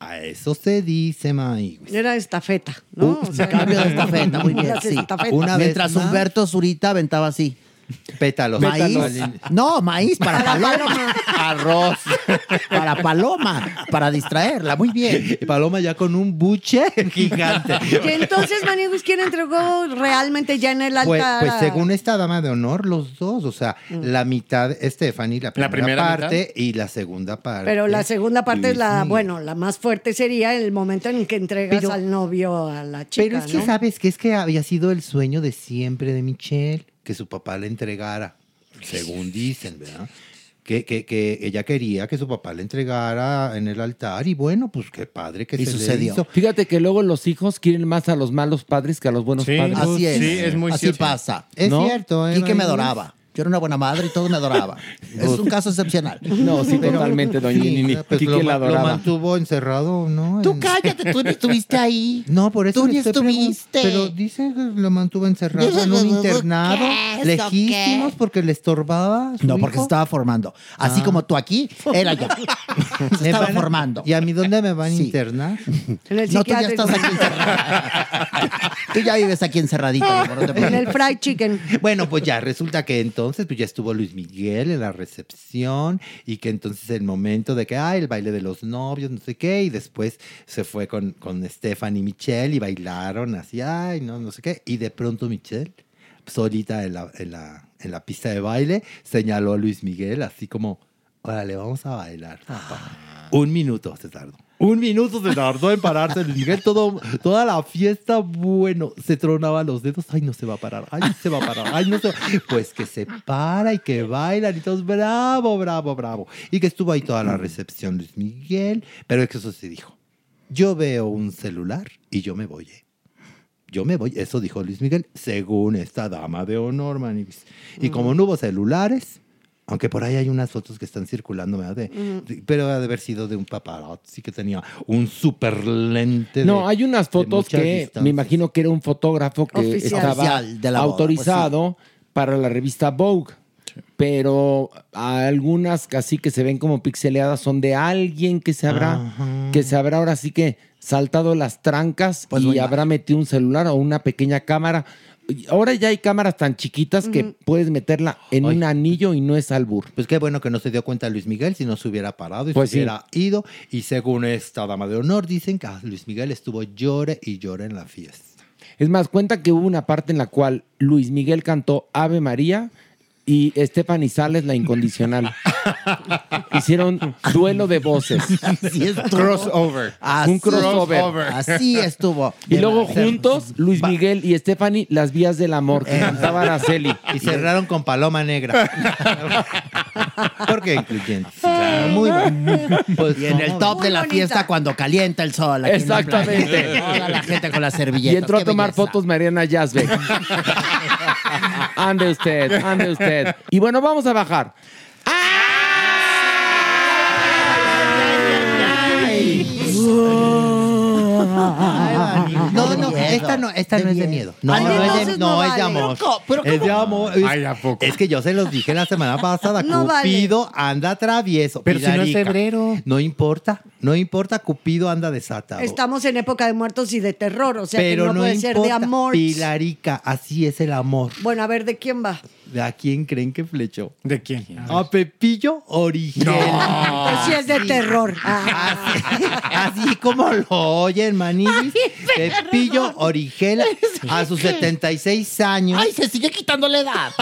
A eso se dice, May. Era estafeta, ¿no? Uh, cambio de estafeta, muy bien, sí. Una vez Mientras más. Humberto Zurita aventaba así. Pétalos. Maíz. No, maíz para paloma. Arroz. Para paloma. Para distraerla. Muy bien. Y Paloma ya con un buche gigante. Y entonces Maniguis, ¿quién entregó realmente ya en el Pues, altar? pues según esta dama de honor, los dos, o sea, la mitad Stephanie, la primera, primera parte y la segunda parte. Pero la segunda parte es la, bueno, la más fuerte sería el momento en que entregas Pero- al novio a la chica, Pero es que sabes que es que había sido el sueño de siempre de Michelle, que su papá le entregara, según dicen, ¿verdad? Que, que, que ella quería que su papá le entregara en el altar y bueno, pues qué padre que Y se le sucedió. hizo. Fíjate que luego los hijos quieren más a los malos padres que a los buenos Sí. padres. Así es. Sí, es muy Así cierto. pasa. Es ¿No? cierto, ¿eh? Y que me adoraba. Yo era una buena madre y todos me adoraban. Es un caso excepcional. No, sí, Pero- totalmente, doña sí, Nini. pues lo, la ma- lo adoraba. mantuvo encerrado, ¿no? Tú En- cállate, tú ni estuviste ahí. No, por eso Tú ni estuviste. Pero dice que lo mantuvo encerrado en un internado. ¿Qué? Lejísimos ¿Qué? porque le estorbaba. su No, porque se hijo. estaba formando. Así Ah. como tú aquí, era yo. Se Me estaba van a- formando. ¿Y a mí dónde me van a Sí. internar? En el No, tú ya estás aquí encerrado. tú ya vives aquí te En el fried chicken. Bueno, pues ya resulta que entonces pues ya estuvo Luis Miguel en la recepción y que entonces el momento de que, ay, el baile de los novios, no sé qué, y después se fue con, con Stephanie y Michelle y bailaron así, ay, no, no sé qué, y de pronto Michelle, solita en la, en la, en la pista de baile, señaló a Luis Miguel así como, órale, vamos a bailar. papá". Un minuto se tardó. Un minuto se tardó en pararse Miguel. Todo, toda la fiesta, bueno, se tronaba los dedos. Ay, no se va a parar. Ay, se va a parar. Ay, no se va. Pues que se para y que bailan y todos, bravo, bravo, bravo. Y que estuvo ahí toda la recepción Luis Miguel. Pero es que eso se dijo. Yo veo un celular y yo me voy. ¿eh? Yo me voy. Eso dijo Luis Miguel, según esta dama de honor, manibis. Y como no hubo celulares, aunque por ahí hay unas fotos que están circulando, ¿verdad? De- de- pero ha de haber sido de un paparazzi que tenía un super lente. No, hay unas fotos que me imagino que era un fotógrafo que Oficial. estaba Oficial de la boda, autorizado para la revista Vogue. Pero algunas casi que se ven como pixeleadas son de alguien que se habrá, que se habrá ahora sí que saltado las trancas Pues y habrá metido un celular o una pequeña cámara ahora ya hay cámaras tan chiquitas que puedes meterla en un anillo y no es albur. Pues qué bueno que no se dio cuenta Luis Miguel si no se hubiera parado y Pues se sí. hubiera ido. Y según esta dama de honor, dicen que Luis Miguel estuvo llore y llore en la fiesta. Es más, cuenta que hubo una parte en la cual Luis Miguel cantó Ave María y Stephanie Sales la incondicional. Hicieron duelo de voces. Así estuvo. Crossover. Así- Un crossover. Así estuvo. Y luego juntos, Luis Miguel y Stephanie, las vías del amor, que cantaba Araceli. Y cerraron con Paloma Negra. Porque incluyente. Claro, muy bien. Pues, y en el ¿cómo top de la fiesta cuando calienta el sol. aquí en la Exactamente. playa. Toda la gente con las servilletas. Y entró a tomar belleza. fotos Mariana Yazbek. Ande usted, ande usted. Y bueno, vamos a bajar. No, no, esta no, esta no es de miedo. No, Ah, no, no, es de, no, es de amor. Es de amor. Es, Ay, ¿a poco? es que yo se los dije la semana pasada. No vale. Cupido anda travieso. Pero si no es febrero. No importa, no importa. Cupido anda desatado. Estamos en época de muertos y de terror, o sea Pero que no, no puede importa. ser de amor. Pilarica, así es el amor. Bueno, a ver, ¿de quién va? ¿De a quién creen que flechó? ¿De quién? A Pepillo Origel. Pues sí es de terror. Así como lo oyen, maniguis. Pepillo Origel a sus 76 años. Ay, se sigue quitando la edad.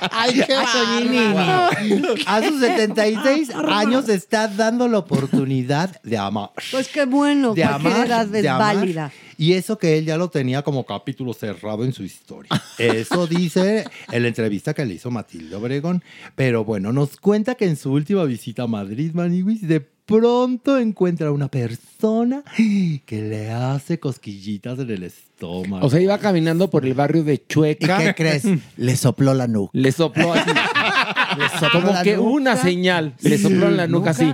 Ay, qué bárbaro. A sus 76 años está dando la oportunidad de amar. Pues qué bueno, De cualquier amar, edad es de amar. válida. Y eso que él ya lo tenía como capítulo cerrado en su historia. Eso dice en la entrevista que le hizo Matilde Obregón. Pero bueno, nos cuenta que en su última visita a Madrid, Maniwis, de pronto encuentra una persona que le hace cosquillitas en el estómago. O sea, iba caminando por el barrio de Chueca. ¿Qué crees? Le sopló la nuca. Le sopló así. Como la que nuca. una señal. Le sopló en la nuca así.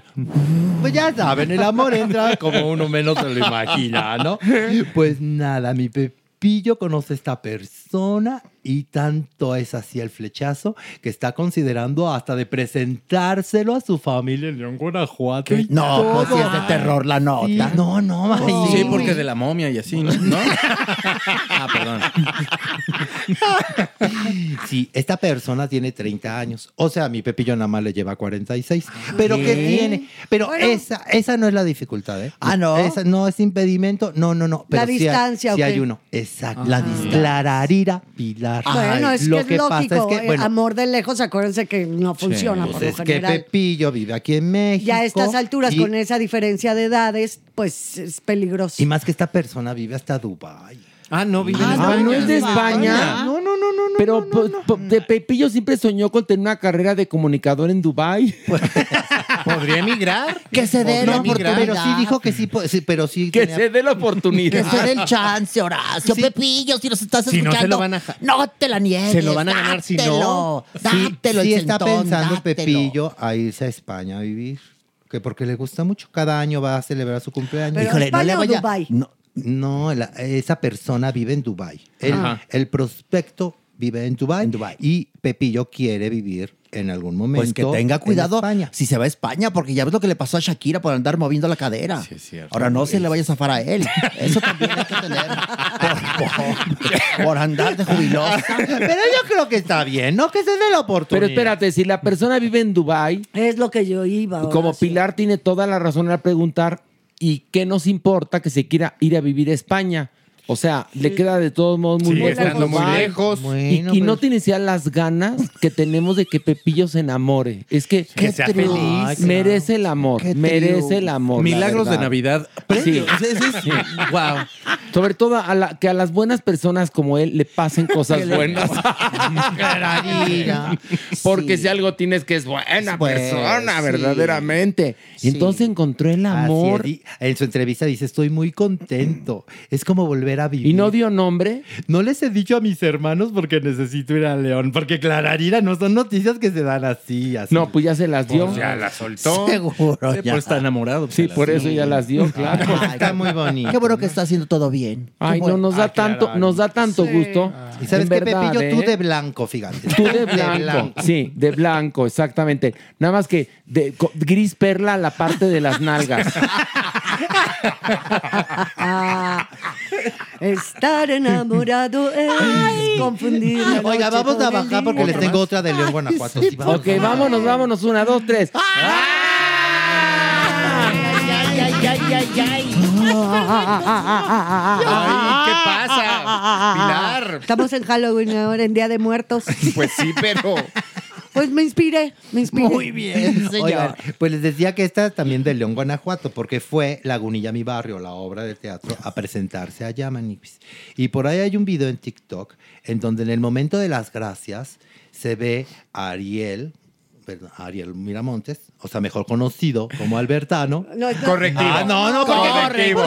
Pues ya saben, el amor entra como uno menos se lo imagina, ¿no? Pues nada, mi Pepillo conoce a esta persona y tanto es así el flechazo que está considerando hasta de presentárselo a su familia en León, Guanajuato. No, pues todo. es de terror la nota. Sí, no, no, María. Sí, porque de la momia y así, ¿no? ¿No? ah, perdón. Sí, esta persona tiene 30 años. O sea, mi Pepillo nada más le lleva 46. ¿Pero qué, tiene? Pero esa, esa no es la dificultad, ¿eh? Ah, ¿no? Esa no es impedimento. No, no, no. Pero La sí hay- distancia, Sí ¿o hay qué? uno. Exacto. La distancia. Clararira Pilar. Bueno, es Lo que es pasa lógico. es que, eh, bueno, amor de lejos, acuérdense que no funciona pues por lo es que general. Pepillo vive aquí en México. Ya a estas alturas, y- con esa diferencia de edades, pues es peligroso. Y más que esta persona vive hasta Dubái. Ah, no, vive en Ah, España. no es de España. No, no, no, no, no. Pero po- po- de Pepillo siempre soñó con tener una carrera de comunicador en Dubai. ¿Podría emigrar? Que se dé No, la oportunidad. Pero sí dijo que sí, sí, pero sí. Que tenía- se dé la Que oportunidad. se dé el chance, Horacio. Pepillo, si nos estás Si no, escuchando. se lo van a ja- no te la niegues. Se lo van a ganar si no. dátelo, Sí, Dátelo, sí el está centón, pensando dátelo. Pepillo a irse a España a vivir. Que porque le gusta mucho. Cada año va a celebrar su cumpleaños. Pero Híjole, no le o vaya. Dubái. No, No, la- esa persona vive en Dubai. El, Ajá. el prospecto vive en Dubai. En Dubái. Y Pepillo quiere vivir en algún momento. Pues que tenga en cuidado España. si se va a España, porque ya ves lo que le pasó a Shakira por andar moviendo la cadera. Sí, es cierto. Ahora no se le vaya a zafar a él. Eso también hay que tener por, andar de jubilosa. Pero yo creo que está bien, ¿no? Que se dé la oportunidad. Pero espérate, si la persona vive en Dubai, Es lo que yo iba. como Horacio. Pilar tiene toda la razón al preguntar, ¿y qué nos importa que se quiera ir a vivir a España? O sea, le queda de todos modos muy Sigue lejos. estando muy Dubái. lejos. Y, Bueno, y no pero- tienes ya las ganas que tenemos de que Pepillo se enamore. Es que, Que sea feliz. merece el amor, Qué merece el amor. la Milagros de verdad. Navidad. Sí. O sea, ese es- Wow. Sobre todo a la- que a las buenas personas como él le pasen cosas buenas. Porque si algo tienes que es buena Pues, persona, sí. verdaderamente. Sí. Entonces encontró el amor. Así es, di- en su entrevista dice, estoy muy contento. Es como volver a vivir. Y no dio nombre. No les he dicho a mis hermanos porque necesito ir a León. Porque Clararira no son noticias que se dan así. así. No, pues ya se las dio. Pues ya la soltó. Seguro. Sí, ya. Pues está enamorado. Sí, por eso ya las dio, claro. Ay, Está muy bonito. Qué bueno que está haciendo todo bien. Ay, no, nos da Ah, tanto, claro. nos da tanto Sí. gusto. Y sabes En qué, verdad, Pepillo, tú ¿eh? de blanco, fíjate. Tú de blanco. Sí, de blanco, exactamente. Nada más que de gris perla la parte de las nalgas. Estar enamorado es confundir. la Oiga, noche vamos con a el bajar día. porque les tengo otra de León, Guanajuato. Sí, vamos. Ok, vámonos, vámonos. Una, dos, tres. Ay, ay, ay, ay, ay. Ay, ¿qué pasa? Pilar. Estamos en Halloween ahora, en Día de Muertos. Pues sí, pero. Pues me inspiré, me inspiré. Muy bien, señor. Oigan, pues les decía que esta también de León, Guanajuato, porque fue Lagunilla, mi barrio, la obra de teatro, a presentarse allá, Maniguis. Y por ahí hay un video en TikTok en donde en el momento de las gracias se ve a Ariel, perdón, a Ariel Miramontes, o sea, mejor conocido como Albertano. No, no. Correctivo. Ah, no, no, porque Correctivo.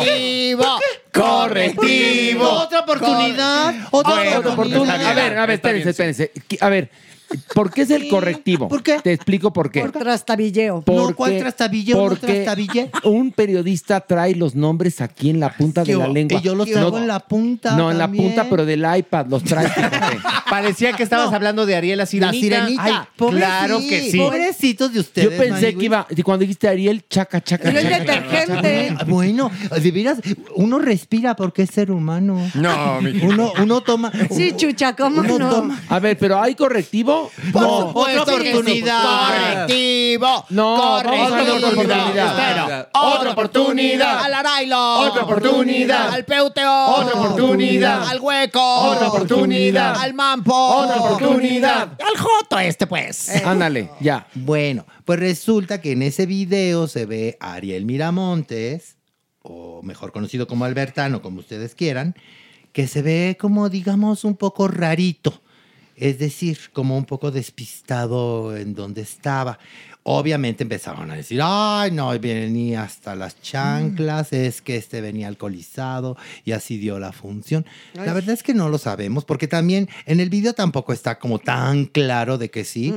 Correctivo. Correctivo. Otra oportunidad. Otra oportunidad. oportunidad. A ver, a ver, espérense, espérense. A ver, ¿por qué es el correctivo? ¿Por qué? Te explico por qué. Por trastabilleo. No, ¿cuál trastabille? ¿No porque trastabille? un periodista trae los nombres aquí en la punta de la lengua. Y yo los traigo en la punta. No, en la punta, pero del iPad los trae. Parecía que estabas hablando de Ariel la sirenita. sirenita. Ay, Pobreci- claro que sí. Pobrecitos de ustedes. Yo pensé que iba, y cuando dijiste Ariel, chaca, chaca, No es chaca. detergente. Bueno, de veras, uno respira porque es ser humano. No, mi Uno, uno toma. Sí, chucha, ¿cómo uno no? toma. A ver, pero ¿hay correctivo? Por No. supuesto que sí. Correctivo. No, otra oportunidad. Otra oportunidad. Al Arailo. Otra oportunidad. Al Peuteo. Otra oportunidad. Al Hueco. Otra oportunidad. Al Mampo. Otra oportunidad. Al Joto este, pues. Ándale, ya. Bueno, pues resulta que en ese video se ve a Ariel Miramontes, o mejor conocido como Albertano, como ustedes quieran, que se ve como, digamos, un poco rarito. Es decir, como un poco despistado en donde estaba. Obviamente empezaron a decir, ay, no, venía hasta las chanclas, es que este venía alcoholizado y así dio la función. La verdad es que no lo sabemos, porque también en el video tampoco está como tan claro de que sí.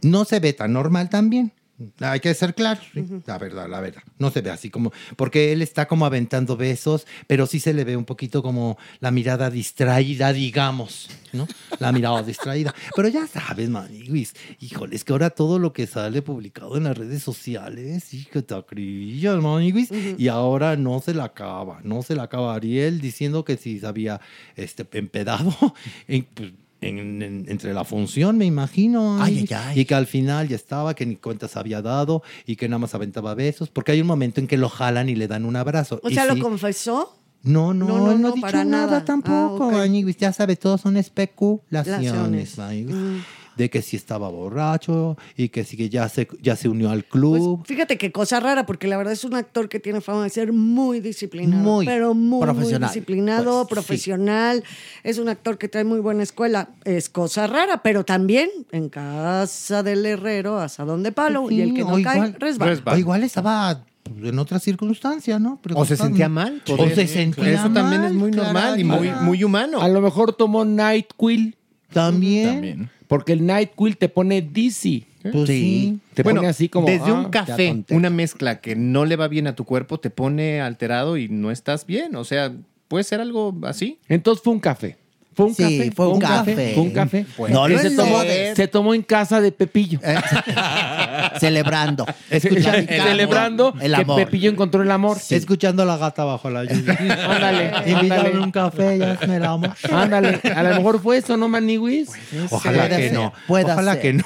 No se ve tan normal también. Hay que ser claro, la verdad, la verdad. No se ve así como, porque él está como aventando besos, pero sí se le ve un poquito como la mirada distraída, digamos, ¿no? La mirada distraída. Pero ya sabes, maniguis, híjole, es que ahora todo lo que sale publicado en las redes sociales, sí que te acribillan, maniguis, y ahora no se la acaba, no se la acaba Ariel diciendo que si se había este, empedado, en, pues, en- en- entre la función, me imagino. Ay, ay, ay. Y que al final ya estaba, que ni cuentas había dado y que nada más aventaba besos, porque hay un momento en que lo jalan y le dan un abrazo. O Y sea, ¿lo sí- confesó? no, no, No, no, no, no, ha dicho para nada, nada. tampoco, Ah, ok. Maniguis, Ya sabes, todos son especulaciones, Mm. De que sí estaba borracho y que sí que ya se, ya se unió al club. Fíjate qué cosa rara, porque la verdad es un actor que tiene fama de ser muy disciplinado. Muy pero muy, profesional. muy disciplinado, Pues, sí. profesional. Es un actor que trae muy buena escuela. Es cosa rara, pero también en casa del herrero, asadón de palo, y el que no o cae, igual- resbala. o igual estaba pues, en otra circunstancia, ¿no? O se sentía mal. O se sentía Eso también mal, es muy normal y muy, muy humano. A lo mejor tomó NyQuil. También. También. Porque el NyQuil te pone dizzy. Pues sí. Te bueno, pone así como. desde ah, un ya café, una mezcla que no le va bien a tu cuerpo, te pone alterado y no estás bien. O sea, puede ser algo así. Entonces fue un café. Fue un Sí, café. fue un café. Fue un café. No lo Que se, tomó, se tomó en casa de Pepillo. Celebrando. Celebrando Celebrando el que amor. Pepillo encontró el amor. Escuchando a la gata bajo la lluvia. Ándale, Invítame ándale. un café, ya me la amo. Ándale, a lo mejor fue eso, ¿no, Maniwis? Ojalá que no. puede Ojalá ser. que no.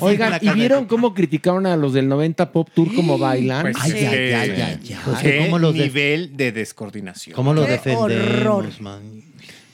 Oigan, ¿y vieron cómo criticaron a los del 90 Pop Tour como bailan? Pues Ay, sí. ay, ay, ay, ay. Pues ¿Qué ¿cómo los def- nivel de descoordinación? ¿Cómo lo defendemos, horror. man?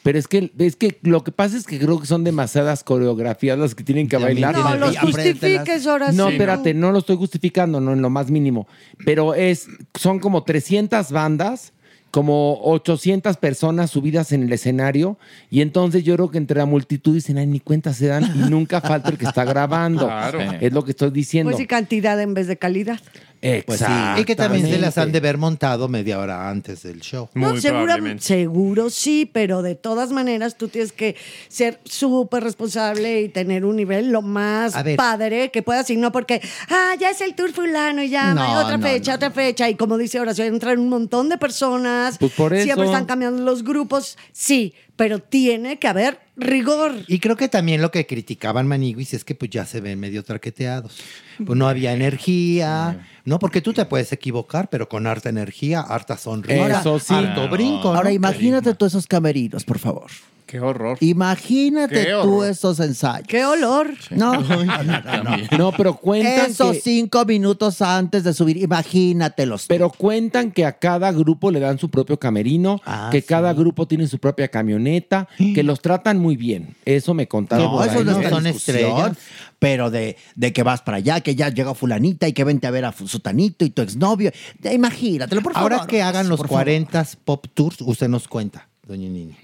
Pero es que, es que lo que pasa es que creo que son demasiadas coreografías las que tienen que bailar. No, los justifiques ahora No, sí. espérate, no lo estoy justificando, no en lo más mínimo. Pero es, son como 300 bandas, como 800 personas subidas en el escenario. Y entonces yo creo que entre la multitud dicen, ay, ni cuenta se dan y nunca falta el que está grabando. Claro. Es lo que estoy diciendo. Pues y cantidad en vez de calidad. Pues sí. Y que también se las han de ver montado media hora antes del show. No, Muy seguro, probablemente. seguro sí, pero de todas maneras tú tienes que ser súper responsable y tener un nivel lo más A ver. padre que puedas, y no porque, ah, ya es el tour fulano y ya, No, hay otra no, fecha, no, otra fecha, y como dice Horacio, entran un montón de personas, Pues por eso. siempre están cambiando los grupos, sí, pero tiene que haber rigor. Y creo que también lo que criticaban Maniguis es que pues ya se ven medio traqueteados. Pues no había energía, ¿no? Porque tú te puedes equivocar, pero con harta energía, harta sonrisa, Eso sí. harto brinco. ¿no? Ahora imagínate tú esos camerinos, por favor. Qué horror. Imagínate Qué tú horror. esos ensayos. ¡Qué olor! No, no, no, no. No, pero cuentan Esos que- cinco minutos antes de subir, imagínatelos. Pero cuentan que a cada grupo le dan su propio camerino, Ah, que cada grupo tiene su propia camioneta, que los tratan muy bien. Eso me contaron. No, por eso ahí. no en discusión, Pero de, de que vas para allá, que ya llega fulanita y que vente a ver a fu- sutanito y tu exnovio. Ya, Imagínatelo, por favor. Ahora que hagan los por favor. 40 pop tours, usted nos cuenta, doña Nini.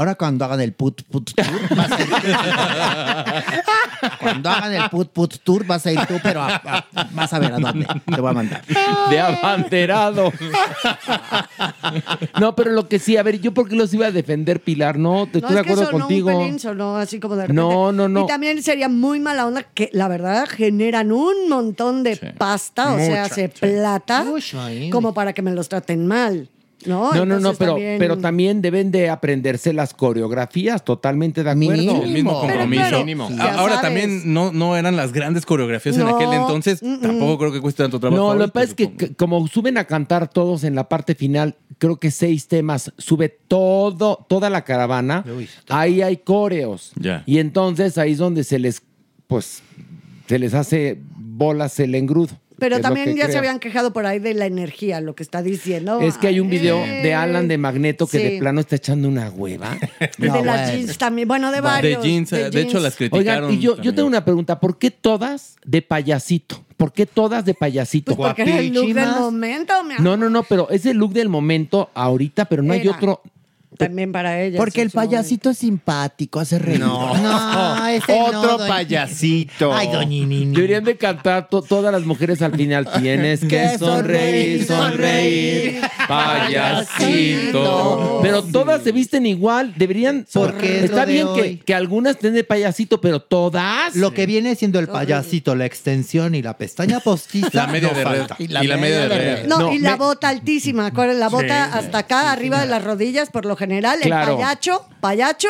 Ahora cuando hagan el put put tour, vas a ir- cuando hagan el put put tour vas a ir tú, pero a- a- vas a ver a dónde te voy a mandar. De abanderado. no, pero lo que sí, a ver, yo porque los iba a defender, Pilar, no, te No, estoy de es que acuerdo sonó contigo. un pelín, sonó así como de repente. No, no, no. Y también sería muy mala onda que, la verdad, generan un montón de pasta, o sea, sí. plata, como para que me los traten mal. No, No, no, pero también- pero también deben de aprenderse las coreografías, totalmente de acuerdo. El mismo compromiso. A- Ahora también no, no eran las grandes coreografías en aquel entonces. Tampoco creo que cueste tanto trabajo. No, lo que pasa es que como suben a cantar todos en la parte final, creo que seis temas, sube todo, toda la caravana, ahí hay coreos. Ya. Y entonces ahí es donde se les, pues, se les hace bolas el engrudo. Pero también ya se habían quejado por ahí de la energía, lo que está diciendo. Es que hay un video Eh, de Alan de Magneto que sí. de plano está echando una hueva. de las jeans también, bueno, de varios. jeans, eh, de hecho, las criticaron Oigan, y yo, yo tengo una pregunta. ¿Por qué todas de payasito? ¿Por qué todas de payasito? Pues porque era el look del momento, mi amor. No, no, no, pero es el look del momento ahorita, pero no hay otro. También para ella. Porque el payasito es simpático, hace reír. No. No, ese Otro payasito. Ay, doña Nini. Deberían de cantar to- todas las mujeres al final. Tienes que sonreír, sonreír, payasito. Pero todas se visten igual. Deberían. Porque es está bien que, que algunas estén de payasito, pero todas. Lo que viene siendo el payasito, la extensión y la pestaña postiza. La media no de red. falta. Y la Y la media media de red. No, No, y la me- bota altísima, la bota Sí, hasta acá, arriba de las rodillas, por lo general, Claro. el payacho, payacho,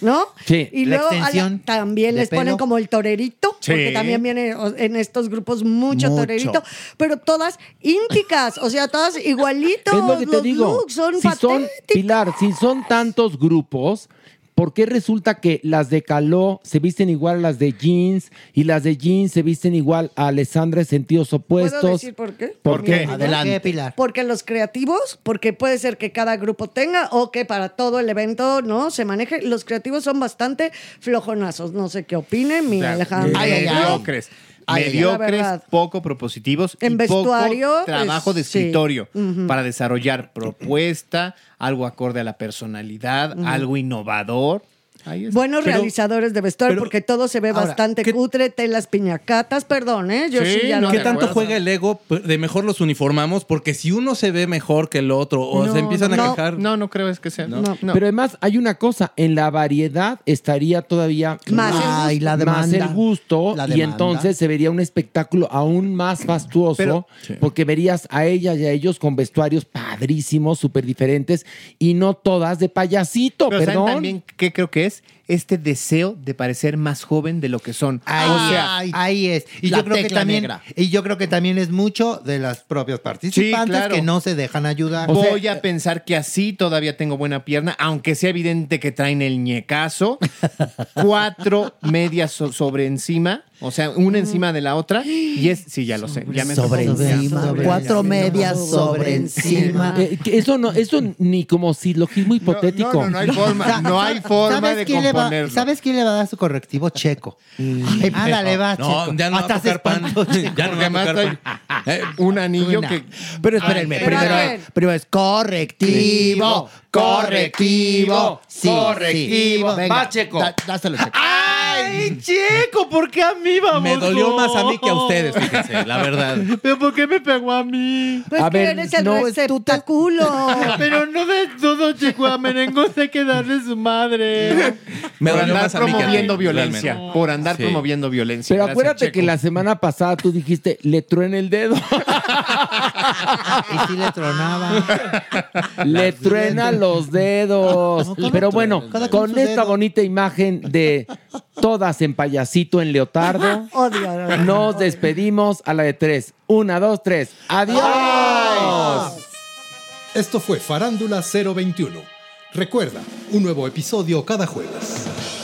¿no? Sí. Y La luego a la- también les ponen pelo. como el torerito, Sí. porque también viene en estos grupos mucho, Mucho. torerito, pero todas ínticas, o sea, todas igualitos. Es lo que te los digo. looks son si son, patéticos. Pilar, si son tantos grupos, ¿por qué resulta que las de Caló se visten igual a las de jeans y las de jeans se visten igual a Alessandra en sentidos opuestos? ¿Puedo decir por qué? ¿Por qué? Adelante, Pilar. Porque los creativos, porque puede ser que cada grupo tenga o que para todo el evento no se maneje. Los creativos son bastante flojonazos. No sé qué opine mi Alejandro. ay, ay. Mediocres, poco propositivos En y vestuario, poco trabajo pues, de sí. escritorio para desarrollar propuesta, algo acorde a la personalidad, algo innovador. Ahí está. Buenos Pero- realizadores de vestuario, porque todo se ve Ahora, bastante cutre, telas piñacatas, perdón, ¿eh? Yo sí, ya lo ¿Qué tanto acuerdo. juega el ego? De mejor los uniformamos, porque si uno se ve mejor que el otro, o se empiezan a quejar. No, no creo es que sea. No. Pero además hay una cosa, en la variedad estaría todavía Más el Ay, la más demanda. el gusto La y entonces se vería un espectáculo aún más fastuoso Pero- porque verías a ella y a ellos con vestuarios padrísimos, súper diferentes y no todas de payasito, Pero ¿saben perdón. también qué creo que es? es Este deseo de parecer más joven de lo que son. Ahí, o sea, ahí es. Y yo creo que también negra. y yo creo que también es mucho de las propias participantes claro. que no se dejan ayudar. voy a pensar que así todavía tengo buena pierna, aunque sea evidente que traen el ñecazo, cuatro medias so- sobre encima, o sea, una encima de la otra, y es, sí, ya lo sé, ya me Sobre encima, Ya. cuatro medias sobre encima. Eh, eso no, eso ni como silogismo hipotético. no, no hay forma, no hay forma ¿Sabes de quién le va-. ¿Sabes quién le va a dar su correctivo? Checo. Ay, ándale, va, No, Checo. ya no va a tocar pan. Ya no va a tocar pan. un anillo Una. que... Pero espérenme, primero, primero es correctivo, correctivo, sí, correctivo. sí. Venga, Va, Checo. da- dáselo, Checo. ¡Ay, Checo! ¿Por qué a mí vamos? Me dolió más a mí que a ustedes, fíjense, la verdad. ¿Pero por qué me pegó a mí? Pues A que ver, eres el no, pues receptáculo. Pero no de todo, Checo. A Merengo hay que darle su madre. Me por dolió andar más a mí que a ti, promoviendo violencia. realmente. Por andar Sí. promoviendo violencia. Pero Gracias, acuérdate Checo. que la semana pasada tú dijiste, le truena el dedo. Y sí le tronaba. Le truena los dedos. Pero bueno, con esta dedo. bonita imagen de todas en payasito en leotardo, nos despedimos a la de tres. Una, dos, tres. ¡Adiós! Esto fue Farándula 021. Recuerda, un nuevo episodio cada jueves.